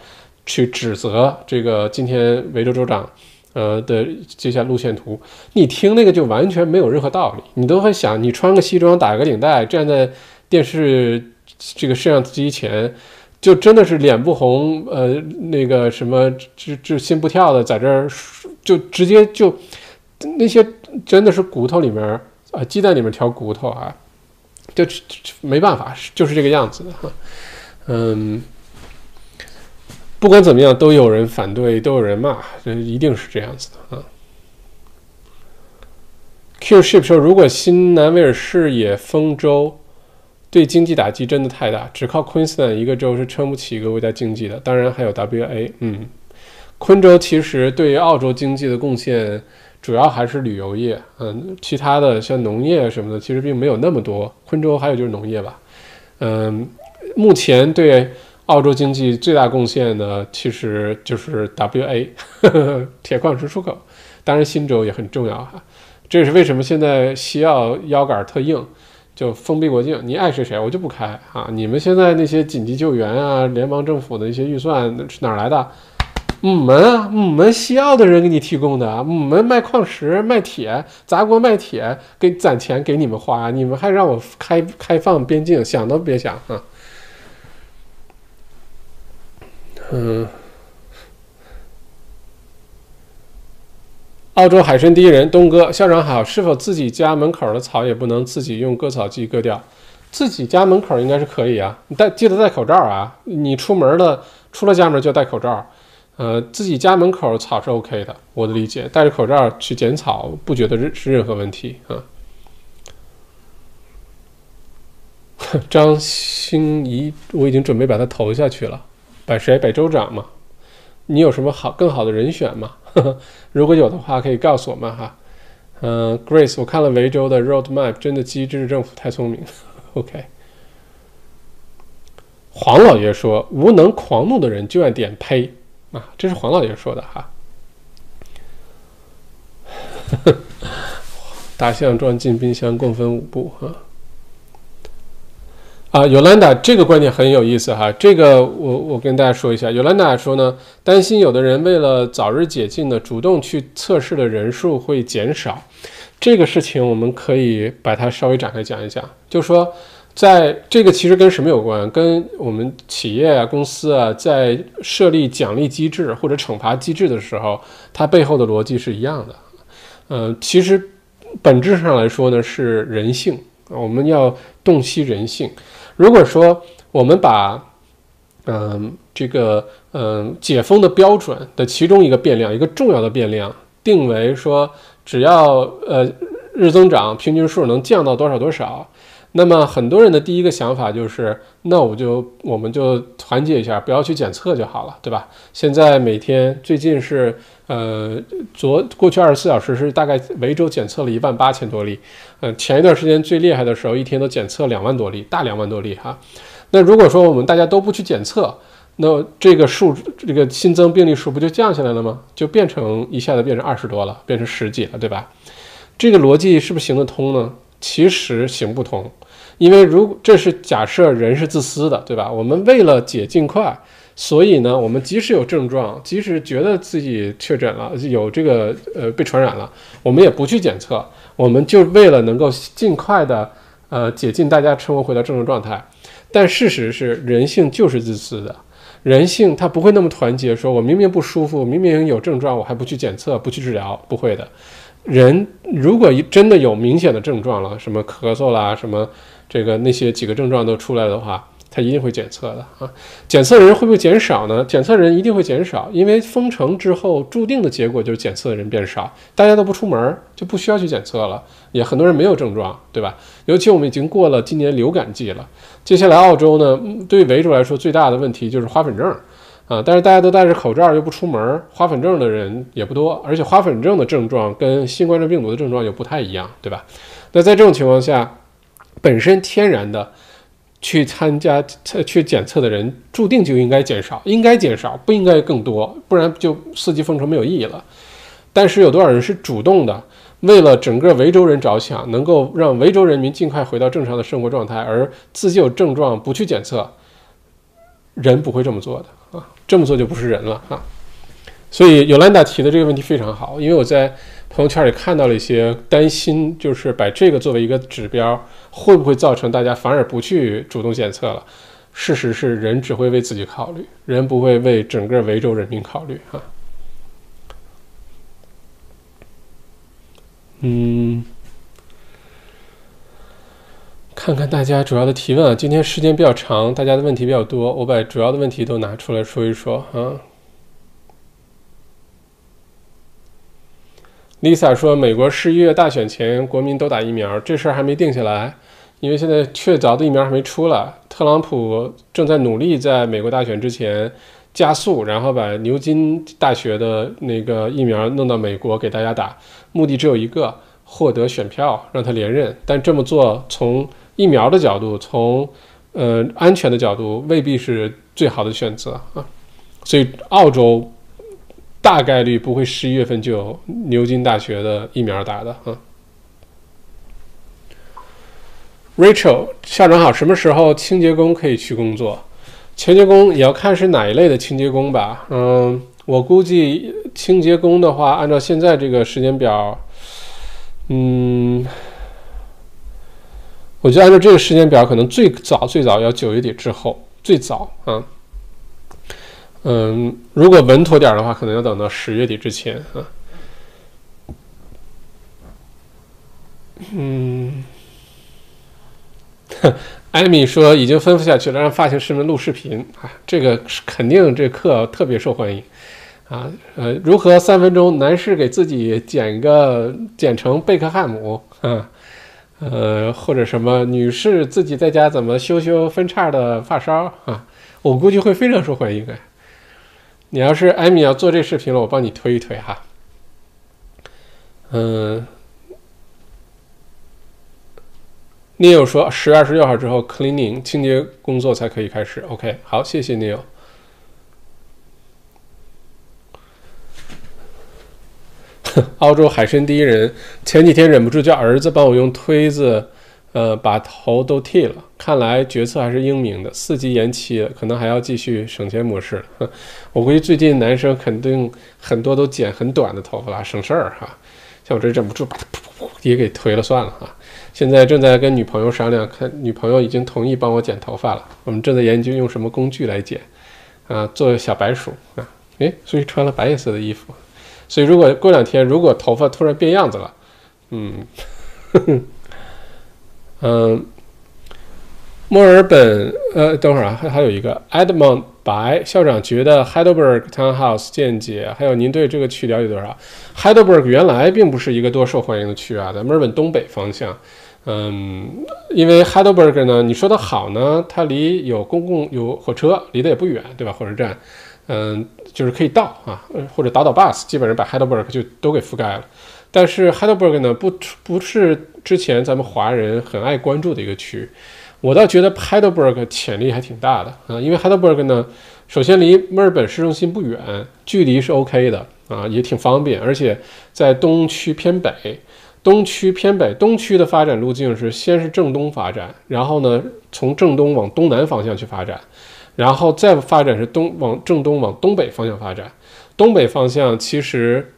A: 去指责这个今天维州州长呃的这些路线图。你听那个就完全没有任何道理。你都会想，你穿个西装，打个领带，站在电视这个摄像机前，就真的是脸不红，呃，那个什么，这这心不跳的，在这儿就直接就。那些真的是骨头里面啊，鸡蛋里面挑骨头啊，就没办法，就是这个样子的哈。嗯，不管怎么样，都有人反对，都有人骂，这一定是这样子的啊。Q ship 说，如果新南威尔士也封州，对经济打击真的太大，只靠昆士兰一个州是撑不起一个国家经济的。当然还有 WA，嗯，昆州其实对于澳洲经济的贡献。主要还是旅游业，嗯，其他的像农业什么的，其实并没有那么多。昆州还有就是农业吧，嗯，目前对澳洲经济最大贡献呢其实就是 WA 铁矿石出口，当然新州也很重要哈。这也是为什么现在西澳腰杆特硬，就封闭国境，你爱谁谁，我就不开啊！你们现在那些紧急救援啊，联邦政府的一些预算是哪来的？我们啊，我们西澳的人给你提供的，我们卖矿石、卖铁、砸锅卖铁，给攒钱给你们花，你们还让我开开放边境，想都别想啊！嗯，澳洲海参第一人东哥校长好，是否自己家门口的草也不能自己用割草机割掉？自己家门口应该是可以啊，你戴记得戴口罩啊！你出门了，出了家门就戴口罩。呃，自己家门口草是 OK 的，我的理解，戴着口罩去剪草，不觉得是任何问题啊。张欣怡，我已经准备把他投下去了，摆谁？摆州长嘛？你有什么好更好的人选吗？如果有的话，可以告诉我们哈。嗯，Grace，我看了维州的 Roadmap，真的机智政府太聪明了。OK。黄老爷说，无能狂怒的人就爱点呸。啊，这是黄老爷说的哈。大象装进冰箱，共分五步哈。啊，尤兰达这个观点很有意思哈。这个我我跟大家说一下，尤兰达说呢，担心有的人为了早日解禁呢，主动去测试的人数会减少。这个事情我们可以把它稍微展开讲一讲，就说。在这个其实跟什么有关？跟我们企业啊、公司啊，在设立奖励机制或者惩罚机制的时候，它背后的逻辑是一样的。嗯，其实本质上来说呢，是人性。我们要洞悉人性。如果说我们把嗯这个嗯解封的标准的其中一个变量，一个重要的变量，定为说只要呃日增长平均数能降到多少多少。那么很多人的第一个想法就是，那我就我们就团结一下，不要去检测就好了，对吧？现在每天最近是呃，昨过去二十四小时是大概维州检测了一万八千多例，嗯，前一段时间最厉害的时候，一天都检测两万多例，大两万多例哈。那如果说我们大家都不去检测，那这个数这个新增病例数不就降下来了吗？就变成一下子变成二十多了，变成十几了，对吧？这个逻辑是不是行得通呢？其实行不通，因为如果这是假设人是自私的，对吧？我们为了解尽快，所以呢，我们即使有症状，即使觉得自己确诊了，有这个呃被传染了，我们也不去检测，我们就为了能够尽快的呃解禁大家生活回到正常状态。但事实是，人性就是自私的。人性它不会那么团结，说我明明不舒服，明明有症状，我还不去检测，不去治疗，不会的。人如果真的有明显的症状了，什么咳嗽啦，什么这个那些几个症状都出来的话。他一定会检测的啊，检测人会不会减少呢？检测人一定会减少，因为封城之后注定的结果就是检测的人变少，大家都不出门，就不需要去检测了，也很多人没有症状，对吧？尤其我们已经过了今年流感季了，接下来澳洲呢，对维州来说最大的问题就是花粉症啊，但是大家都戴着口罩又不出门，花粉症的人也不多，而且花粉症的症状跟新冠状病毒的症状又不太一样，对吧？那在这种情况下，本身天然的。去参加测去检测的人注定就应该减少，应该减少，不应该更多，不然就四级封城没有意义了。但是有多少人是主动的，为了整个维州人着想，能够让维州人民尽快回到正常的生活状态，而自己有症状不去检测，人不会这么做的啊，这么做就不是人了啊。所以尤兰达提的这个问题非常好，因为我在。朋友圈里看到了一些担心，就是把这个作为一个指标，会不会造成大家反而不去主动检测了？事实是，人只会为自己考虑，人不会为整个维州人民考虑。哈，嗯，看看大家主要的提问啊，今天时间比较长，大家的问题比较多，我把主要的问题都拿出来说一说啊。Lisa 说：“美国十一月大选前，国民都打疫苗，这事儿还没定下来，因为现在确凿的疫苗还没出来。特朗普正在努力在美国大选之前加速，然后把牛津大学的那个疫苗弄到美国给大家打，目的只有一个：获得选票，让他连任。但这么做从疫苗的角度，从呃安全的角度，未必是最好的选择啊。所以澳洲。”大概率不会十一月份就有牛津大学的疫苗打的啊。Rachel 校长好，什么时候清洁工可以去工作？清洁工也要看是哪一类的清洁工吧。嗯，我估计清洁工的话，按照现在这个时间表，嗯，我觉得按照这个时间表，可能最早最早要九月底之后，最早啊。嗯，如果稳妥点的话，可能要等到十月底之前啊。嗯，艾米说已经吩咐下去了，让发型师们录视频啊，这个肯定这课特别受欢迎啊。呃，如何三分钟男士给自己剪个剪成贝克汉姆啊？呃，或者什么女士自己在家怎么修修分叉的发梢啊？我估计会非常受欢迎哎。你要是艾米要做这视频了，我帮你推一推哈。嗯，Neil 说十月二十六号之后，cleaning 清洁工作才可以开始。OK，好，谢谢 Neil。澳洲海参第一人，前几天忍不住叫儿子帮我用推子。呃，把头都剃了，看来决策还是英明的。四级延期，可能还要继续省钱模式。我估计最近男生肯定很多都剪很短的头发了，省事儿哈。像我这忍不住把它噗噗噗也给推了算了哈。现在正在跟女朋友商量，看女朋友已经同意帮我剪头发了。我们正在研究用什么工具来剪啊，做小白鼠啊。诶，所以穿了白颜色的衣服。所以如果过两天如果头发突然变样子了，嗯。嗯，墨尔本，呃，等会儿啊，还还有一个 Edmond 白校长觉得 Heidelberg Townhouse 见解，还有您对这个区了解多少？Heidelberg 原来并不是一个多受欢迎的区啊，在墨尔本东北方向，嗯，因为 Heidelberg 呢，你说的好呢，它离有公共有火车，离得也不远，对吧？火车站，嗯，就是可以到啊，或者倒倒 bus，基本上把 Heidelberg 就都给覆盖了。但是 Heidelberg 呢，不不是之前咱们华人很爱关注的一个区。我倒觉得 Heidelberg 潜力还挺大的啊，因为 Heidelberg 呢，首先离墨尔本市中心不远，距离是 OK 的啊，也挺方便，而且在东区偏北。东区偏北，东区的发展路径是先是正东发展，然后呢从正东往东南方向去发展，然后再发展是东往正东往东北方向发展。东北方向其实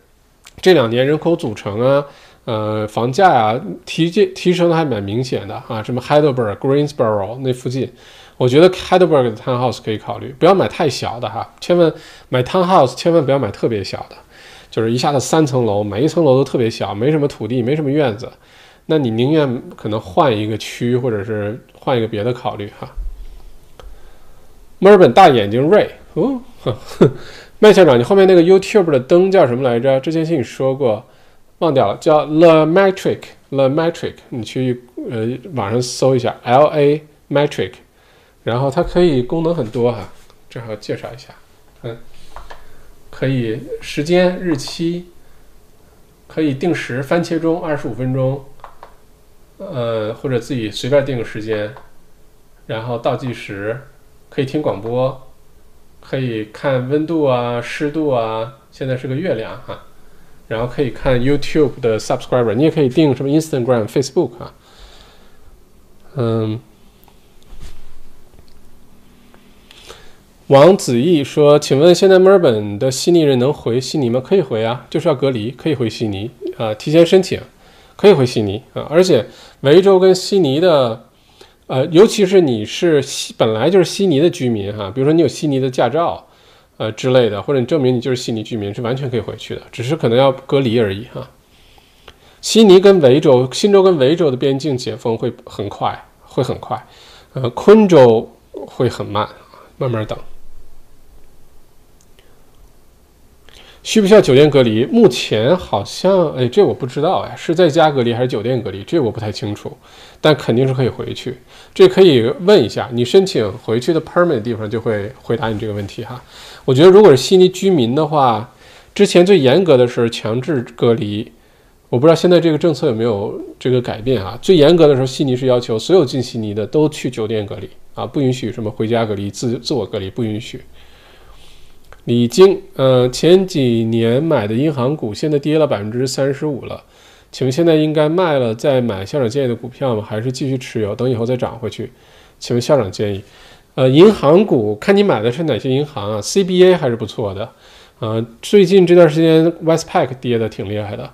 A: 这两年人口组成啊，呃房价啊提提提升的还蛮明显的啊，什么 Heidelberg、Greensboro 那附近，我觉得 Heidelberg 的 townhouse 可以考虑，不要买太小的哈，千万买 townhouse 千万不要买特别小的。就是一下子三层楼，每一层楼都特别小，没什么土地，没什么院子，那你宁愿可能换一个区，或者是换一个别的考虑哈。墨尔本大眼睛瑞，哦，麦校长，你后面那个 YouTube 的灯叫什么来着？之前听你说过，忘掉了，叫 The Metric，The Metric，你去呃网上搜一下 L A Metric，然后它可以功能很多哈，正好介绍一下，嗯。可以时间日期，可以定时番茄钟二十五分钟，呃或者自己随便定个时间，然后倒计时，可以听广播，可以看温度啊湿度啊，现在是个月亮哈，然后可以看 YouTube 的 subscriber，你也可以定什么 Instagram、Facebook 啊，嗯。王子毅说：“请问现在墨尔本的悉尼人能回悉尼吗？可以回啊，就是要隔离，可以回悉尼啊，提前申请，可以回悉尼啊。而且维州跟悉尼的，呃，尤其是你是西本来就是悉尼的居民哈，比如说你有悉尼的驾照，呃之类的，或者你证明你就是悉尼居民，是完全可以回去的，只是可能要隔离而已哈。悉尼跟维州、新州跟维州的边境解封会很快，会很快，呃，昆州会很慢，慢慢等。”需不需要酒店隔离？目前好像，哎，这我不知道，哎，是在家隔离还是酒店隔离？这我不太清楚，但肯定是可以回去。这可以问一下，你申请回去的 permit 地方就会回答你这个问题哈。我觉得如果是悉尼居民的话，之前最严格的是强制隔离，我不知道现在这个政策有没有这个改变啊？最严格的时候，悉尼是要求所有进悉尼的都去酒店隔离啊，不允许什么回家隔离、自自我隔离，不允许。李晶，呃，前几年买的银行股现在跌了百分之三十五了，请问现在应该卖了再买校长建议的股票吗？还是继续持有，等以后再涨回去？请问校长建议，呃，银行股看你买的是哪些银行啊？CBA 还是不错的，呃，最近这段时间 Westpac 跌的挺厉害的，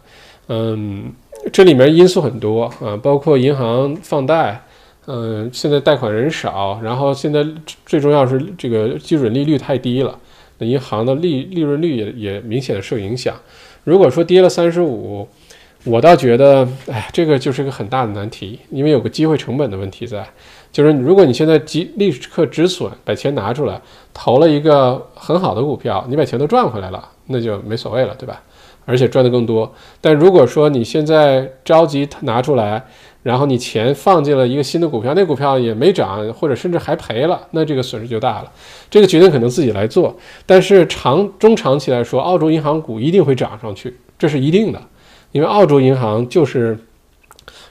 A: 嗯，这里面因素很多啊，包括银行放贷，嗯，现在贷款人少，然后现在最重要是这个基准利率太低了。那银行的利利润率也也明显的受影响。如果说跌了三十五，我倒觉得，哎，这个就是一个很大的难题，因为有个机会成本的问题在。就是如果你现在即立刻止损，把钱拿出来投了一个很好的股票，你把钱都赚回来了，那就没所谓了，对吧？而且赚的更多。但如果说你现在着急拿出来，然后你钱放进了一个新的股票，那股票也没涨，或者甚至还赔了，那这个损失就大了。这个决定可能自己来做，但是长中长期来说，澳洲银行股一定会涨上去，这是一定的，因为澳洲银行就是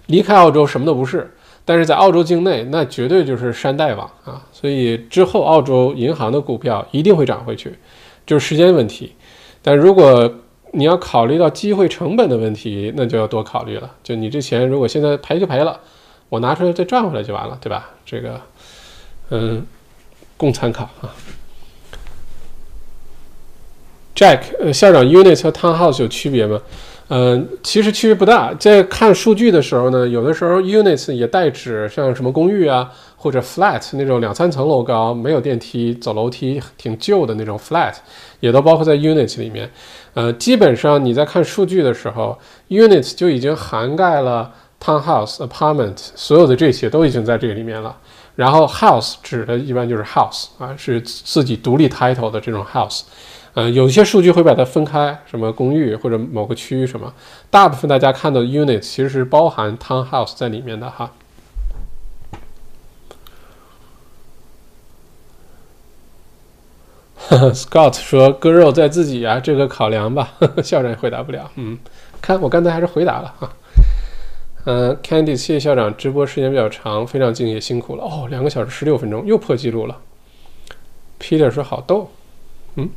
A: 离开澳洲什么都不是，但是在澳洲境内那绝对就是山大王啊，所以之后澳洲银行的股票一定会涨回去，就是时间问题。但如果你要考虑到机会成本的问题，那就要多考虑了。就你这钱如果现在赔就赔了，我拿出来再赚回来就完了，对吧？这个，嗯，供参考啊。Jack，呃，校长，unit 和 townhouse 有区别吗？嗯，其实区别不大。在看数据的时候呢，有的时候 units 也代指像什么公寓啊，或者 flat 那种两三层楼高、没有电梯、走楼梯、挺旧的那种 flat，也都包括在 units 里面。呃，基本上你在看数据的时候，unit 就已经涵盖了 townhouse、apartment，所有的这些都已经在这个里面了。然后 house 指的一般就是 house 啊，是自己独立 title 的这种 house。嗯，有一些数据会把它分开，什么公寓或者某个区域什么。大部分大家看到的 unit 其实是包含 townhouse 在里面的哈。Scott 说割肉在自己啊，这个考量吧。校长也回答不了。嗯，看我刚才还是回答了哈。嗯，Candy 谢谢校长，直播时间比较长，非常敬业，辛苦了哦，两个小时十六分钟，又破纪录了。Peter 说好逗。嗯。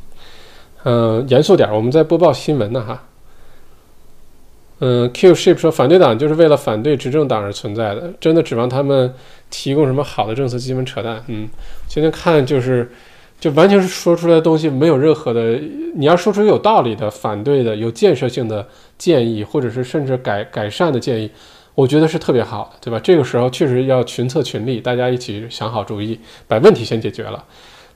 A: 嗯，严肃点，我们在播报新闻呢哈。嗯，Q Ship 说反对党就是为了反对执政党而存在的，真的指望他们提供什么好的政策，基本扯淡。嗯，今天看就是，就完全是说出来的东西没有任何的，你要说出有道理的、反对的、有建设性的建议，或者是甚至改改善的建议，我觉得是特别好的，对吧？这个时候确实要群策群力，大家一起想好主意，把问题先解决了。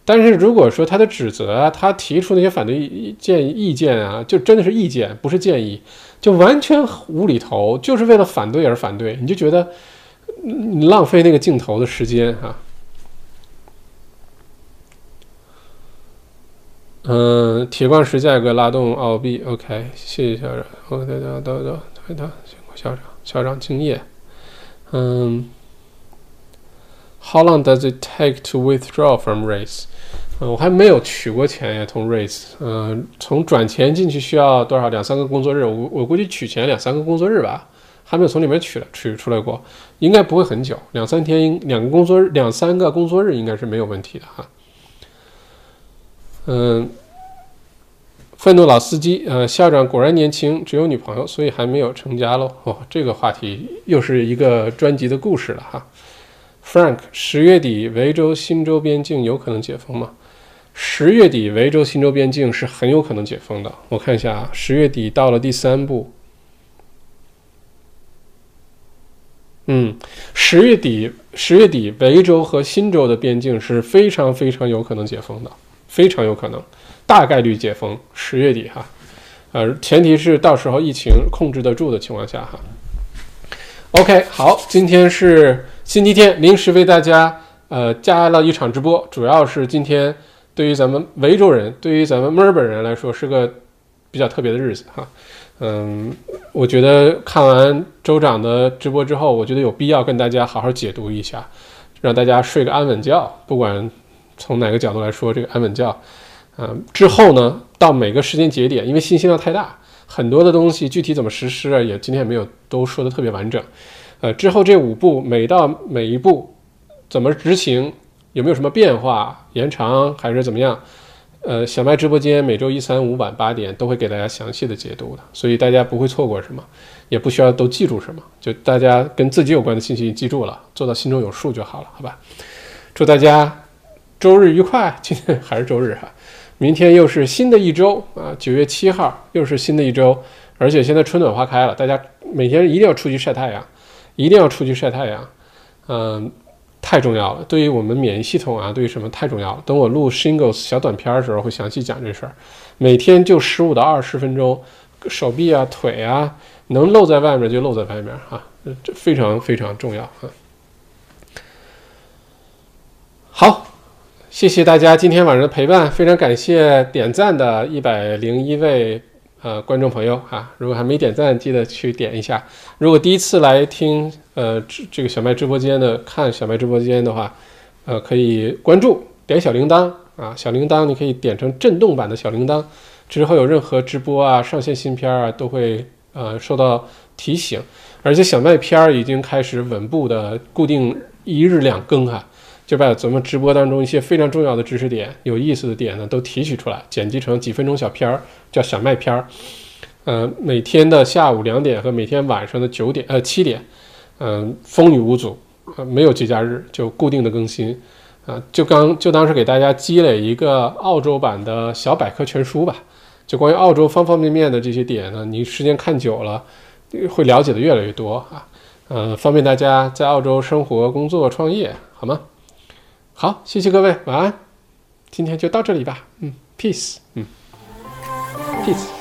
A: 但是如果说他的指责啊，他提出那些反对意见意见啊，就真的是意见，不是建议，就完全无厘头，就是为了反对而反对，你就觉得你浪费那个镜头的时间哈。嗯，铁矿石价格拉动澳币，OK，谢谢校长，我大家都都回答，辛苦校长，校长敬业，嗯。How long does it take to withdraw from race？嗯，我还没有取过钱呀，从 race。嗯，从转钱进去需要多少？两三个工作日。我我估计取钱两三个工作日吧，还没有从里面取了取出来过，应该不会很久，两三天，两个工作日，两三个工作日应该是没有问题的哈。嗯，愤怒老司机，呃，校长果然年轻，只有女朋友，所以还没有成家喽。哦，这个话题又是一个专辑的故事了哈。Frank，十月底维州新州边境有可能解封吗？十月底维州新州边境是很有可能解封的。我看一下啊，十月底到了第三步。嗯，十月底，十月底维州和新州的边境是非常非常有可能解封的，非常有可能，大概率解封。十月底哈，呃，前提是到时候疫情控制得住的情况下哈。OK，好，今天是。星期天临时为大家呃加了一场直播，主要是今天对于咱们维州人，对于咱们墨尔本人来说是个比较特别的日子哈。嗯，我觉得看完州长的直播之后，我觉得有必要跟大家好好解读一下，让大家睡个安稳觉。不管从哪个角度来说，这个安稳觉，嗯，之后呢，到每个时间节点，因为信息量太大，很多的东西具体怎么实施啊，也今天也没有都说的特别完整。呃，之后这五步每到每一步怎么执行，有没有什么变化，延长还是怎么样？呃，小麦直播间每周一、三、五晚八点都会给大家详细的解读的，所以大家不会错过什么，也不需要都记住什么，就大家跟自己有关的信息记住了，做到心中有数就好了，好吧？祝大家周日愉快，今天还是周日哈，明天又是新的一周啊，九月七号又是新的一周，而且现在春暖花开了，大家每天一定要出去晒太阳。一定要出去晒太阳，嗯，太重要了。对于我们免疫系统啊，对于什么太重要了。等我录 Shingles 小短片的时候，会详细讲这事儿。每天就十五到二十分钟，手臂啊、腿啊，能露在外面就露在外面哈，这非常非常重要啊。好，谢谢大家今天晚上的陪伴，非常感谢点赞的一百零一位。呃，观众朋友啊，如果还没点赞，记得去点一下。如果第一次来听呃这个小麦直播间的，看小麦直播间的话，呃，可以关注，点小铃铛啊，小铃铛你可以点成震动版的小铃铛，之后有任何直播啊、上线新片啊，都会呃受到提醒。而且小麦片儿已经开始稳步的固定一日两更哈。就把咱们直播当中一些非常重要的知识点、有意思的点呢，都提取出来，剪辑成几分钟小片儿，叫小麦片儿。呃，每天的下午两点和每天晚上的九点、呃七点，嗯，风雨无阻，呃，没有节假日就固定的更新，啊，就刚就当是给大家积累一个澳洲版的小百科全书吧。就关于澳洲方方面面的这些点呢，你时间看久了，会了解的越来越多啊，呃，方便大家在澳洲生活、工作、创业，好吗？好，谢谢各位，晚安。今天就到这里吧，嗯，peace，嗯，peace。